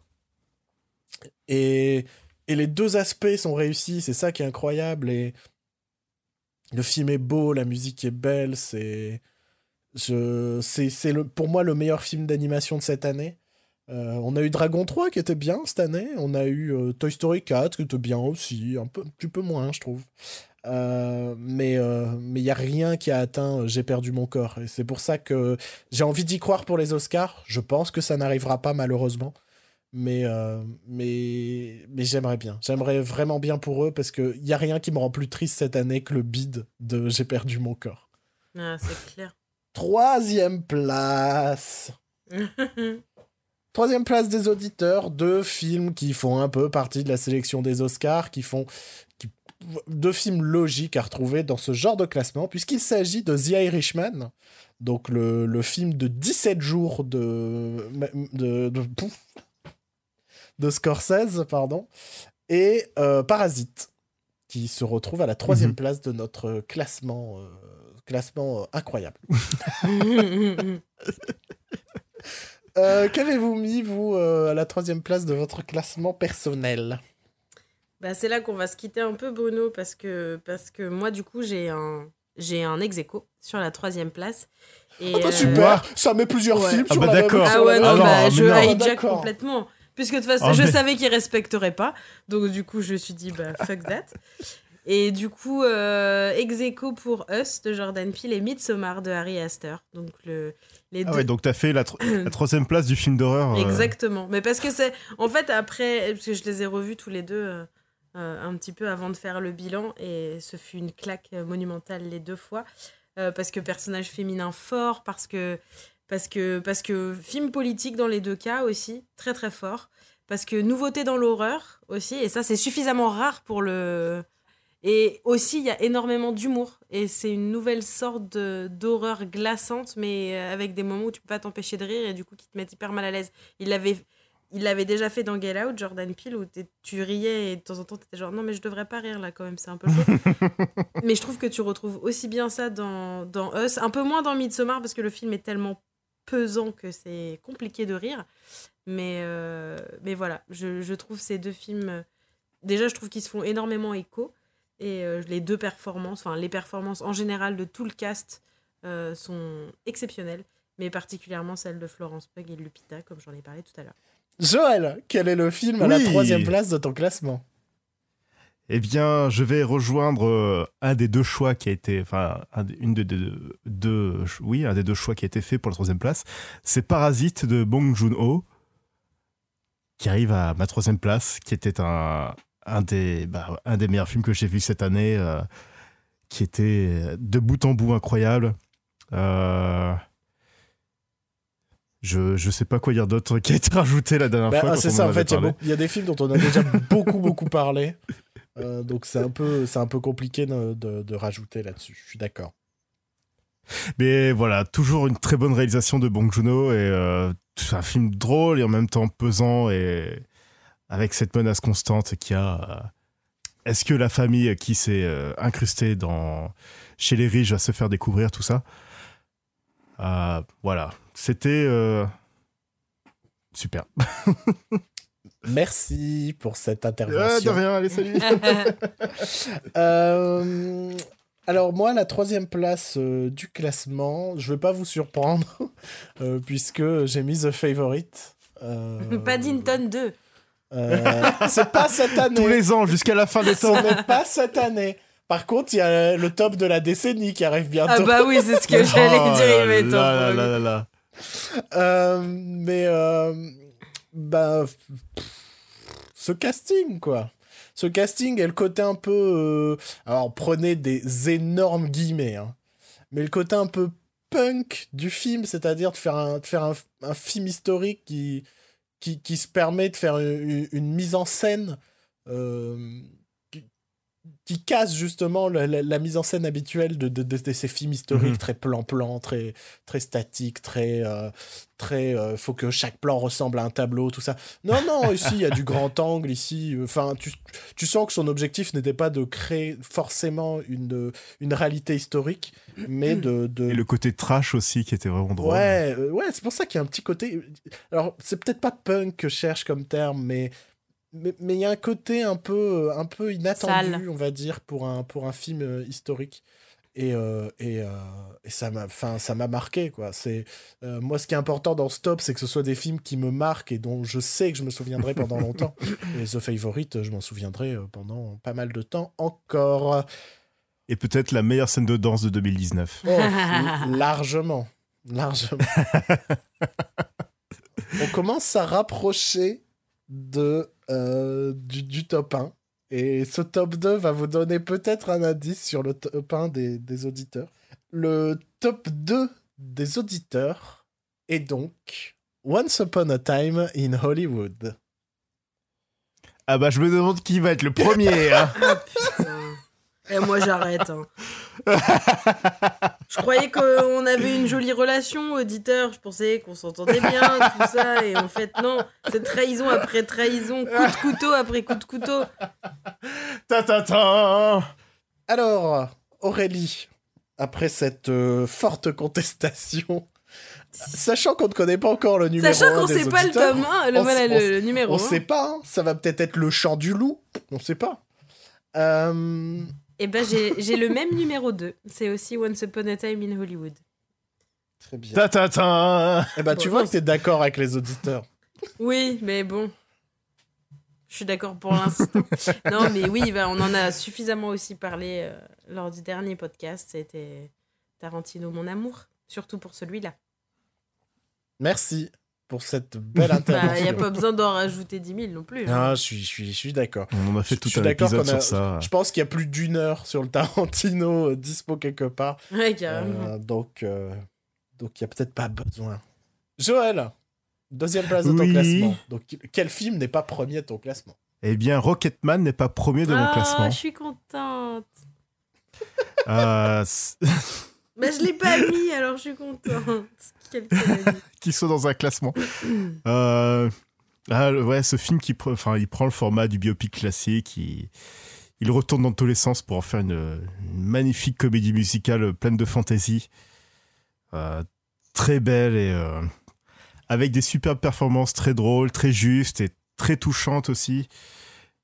Et, et les deux aspects sont réussis, c'est ça qui est incroyable. Et le film est beau, la musique est belle, c'est c'est pour moi le meilleur film d'animation de cette année. Euh, on a eu Dragon 3 qui était bien cette année, on a eu euh, Toy Story 4 qui était bien aussi, un peu petit peu moins je trouve. Euh, mais euh, mais il y a rien qui a atteint J'ai perdu mon corps et c'est pour ça que j'ai envie d'y croire pour les Oscars. Je pense que ça n'arrivera pas malheureusement. Mais, euh, mais, mais j'aimerais bien. J'aimerais vraiment bien pour eux parce qu'il n'y a rien qui me rend plus triste cette année que le bide de J'ai perdu mon corps. Ah, c'est clair. Troisième place. Troisième place des auditeurs, deux films qui font un peu partie de la sélection des Oscars, qui font qui- deux films logiques à retrouver dans ce genre de classement, puisqu'il s'agit de The Irishman, donc le, le film de 17 jours de, de, de, pouf, de Scorsese, pardon, et euh, Parasite, qui se retrouve à la troisième Mhm. place de notre classement, euh, classement euh, incroyable. Euh, Qu'avez-vous mis, vous, euh, à la troisième place de votre classement personnel? Bah, c'est là qu'on va se quitter un peu, Bruno, parce que, parce que moi, du coup, j'ai un, j'ai un ex aequo sur la troisième place. Et, Ah bah euh, super Ça met plusieurs ouais. films Ah sur bah la même- d'accord. sur Ah ouais, même- non, Alors, bah, je non. hijack complètement. Puisque de toute façon, Ah, je mais- savais qu'il respecterait pas. Donc, du coup, je me suis dit, bah, fuck that. Et du coup, euh, ex aequo pour Us de Jordan Peele et Midsommar de Harry Astor. Donc, le, les Ah deux. ouais, donc t'as fait la, tro- la troisième place du film d'horreur. euh, Exactement. Mais parce que c'est. En fait, après, parce que je les ai revus tous les deux euh, euh, un petit peu avant de faire le bilan, et ce fut une claque monumentale les deux fois. Parce que personnage féminin fort, parce que. Parce que, parce que film politique dans les deux cas aussi, très très fort. Parce que nouveauté dans l'horreur aussi, et ça c'est suffisamment rare pour le. Et aussi, il y a énormément d'humour. Et c'est une nouvelle sorte d'horreur glaçante, mais euh, avec des moments où tu peux pas t'empêcher de rire et du coup qui te mettent hyper mal à l'aise. Il l'avait il l'avait déjà fait dans Get Out, Jordan Peele, où tu riais et de temps en temps t'étais genre non mais je devrais pas rire là quand même, c'est un peu chaud. mais je trouve que tu retrouves aussi bien ça dans, dans Us, un peu moins dans Midsommar parce que le film est tellement pesant que c'est compliqué de rire. Mais, euh, mais voilà, je, je trouve ces deux films... Déjà, je trouve qu'ils se font énormément écho. Et euh, les deux performances, enfin les performances en général de tout le cast euh, sont exceptionnelles. Mais particulièrement celle de Florence Pugh et Lupita, comme j'en ai parlé tout à l'heure. Joël, quel est le film à la troisième place de ton classement? Eh bien, je vais rejoindre euh, un des deux choix qui a été, enfin, un des- une de deux, deux- oui, un des deux choix qui a été fait pour la troisième place. C'est Parasite de Bong Joon-ho, qui arrive à ma troisième place, qui était un, un des, bah, un des meilleurs films que j'ai vu cette année, euh, qui était de bout en bout incroyable. Euh, je, je sais pas quoi dire d'autre qui a été rajouté la dernière Bah, fois. ah, c'est ça, en fait, y il y, a des films dont on a déjà beaucoup, beaucoup parlé. Euh, donc c'est un, peu- c'est un peu compliqué de, rajouter là-dessus. Je suis d'accord. Mais voilà, toujours une très bonne réalisation de Bong Joon-ho et euh, c'est un film drôle et en même temps pesant et avec cette menace constante qu'il y a. euh, Est-ce que la famille qui s'est incrustée dans chez les riches va se faire découvrir tout ça? Voilà, c'était super. Merci pour cette Euh, de intervention. rien, allez salut. Euh, alors moi, la troisième place euh, du classement, je vais pas vous surprendre, euh, puisque j'ai mis The Favorite. Euh, Paddington 2. euh, c'est pas cette année. Tous les ans jusqu'à la fin des temps. Ce n'est pas cette année. Par contre, il y a le top de la décennie qui arrive bientôt. Ah bah oui, c'est ce que j'allais Oh dire. là là là là là. Euh, mais euh, bah ce casting quoi. Ce casting et le côté un peu euh, alors prenez des énormes guillemets hein, mais le côté un peu punk du film, c'est-à-dire de faire un de faire un, un film historique qui qui, se permet de faire une, une mise en scène euh, qui, casse justement la, la- la mise en scène habituelle de, de, de- de ces films historiques Mhm. très plan-plan, très, très statiques, très. euh, très euh, faut que chaque plan ressemble à un tableau, tout ça. Non, non, ici, il y a du grand angle, ici. euh, Enfin, tu, tu sens que son objectif n'était pas de créer forcément une, une réalité historique, mais de. de Et le côté trash aussi qui était vraiment drôle. Ouais, euh, ouais, c'est pour ça qu'il y a un petit côté. Alors, c'est peut-être pas punk que je cherche comme terme, mais mais mais il y a un côté un peu un peu inattendu, Sale. on va dire, pour un pour un film euh, historique. Et, euh, et, euh, et ça m'a enfin, ça m'a marqué quoi c'est euh, moi ce qui est important dans Stop c'est que ce soit des films qui me marquent et dont je sais que je me souviendrai pendant longtemps et The Favorite je m'en souviendrai euh, pendant pas mal de temps encore Et peut-être la meilleure scène de danse de 2019. Oh, l- largement. Largement. On commence à rapprocher de, euh, du, du top 1. Et ce top 2 va vous donner peut-être un indice sur le top 1 des, des auditeurs. Le top 2 des auditeurs est donc Once Upon a Time in Hollywood. Ah bah je me demande qui va être le premier. hein. Et moi j'arrête. hein. Je croyais qu'on avait une jolie relation, auditeur. Je pensais qu'on s'entendait bien, tout ça. Et en fait, non. C'est trahison après trahison, coup de couteau après coup de couteau. ta ta ta. Alors, Aurélie, après cette euh, forte contestation, sachant qu'on ne connaît pas encore le numéro Sachant 1 qu'on des sait pas le tome 1, le, on voilà, s- le, on s- le numéro On 1. sait pas, hein, ça va peut-être être le chant du loup, on sait pas. Euh, Et ben j'ai j'ai le même numéro 2. C'est aussi Once Upon a Time in Hollywood. très bien. Ta ta ta. Eh ben, tu vois que t'es d'accord avec les auditeurs. Oui, mais bon. Je suis d'accord pour l'instant. non, mais oui, bah, on en a suffisamment aussi parlé euh, lors du dernier podcast. C'était Tarantino, mon amour. Surtout pour celui-là. Merci pour cette belle Bah, il intervention. n'y a pas besoin d'en rajouter 10 000 non plus. Ah, je suis, je suis, je suis d'accord. On en a fait Je tout un épisode a- sur ça. Je pense qu'il y a plus d'une heure sur le Tarantino euh, dispo quelque part. Ouais, carrément. Euh, donc, euh, donc il y a peut-être pas besoin. Joël, deuxième place de ton Oui. classement. Donc, quel film n'est pas premier de ton classement? Eh bien, Rocketman n'est pas premier de mon Ah, classement. je suis contente. Bah, je l'ai pas mis, alors je suis contente. Qu'il soit dans un classement. Euh, ah, ouais, ce film qui pre- enfin, il prend le format du biopic classique, il, il retourne dans tous les sens pour en faire une, une magnifique comédie musicale pleine de fantaisie, Euh, très belle et euh, avec des superbes performances très drôles, très justes et très touchantes aussi.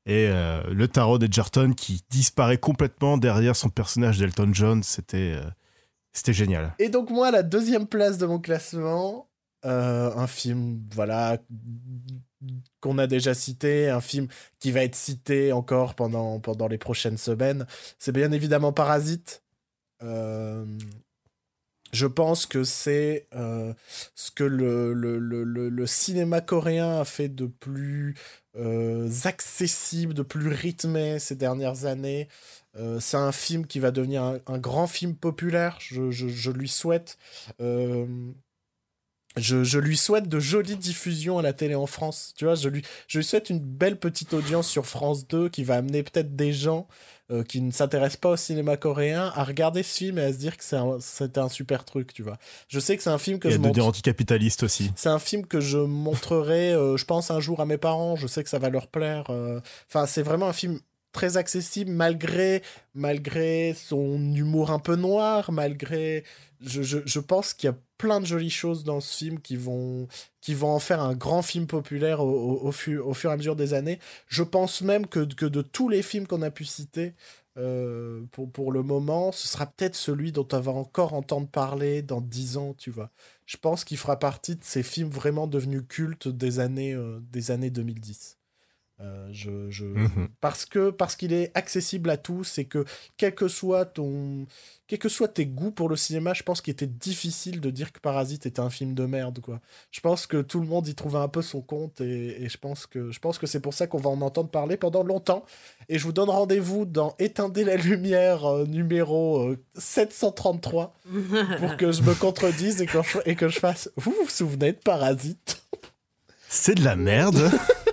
Et euh, le tarot d'Edgerton qui disparaît complètement derrière son personnage d'Elton John, c'était euh, c'était génial. Et donc, moi, la deuxième place de mon classement, Euh, un film, voilà, qu'on a déjà cité, un film qui va être cité encore pendant, pendant les prochaines semaines. C'est bien évidemment Parasite. Euh, je pense que c'est euh, ce que le, le, le, le, cinéma coréen a fait de plus accessible, de plus rythmé ces dernières années. Euh, c'est un film qui va devenir un, un grand film populaire, je, je, je lui souhaite. Euh, je, je, lui souhaite de jolies diffusions à la télé en France. Tu vois, je lui, je lui souhaite une belle petite audience sur France 2 qui va amener peut-être des gens euh, qui ne s'intéressent pas au cinéma coréen à regarder ce film et à se dire que c'était un, un, super truc, tu vois. Je sais que c'est un film que et je montre... anticapitaliste aussi. C'est un film que je montrerai, euh, je pense, un jour à mes parents. Je sais que ça va leur plaire. euh. Enfin, c'est vraiment un film très accessible malgré malgré son humour un peu noir malgré je, je, pense qu'il y a plein de jolies choses dans ce film qui vont qui vont en faire un grand film populaire au, au, fur, et à mesure des années. Je pense même que, que de tous les films qu'on a pu citer euh, pour, pour le moment ce sera peut-être celui dont on va encore entendre parler dans dix ans tu vois. Je pense qu'il fera partie de ces films vraiment devenus cultes des années euh, des années 2010 euh, je, je... Mhm. Mmh. Parce que parce qu'il est accessible à tous et que quel que soit ton quel que soit tes goûts pour le cinéma, je pense qu'il était difficile de dire que Parasite était un film de merde quoi. Je pense que tout le monde y trouvait un peu son compte et, et je pense que je pense que c'est pour ça qu'on va en entendre parler pendant longtemps et je vous donne rendez-vous dans Éteindez la lumière euh, numéro euh, 733 pour que je me contredise et que je, et que je fasse vous vous souvenez de Parasite? C'est de la merde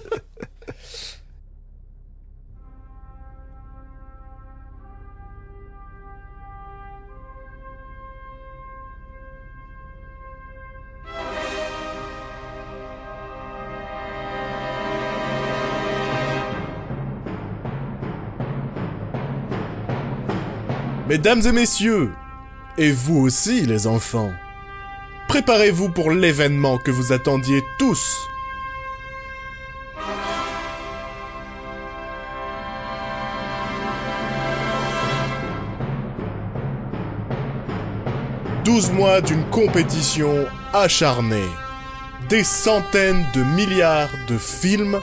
Mesdames et messieurs, et vous aussi les enfants, préparez-vous pour l'événement que vous attendiez tous. Douze mois d'une compétition acharnée, des centaines de milliards de films,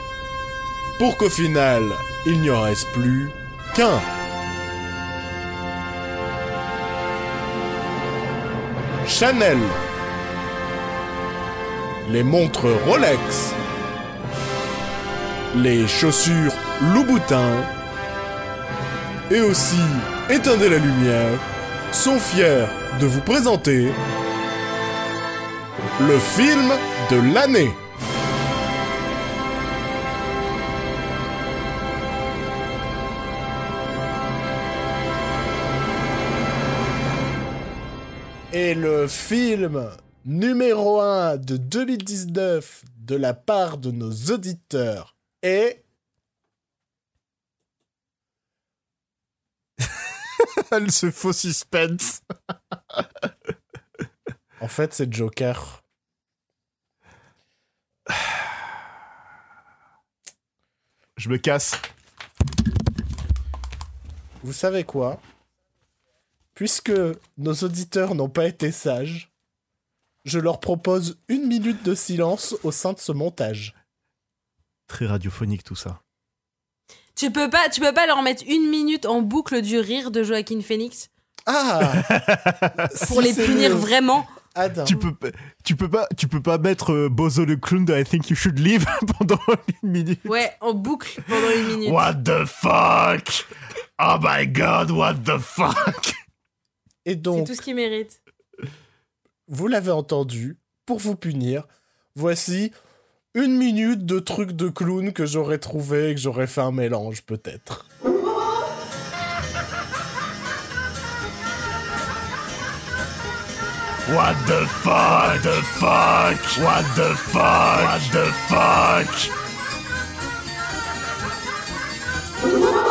pour qu'au final, il n'y en reste plus qu'un. Chanel, les montres Rolex, les chaussures Louboutin. Et aussi Éteindez la lumière sont fiers de vous présenter le film de l'année. Et le film numéro 1 de 2019 de la part de nos auditeurs est... Ce faux suspense. en fait, c'est Joker. Je me casse. Vous savez quoi? Puisque nos auditeurs n'ont pas été sages, je leur propose une minute de silence au sein de ce montage. Très radiophonique tout ça. Tu peux pas, tu peux pas leur mettre une minute en boucle du rire de Joaquin Phoenix Ah Pour les punir vraiment Adam. Tu peux, tu peux pas, tu peux pas mettre euh, Bozo le clown de I Think You Should Leave pendant une minute. Ouais, en boucle pendant une minute. What the fuck? Oh my god, what the fuck? Et C'est donc, tout ce qu'il mérite. vous l'avez entendu, pour vous punir, voici une minute de trucs de clown que j'aurais trouvé et que j'aurais fait un mélange peut-être. What the fuck? What the fuck? What the fuck? What the fuck? What the fuck?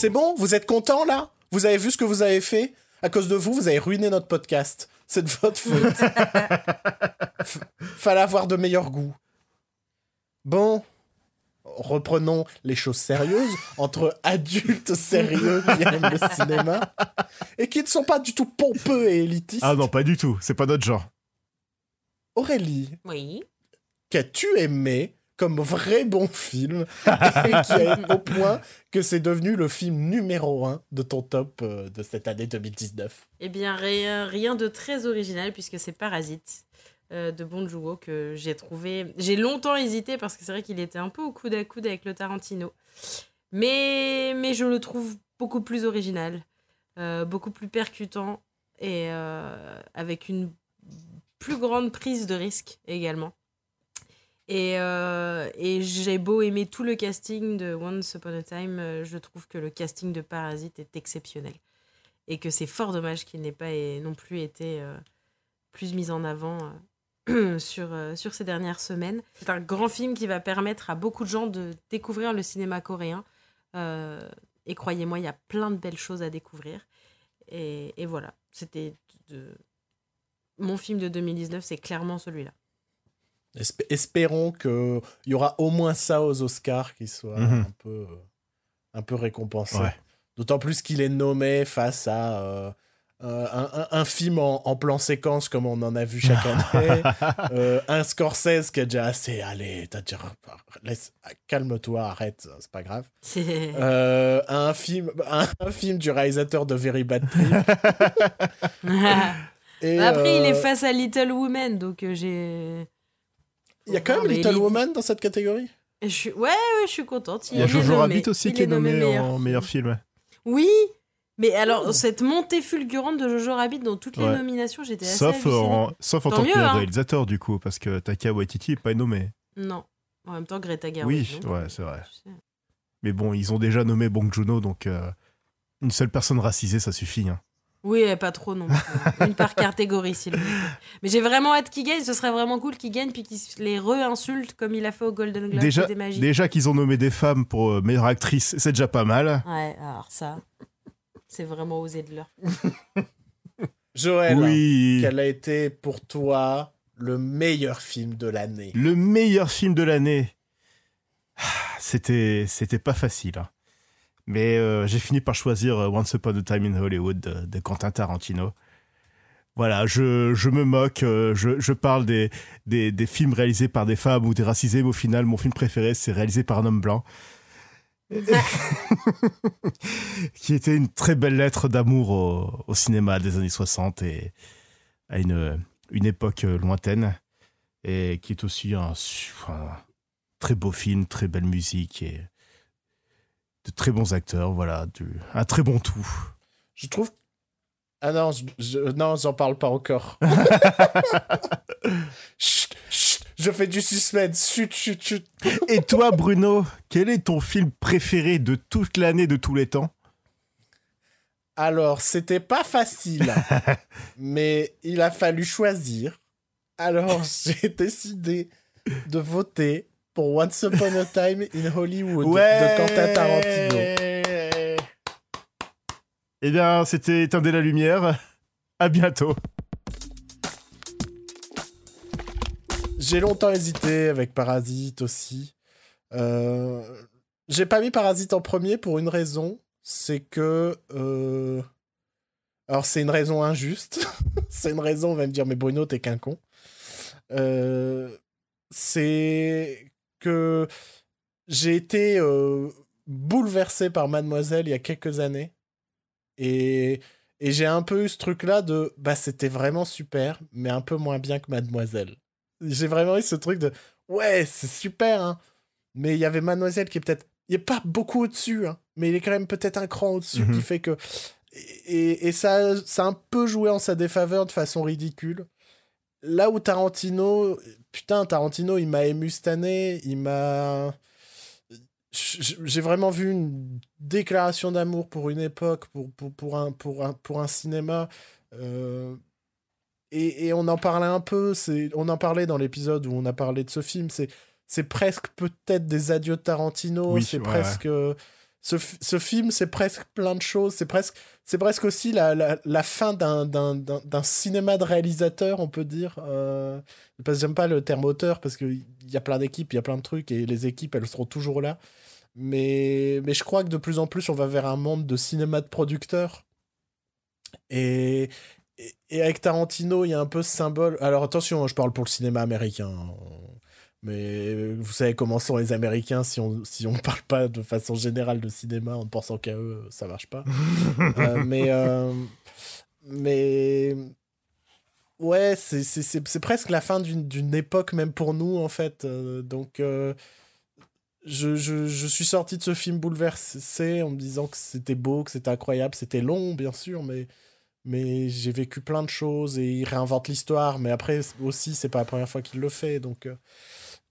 C'est bon? Vous êtes content là? Vous avez vu ce que vous avez fait? À cause de vous, vous avez ruiné notre podcast. C'est de votre faute. Fallait avoir de meilleurs goûts. Bon, reprenons les choses sérieuses entre adultes sérieux qui aiment le cinéma et qui ne sont pas du tout pompeux et élitistes. Ah non, pas du tout. C'est pas notre genre. Aurélie, Oui. qu'as-tu aimé comme vrai bon film et qui au point que c'est devenu le film numéro un de ton top euh, de cette année 2019 Eh bien, rien, rien de très original puisque c'est Parasite euh, de Bong Joon-ho que j'ai trouvé. J'ai longtemps hésité parce que c'est vrai qu'il était un peu au coude à coude avec le Tarantino, mais mais je le trouve beaucoup plus original, euh, beaucoup plus percutant et avec une plus grande prise de risque également. Et, euh, et j'ai beau aimer tout le casting de Once Upon a Time, euh, je trouve que le casting de Parasite est exceptionnel et que c'est fort dommage qu'il n'ait pas non plus été euh, plus mis en avant sur, ces dernières semaines. C'est un grand film qui va permettre à beaucoup de gens de découvrir le cinéma coréen. Et croyez-moi, il y a plein de belles choses à découvrir. Et, voilà, c'était mon film de 2019, c'est clairement celui-là. Esp- espérons qu'il y aura au moins ça aux Oscars qui soit Mhm. un, peu, euh, un peu récompensé. Ouais. D'autant plus qu'il est nommé face à euh, euh, un, un- un film en, en plan séquence comme on en a vu chaque année, euh, un Scorsese qui a déjà assez, allez, t'as déjà, laisse, calme-toi, arrête, c'est pas grave. Euh, un film, un, un film du réalisateur de Very Bad Trip. Et, Après, il est face à Little Woman, donc euh, j'ai. Il y a quand même Little il est- Woman dans cette catégorie? Je suis... Ouais, ouais, je suis contente. Il y a Jojo. Rabbit aussi Il qui est nommé, meilleur en film. meilleur film. Oui, mais alors, Oh. cette montée fulgurante de Jojo Rabbit dans toutes les Ouais. nominations, j'étais assez Sauf hallucinée. en, sauf en Tant tant mieux, que hein. réalisateur, du coup, parce que Taika Waititi n'est pas nommé. Non. En même temps, Greta Gerwig. Oui, ouais, c'est vrai. Tu sais. Mais bon, ils ont déjà nommé Bong Joon-ho, donc euh, une seule personne racisée, ça suffit. hein. Oui, et pas trop non plus. Une par catégorie, s'il vous plaît. Mais j'ai vraiment hâte qu'il gagne. Ce serait vraiment cool qu'il gagne puis qu'il se les re-insulte comme il a fait au Golden Globe. Déjà, déjà qu'ils ont nommé des femmes pour euh, meilleure actrice, c'est déjà pas mal. Ouais, alors ça, c'est vraiment osé de leur. Joël, oui, quel a été pour toi le meilleur film de l'année? Le meilleur film de l'année. Ah, C'était, c'était pas facile. hein. Mais euh, j'ai fini par choisir euh, Once Upon a Time in Hollywood de, de Quentin Tarantino. Voilà, je, je me moque, euh, je, je parle des, des, des films réalisés par des femmes ou des racisés, mais au final, mon film préféré, c'est réalisé par un homme blanc. qui était une très belle lettre d'amour au, au cinéma des années 60 et à une, une époque lointaine. Et qui est aussi un, un très beau film, très belle musique et de très bons acteurs. Voilà, du, un très bon tout. Je trouve. Ah non, je, non, j'en parle pas encore. Chut, chut, je fais du suspense. Chut, chut, chut. Et toi, Bruno, quel est ton film préféré de toute l'année, de tous les temps? Alors, c'était pas facile, mais il a fallu choisir. Alors, j'ai décidé de voter pour Once Upon a Time in Hollywood de Quentin Tarantino. Eh bien, c'était Éteindre la lumière. À bientôt. J'ai longtemps hésité avec Parasite aussi. Euh, J'ai pas mis Parasite en premier pour une raison, c'est que... euh, Alors c'est une raison injuste. c'est une raison, on va me dire, mais Bruno, t'es qu'un con. Euh, C'est que j'ai été euh, bouleversé par Mademoiselle il y a quelques années. Et, et j'ai un peu eu ce truc-là de, bah c'était vraiment super, mais un peu moins bien que Mademoiselle. J'ai vraiment eu ce truc de, ouais, c'est super, hein. Mais il y avait Mademoiselle qui est peut-être, il est pas beaucoup au-dessus, hein, mais il est quand même peut-être un cran au-dessus, qui fait que, et, et ça, ça a un peu joué en sa défaveur de façon ridicule. Là où Tarantino, putain, Tarantino, il m'a ému cette année, il m'a. J'ai vraiment vu une déclaration d'amour pour une époque, pour, pour, pour, un, pour, un, pour un cinéma. euh, et, et on en parlait un peu, on en parlait dans l'épisode où on a parlé de ce film. C'est, presque peut-être des adieux de Tarantino. Oui, c'est ouais, presque. Ce, ce film, c'est presque plein de choses. C'est presque, presque aussi la, la, la fin d'un, cinéma de réalisateur, on peut dire. Euh, parce que j'aime pas le terme auteur parce qu'il y a plein d'équipes, il y a plein de trucs et les équipes, elles seront toujours là. Mais, mais je crois que de plus en plus, on va vers un monde de cinéma de producteurs. Et, et, avec Tarantino, il y a un peu ce symbole. Alors attention, hein, je parle pour le cinéma américain. Mais vous savez comment sont les Américains si on si on parle pas de façon générale de cinéma en pensant qu'à eux, ça marche pas. Euh, mais euh, mais ouais, c'est c'est- c'est c'est presque la fin d'une d'une époque même pour nous en fait. Euh, donc je, je, je suis sorti de ce film bouleversé en me disant que c'était beau, que c'était incroyable, c'était long bien sûr, mais mais j'ai vécu plein de choses et il réinvente l'histoire. Mais après aussi, c'est pas la première fois qu'il le fait, donc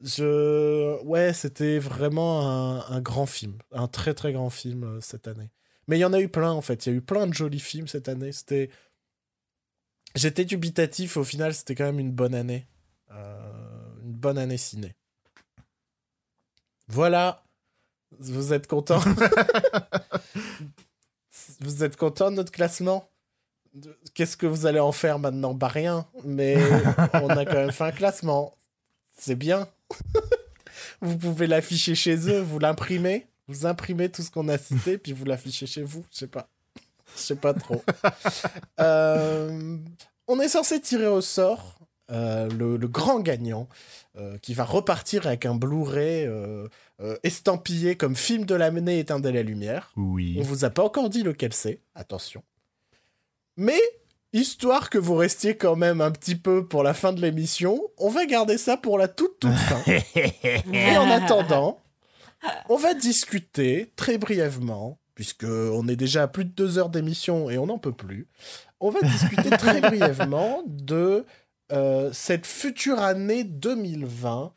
je ouais, c'était vraiment un, un grand film, un très très grand film euh, cette année. Mais il y en a eu plein en fait, il y a eu plein de jolis films cette année. C'était j'étais dubitatif, au final c'était quand même une bonne année, Euh, une bonne année ciné. Voilà, vous êtes content Vous êtes content de notre classement? Qu'est-ce que vous allez en faire maintenant? Bah rien, mais on a quand même fait un classement. C'est bien. vous pouvez l'afficher chez eux, vous l'imprimez, vous imprimez tout ce qu'on a cité, puis vous l'affichez chez vous. Je sais pas. Je sais pas trop. Euh, on est censé tirer au sort euh, le, le grand gagnant euh, qui va repartir avec un Blu-ray estampillé comme film de l'année éteint de la lumière. Oui. On vous a pas encore dit lequel c'est, attention. Mais, histoire que vous restiez quand même un petit peu pour la fin de l'émission, on va garder ça pour la toute toute fin. Et en attendant, on va discuter très brièvement, puisque on est déjà à plus de deux heures d'émission et on n'en peut plus. On va discuter très brièvement de euh, cette future année 2020,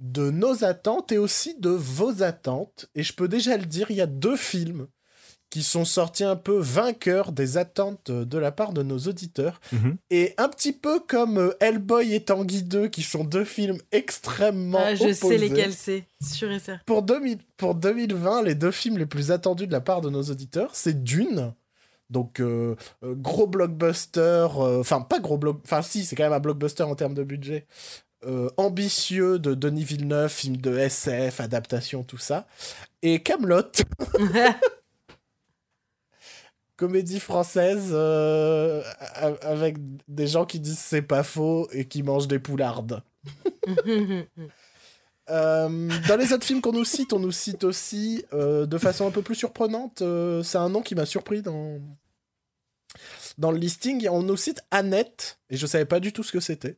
de nos attentes et aussi de vos attentes. Et je peux déjà le dire, il y a deux films qui sont sortis un peu vainqueurs des attentes de la part de nos auditeurs. Mhm. Et un petit peu comme euh, Hellboy et Tanguy 2, qui sont deux films extrêmement Ah, je sais lesquels c'est, sûr et certain. Pour, 2000 pour 2020, les deux films les plus attendus de la part de nos auditeurs, c'est Dune. Donc, euh, euh, gros blockbuster. euh, Enfin, pas gros block. Enfin, si, c'est quand même un blockbuster en termes de budget. euh, ambitieux de Denis Villeneuve, film de SF, adaptation, tout ça. Et Camelot, comédie française euh, avec des gens qui disent c'est pas faux et qui mangent des poulardes. Euh, dans les autres films qu'on nous cite, on nous cite aussi euh, de façon un peu plus surprenante. c'est un nom qui m'a surpris dans dans le listing. On nous cite Annette et je savais pas du tout ce que c'était.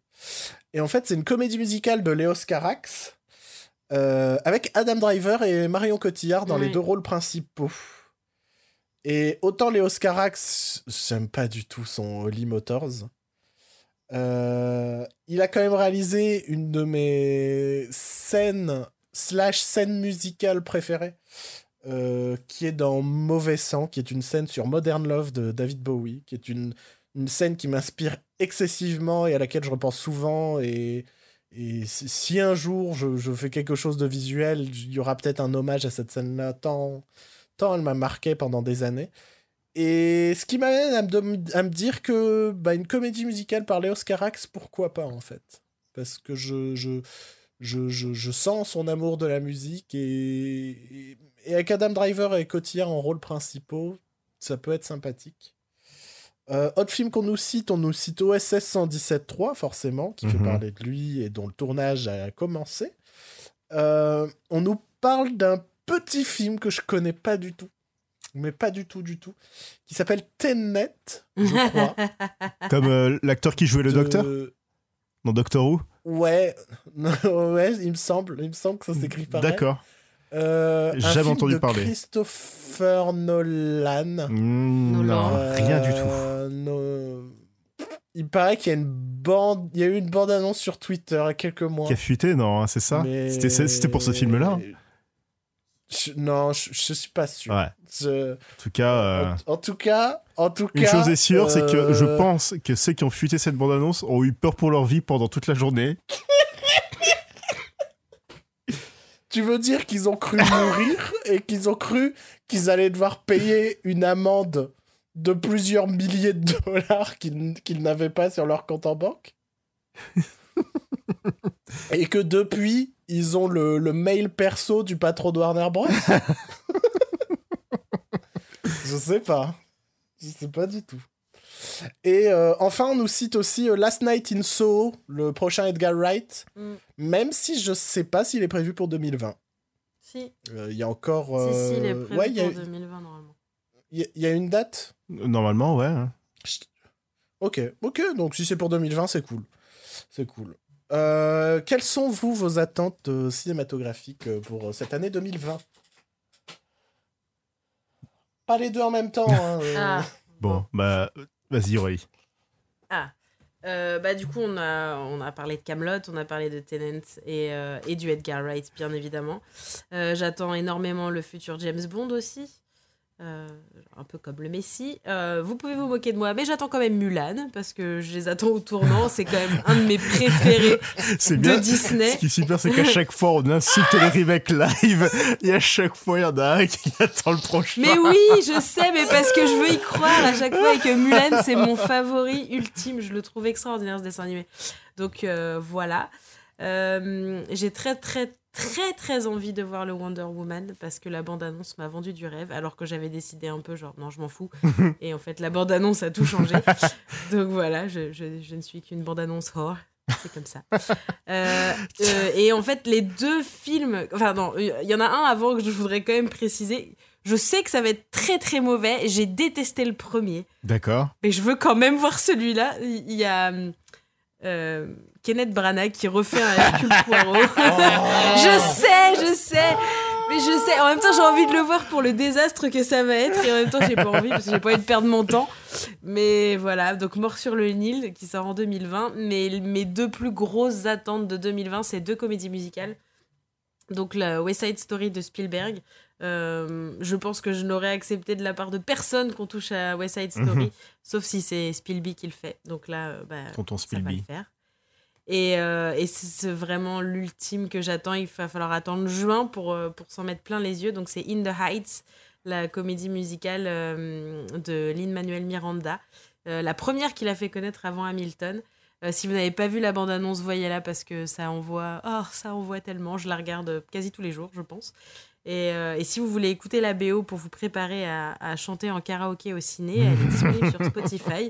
Et en fait, c'est une comédie musicale de Léos Carax avec Adam Driver et Marion Cotillard dans les deux rôles principaux. Et autant Léos Carax, j'aime pas du tout son Holly Motors. Euh, il a quand même réalisé une de mes scènes slash scènes musicales préférées, euh, qui est dans Mauvais Sang, qui est une scène sur Modern Love de David Bowie, qui est une, scène qui m'inspire excessivement et à laquelle je repense souvent. Et, si, un jour je, je fais quelque chose de visuel, il y aura peut-être un hommage à cette scène-là, tant, tant elle m'a marqué pendant des années. Et ce qui m'amène à me, dem- à me dire que bah, une comédie musicale par Léos Carax, pourquoi pas en fait? Parce que je, je, je, je, je sens son amour de la musique et, et, et avec Adam Driver et Cotillard en rôle principaux, ça peut être sympathique. Euh, autre film qu'on nous cite, on nous cite OSS 117.3 forcément, qui fait Mhm. parler de lui et dont le tournage a commencé. Euh, on nous parle d'un petit film que je connais pas du tout, mais pas du tout, du tout, qui s'appelle Tenet, je crois. Comme euh, l'acteur qui jouait le de- docteur dans Doctor Who Ouais, ouais, il me semble, il me semble que ça s'écrit pareil. D'accord. Euh, un Jamais film entendu de parler. Christopher Nolan. Mm, Nolan. non, rien du tout. Euh, no- Il paraît qu'il y a une bande, il y a eu une bande annonce sur Twitter il y a quelques mois. Qui a fuité, non, hein, c'est ça Mais- C'était c'était pour ce film-là Je- Non, je, je suis pas sûr. Ouais. Je- En tout cas, euh, en, en tout cas, en tout une cas, chose est sûre, c'est que je euh, pense que ceux qui ont fuité cette bande-annonce ont eu peur pour leur vie pendant toute la journée. Tu veux dire qu'ils ont cru mourir et qu'ils ont cru qu'ils allaient devoir payer une amende de plusieurs milliers de dollars qu'ils qu'ils n'avaient pas sur leur compte en banque? Et que depuis, ils ont le, le mail perso du patron de Warner Bros Je sais pas. Je sais pas du tout. Et euh, enfin, on nous cite aussi euh, Last Night in Soho, le prochain Edgar Wright, Mm. même si je sais pas s'il est prévu pour 2020. Si, Euh, Il y a encore. si, si, il est euh, prévu ouais, y, a- pour 2020 normalement. il y a- il y a une date? Normalement, ouais. hein. Ok, ok, donc si c'est pour 2020, c'est cool. C'est cool. Euh, quelles sont, vous, vos attentes euh, cinématographiques euh, pour euh, cette année 2020 Pas les deux en même temps. hein, euh. Ah, Bon, bah, vas-y, Roy. Ah. Euh, bah, du coup, on a, on a parlé de Camelot, on a parlé de Tennant et, euh, et du Edgar Wright, bien évidemment. Euh, J'attends énormément le futur James Bond aussi. Euh, un peu comme le Messi. Euh, vous pouvez vous moquer de moi, mais j'attends quand même Mulan parce que je les attends au tournant. C'est quand même un de mes préférés de bien. Disney. Ce qui est super, c'est qu'à chaque fois, on insulte les remakes live, et à chaque fois, il y en a un qui attend le prochain. Mais oui, je sais, mais parce que je veux y croire à chaque fois et que Mulan, c'est mon favori ultime. Je le trouve extraordinaire ce dessin animé. Donc euh, voilà. J'ai très, très, très, très envie de voir le Wonder Woman parce que la bande-annonce m'a vendu du rêve alors que j'avais décidé un peu genre non, je m'en fous. et en fait, la bande-annonce a tout changé. Donc voilà, je, je- je ne suis qu'une bande-annonce whore. C'est comme ça. Euh, euh, et en fait, les deux films. Enfin, non, il y en a un avant que je voudrais quand même préciser. Je sais que ça va être très très mauvais. J'ai détesté le premier. D'accord. Mais je veux quand même voir celui-là. Il y a euh, Kenneth Branagh qui refait un Hercule Poirot. je sais, je sais. Mais je sais, en même temps, j'ai envie de le voir pour le désastre que ça va être. Et en même temps, j'ai pas envie parce que j'ai pas envie de perdre mon temps. Mais voilà, donc Mort sur le Nil qui sort en 2020. Mais mes deux plus grosses attentes de 2020, c'est deux comédies musicales. Donc la West Side Story de Spielberg. Euh, je pense que je n'aurais accepté de la part de personne qu'on touche à West Side Story, Mhm. sauf si c'est Spielberg qui le fait. Donc là, euh, bah, Tonton ça va le faire. Et, euh, c'est vraiment l'ultime que j'attends. Il va falloir attendre juin pour, euh, pour s'en mettre plein les yeux. Donc c'est In the Heights, la comédie musicale euh, de Lin-Manuel Miranda. La première qu'il a fait connaître avant Hamilton. Si vous n'avez pas vu la bande-annonce, voyez-la parce que ça envoie, oh, ça envoie tellement. Je la regarde quasi tous les jours, je pense. Et, euh, et si vous voulez écouter la BO pour vous préparer à, à chanter en karaoké au ciné, elle est disponible sur Spotify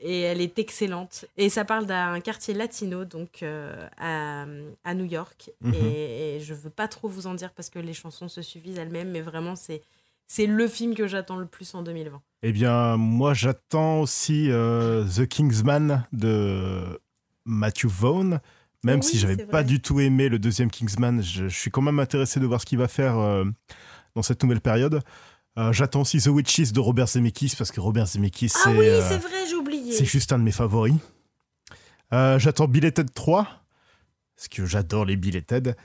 et elle est excellente. Et ça parle d'un quartier latino, donc euh, à, à New York. Mhm. et, et je veux pas trop vous en dire parce que les chansons se suffisent elles-mêmes, mais vraiment, c'est, c'est le film que j'attends le plus en 2020. Eh bien, moi, j'attends aussi euh, The Kingsman de Matthew Vaughn. Même Oui, si j'avais pas du tout aimé le deuxième Kingsman, je, je suis quand même intéressé de voir ce qu'il va faire euh, dans cette nouvelle période. Euh, j'attends aussi The Witches de Robert Zemeckis parce que Robert Zemeckis, Ah c'est oui, euh, c'est vrai, j'ai oublié. c'est juste un de mes favoris. J'attends Billeted 3 parce que j'adore les Billeted.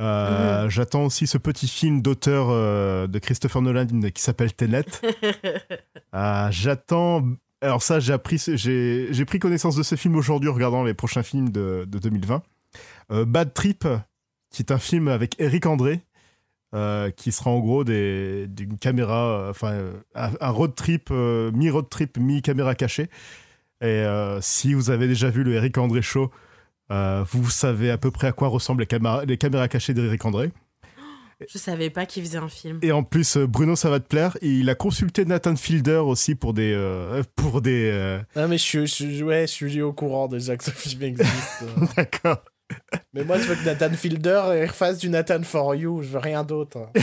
Euh, Mhm. J'attends aussi ce petit film d'auteur euh, de Christopher Nolan qui s'appelle Tenet. Euh, J'attends. Alors ça, j'ai j'ai pris connaissance de ce film aujourd'hui en regardant les prochains films de, de 2020. Euh, Bad Trip, qui est un film avec Eric André, euh, qui sera en gros d'une caméra, euh, enfin un, road trip, mi-road trip, mi-caméra cachée. Et si vous avez déjà vu le Eric André show, vous savez à peu près à quoi ressemblent les, caméras- les caméras cachées d'Eric André. Je savais pas qu'il faisait un film. Et en plus, euh, Bruno, ça va te plaire. Il a consulté Nathan Fielder aussi pour des. euh, pour des euh, Ah, mais je suis, je, ouais, je suis au courant déjà que ce film existe. euh. D'accord. mais moi, je veux que Nathan Fielder il refasse du Nathan for You. Je veux rien d'autre.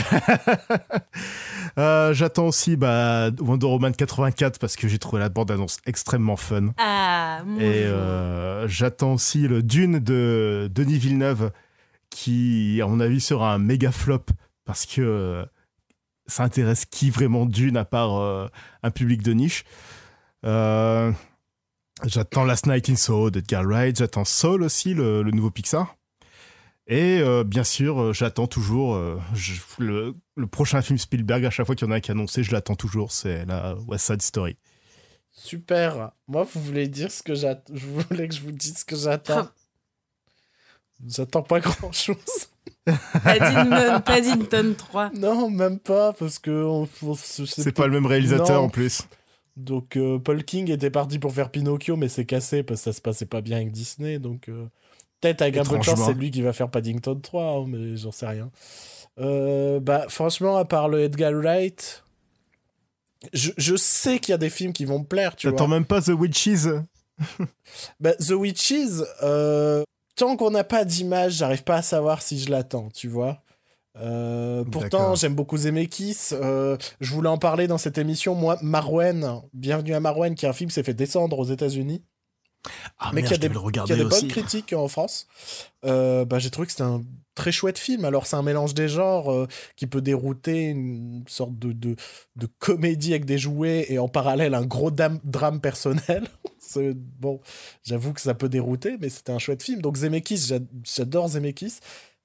Euh, J'attends aussi bah, Wonder Woman 84 parce que j'ai trouvé la bande-annonce extrêmement fun. Ah, mon Et Dieu. euh, j'attends aussi le Dune de Denis Villeneuve qui, à mon avis, sera un méga flop parce que euh, ça intéresse qui vraiment Dune à part euh, un public de niche. Euh, j'attends Last Night in Soho d'Edgar Wright. J'attends Soul aussi, le, le nouveau Pixar. Et euh, bien sûr, j'attends toujours euh, je- le, le prochain film Spielberg. À chaque fois qu'il y en a un qui est annoncé, je l'attends toujours. C'est la West Side Story. Super. Moi, vous voulez dire ce que j'attends. Je voulais que je vous dise ce que j'attends. J'attends pas grand chose. Paddington, Paddington 3. Non, même pas, parce que on- on- c'est pas le même réalisateur Non. en plus. Donc euh, Paul King était parti pour faire Pinocchio, mais c'est cassé parce que ça se passait pas bien avec Disney. Donc euh, peut-être avec un peu de chance, Étrangement. c'est lui qui va faire Paddington 3, hein, mais j'en sais rien. Euh, bah franchement, à part le Edgar Wright, je, je sais qu'il y a des films qui vont me plaire, tu T'attends même pas The Witches Bah, The Witches, euh, tant qu'on n'a pas d'image, j'arrive pas à savoir si je l'attends, tu vois. Euh, pourtant, j'aime beaucoup Zemeckis. Euh, je voulais en parler dans cette émission. Moi, Marwen, Bienvenue à Marwen, qui est un film qui s'est fait descendre aux États-unis, Ah mais qui a des, qui a des bonnes critiques en France. Euh, bah, j'ai trouvé que c'était un très chouette film. Alors, c'est un mélange des genres euh, qui peut dérouter une sorte de, de, de comédie avec des jouets et en parallèle un gros drame personnel. Bon, j'avoue que ça peut dérouter, mais c'était un chouette film. Donc, Zemeckis, j'a- j'adore Zemeckis.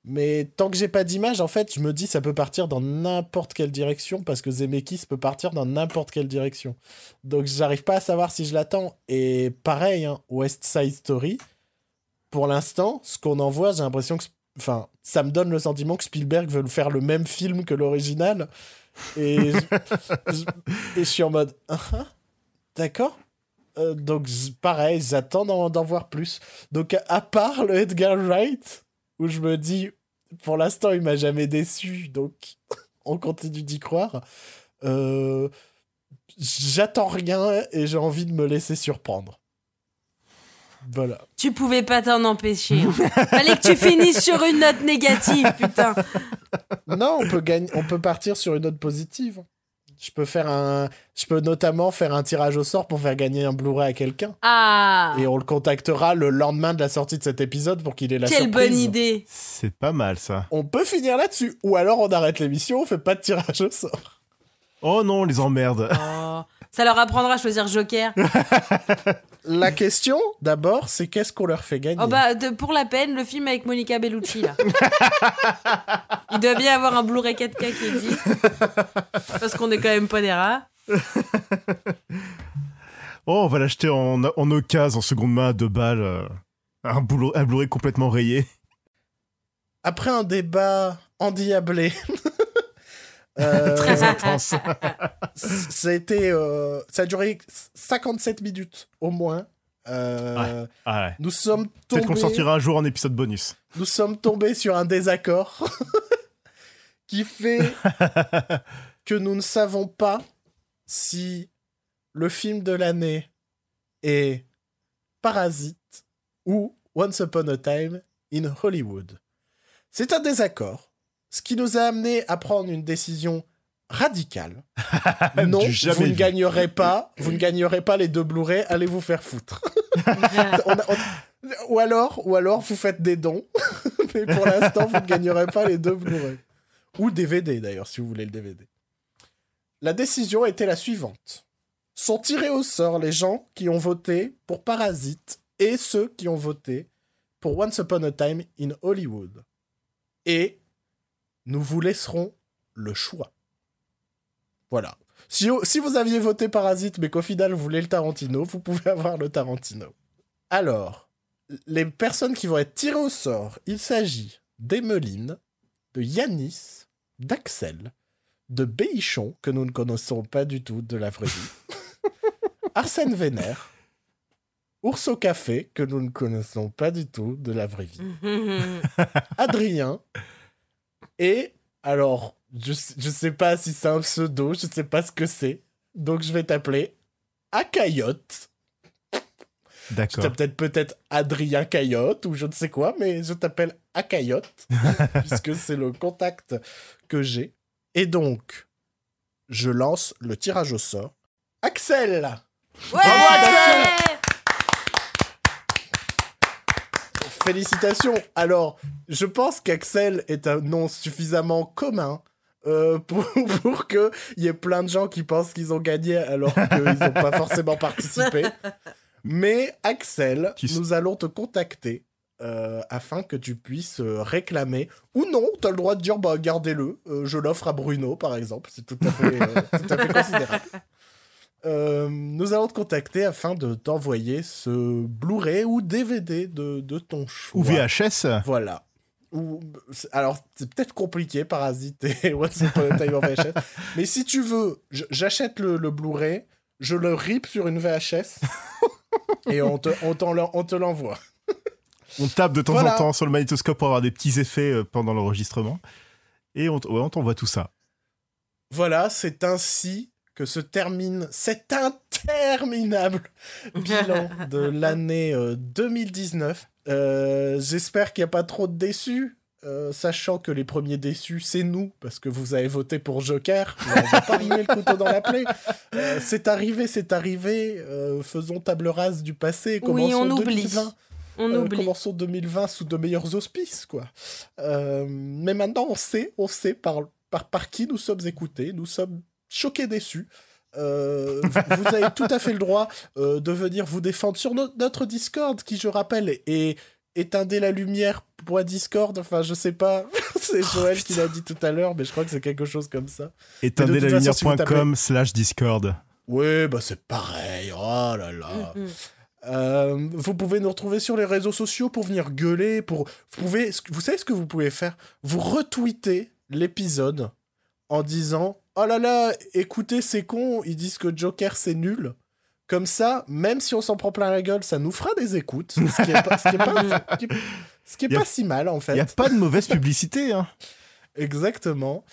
Mais tant que j'ai pas d'image, en fait, je me dis ça peut partir dans n'importe quelle direction parce que Zemeckis peut partir dans n'importe quelle direction. Donc j'arrive pas à savoir si je l'attends. Et pareil, hein, West Side Story, pour l'instant, ce qu'on en voit, j'ai l'impression que. Enfin, ça me donne le sentiment que Spielberg veut faire le même film que l'original. Et, je, suis en mode. Ah, ah, D'accord Euh, Donc pareil, j'attends d'en voir plus. Donc à part le Edgar Wright, où je me dis, pour l'instant, il m'a jamais déçu, donc on continue d'y croire. Euh, J'attends rien et j'ai envie de me laisser surprendre. Voilà. Tu pouvais pas t'en empêcher. hein. Fallait que tu finisses sur une note négative, putain. Non, on peut, gagner, on peut partir sur une note positive. Je peux faire un, je peux notamment faire un tirage au sort pour faire gagner un Blu-ray à quelqu'un. Ah Et on le contactera le lendemain de la sortie de cet épisode pour qu'il ait la Quelle surprise. bonne idée. C'est pas mal ça. On peut finir là-dessus. Ou alors on arrête l'émission, on fait pas de tirage au sort. Oh non, les emmerdes. Oh. Ça leur apprendra à choisir Joker. La question, d'abord, c'est qu'est-ce qu'on leur fait gagner Oh bah, de- pour la peine, le film avec Monica Bellucci, là. Il doit bien avoir un Blu-ray 4K qui existe. Parce qu'on est quand même pas des rats. Oh, on va l'acheter en, en occasion, en seconde main à deux balles. euh, un, boulot, un Blu-ray complètement rayé. Après un débat endiablé, euh, Très intense. ça a été, euh, ça a duré 57 minutes au moins. Euh, Ah ouais. Nous sommes Peut-être qu'on tombés, sortira un jour en épisode bonus. nous sommes tombés sur un désaccord qui fait que nous ne savons pas si le film de l'année est Parasite ou Once Upon a Time in Hollywood. C'est un désaccord, ce qui nous a amené à prendre une décision radicale. non, vous ne gagnerez pas, vous ne gagnerez pas les deux Blu-ray, allez vous faire foutre. On a- on- Ou alors, ou alors vous faites des dons, mais pour l'instant vous ne gagnerez pas les deux Blu-ray. Ou DVD d'ailleurs, si vous voulez le DVD. La décision était la suivante. Sont tirés au sort les gens qui ont voté pour Parasite et ceux qui ont voté pour Once Upon a Time in Hollywood. Et nous vous laisserons le choix. Voilà. Si, si vous aviez voté Parasite mais qu'au final vous voulez le Tarantino, vous pouvez avoir le Tarantino. Alors, les personnes qui vont être tirées au sort, il s'agit d'Emeline, de Yanis, d'Axel, de Béichon, que nous ne connaissons pas du tout de la vraie vie, Arsène Vénère, Ours au Café, que nous ne connaissons pas du tout de la vraie vie, Adrien, et alors, je, je sais pas si c'est un pseudo, je sais pas ce que c'est, donc je vais t'appeler Acayotte. Je D'accord. t'appelle peut-être Adrien Cayotte ou je ne sais quoi, mais je t'appelle Acayotte, puisque c'est le contact que j'ai. Et donc, je lance le tirage au sort. Axel Ouais Félicitations Alors, je pense qu'Axel est un nom suffisamment commun euh, pour, pour qu'il y ait plein de gens qui pensent qu'ils ont gagné alors qu'ils n'ont pas forcément participé. Mais Axel, nous allons te contacter euh, afin que tu puisses euh, réclamer. Ou non, tu as le droit de dire bah, gardez-le, euh, je l'offre à Bruno par exemple, c'est tout à fait, euh, tout à fait considérable. euh, nous allons te contacter afin de t'envoyer ce Blu-ray ou DVD de, de ton choix. Ou VHS. Voilà. Ou, alors, c'est peut-être compliqué, Parasite et Once Upon Time en VHS. mais si tu veux, j'achète le, le Blu-ray, je le rip sur une VHS et on te, on te l'envoie. On tape de temps Voilà. en temps sur le magnétoscope pour avoir des petits effets euh, pendant l'enregistrement. Et on, ouais, on t'envoie tout ça. Voilà, c'est ainsi que se termine cet interminable bilan de l'année euh, 2019. Euh, J'espère qu'il n'y a pas trop de déçus, euh, sachant que les premiers déçus, c'est nous, parce que vous avez voté pour Joker. On va pas rimer le couteau dans la plaie. Euh, c'est arrivé, c'est arrivé. euh, faisons table rase du passé. Oui, on oublie. 2020. On Euh, oublie. commençons 2020 sous de meilleurs auspices, quoi. Euh, mais maintenant, on sait, on sait par, par, par qui nous sommes écoutés. Nous sommes choqués déçus. Euh, vous, vous avez tout à fait le droit euh, de venir vous défendre sur no- notre Discord, qui, je rappelle, est éteindez la lumière pour Discord. Enfin, je sais pas. c'est Joël qui l'a dit tout à l'heure, mais je crois que c'est quelque chose comme ça. Éteindez la lumière.com slash Discord. Oui, bah c'est pareil. Oh là là. Mm, mm. Euh, vous pouvez nous retrouver sur les réseaux sociaux pour venir gueuler. Pour, vous, pouvez, vous savez ce que vous pouvez faire? Vous retweetez l'épisode en disant Oh là là, écoutez, c'est con, ils disent que Joker c'est nul. Comme ça, même si on s'en prend plein la gueule, ça nous fera des écoutes. Ce qui est pas, ce qui est pas, ce qui est- ce qui est Y a- pas si mal en Il fait. n'y a pas de mauvaise publicité. Hein. Exactement.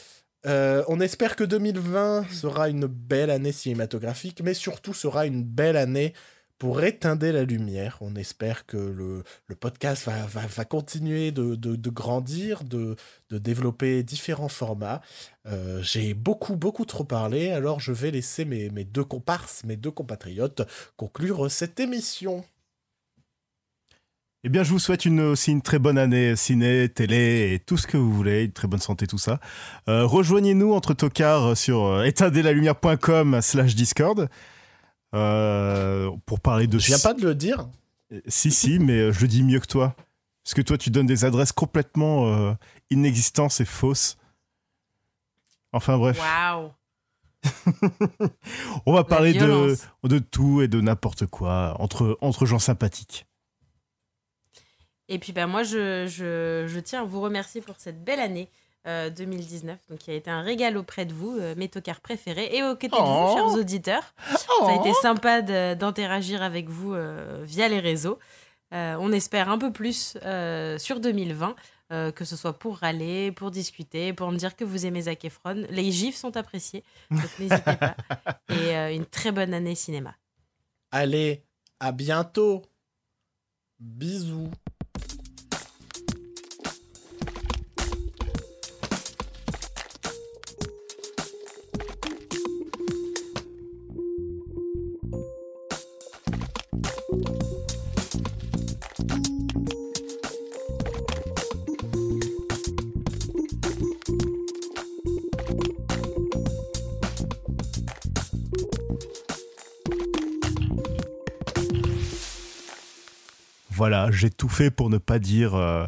Euh, on espère que 2020 sera une belle année cinématographique, mais surtout sera une belle année pour éteindre la lumière. On espère que le, podcast va, continuer de, grandir, de, développer différents formats. Euh, J'ai beaucoup, beaucoup trop parlé, alors je vais laisser mes, deux comparses, mes deux compatriotes, conclure cette émission. Eh bien, je vous souhaite une, aussi une très bonne année ciné, télé et tout ce que vous voulez, une très bonne santé, tout ça. Euh, Rejoignez-nous entre tocards sur euh, éteindelalumière.com slash Discord euh, pour parler de... Je viens pas de le dire. Si, si, mais euh, je le dis mieux que toi. Parce que toi, tu donnes des adresses complètement euh, inexistantes et fausses. Enfin bref, Waouh. on va parler de, de tout et de n'importe quoi entre, entre gens sympathiques. Et puis bah, moi, je, je, je tiens à vous remercier pour cette belle année euh, 2019, donc qui a été un régal auprès de vous, euh, mes tocards préférés, et aux côtés de Oh. vous, chers auditeurs. Ça a été sympa de- d'interagir avec vous euh, via les réseaux. Euh, on espère un peu plus euh, sur 2020, euh, que ce soit pour râler, pour discuter, pour me dire que vous aimez Zac Efron. Les gifs sont appréciés, donc n'hésitez pas. Et euh, une très bonne année cinéma. Allez, à bientôt. Bisous. J'ai tout fait pour ne pas dire, euh,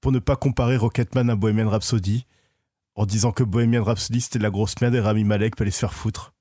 pour ne pas comparer Rocketman à Bohemian Rhapsody, en disant que Bohemian Rhapsody c'était la grosse merde et Rami Malek peut aller se faire foutre.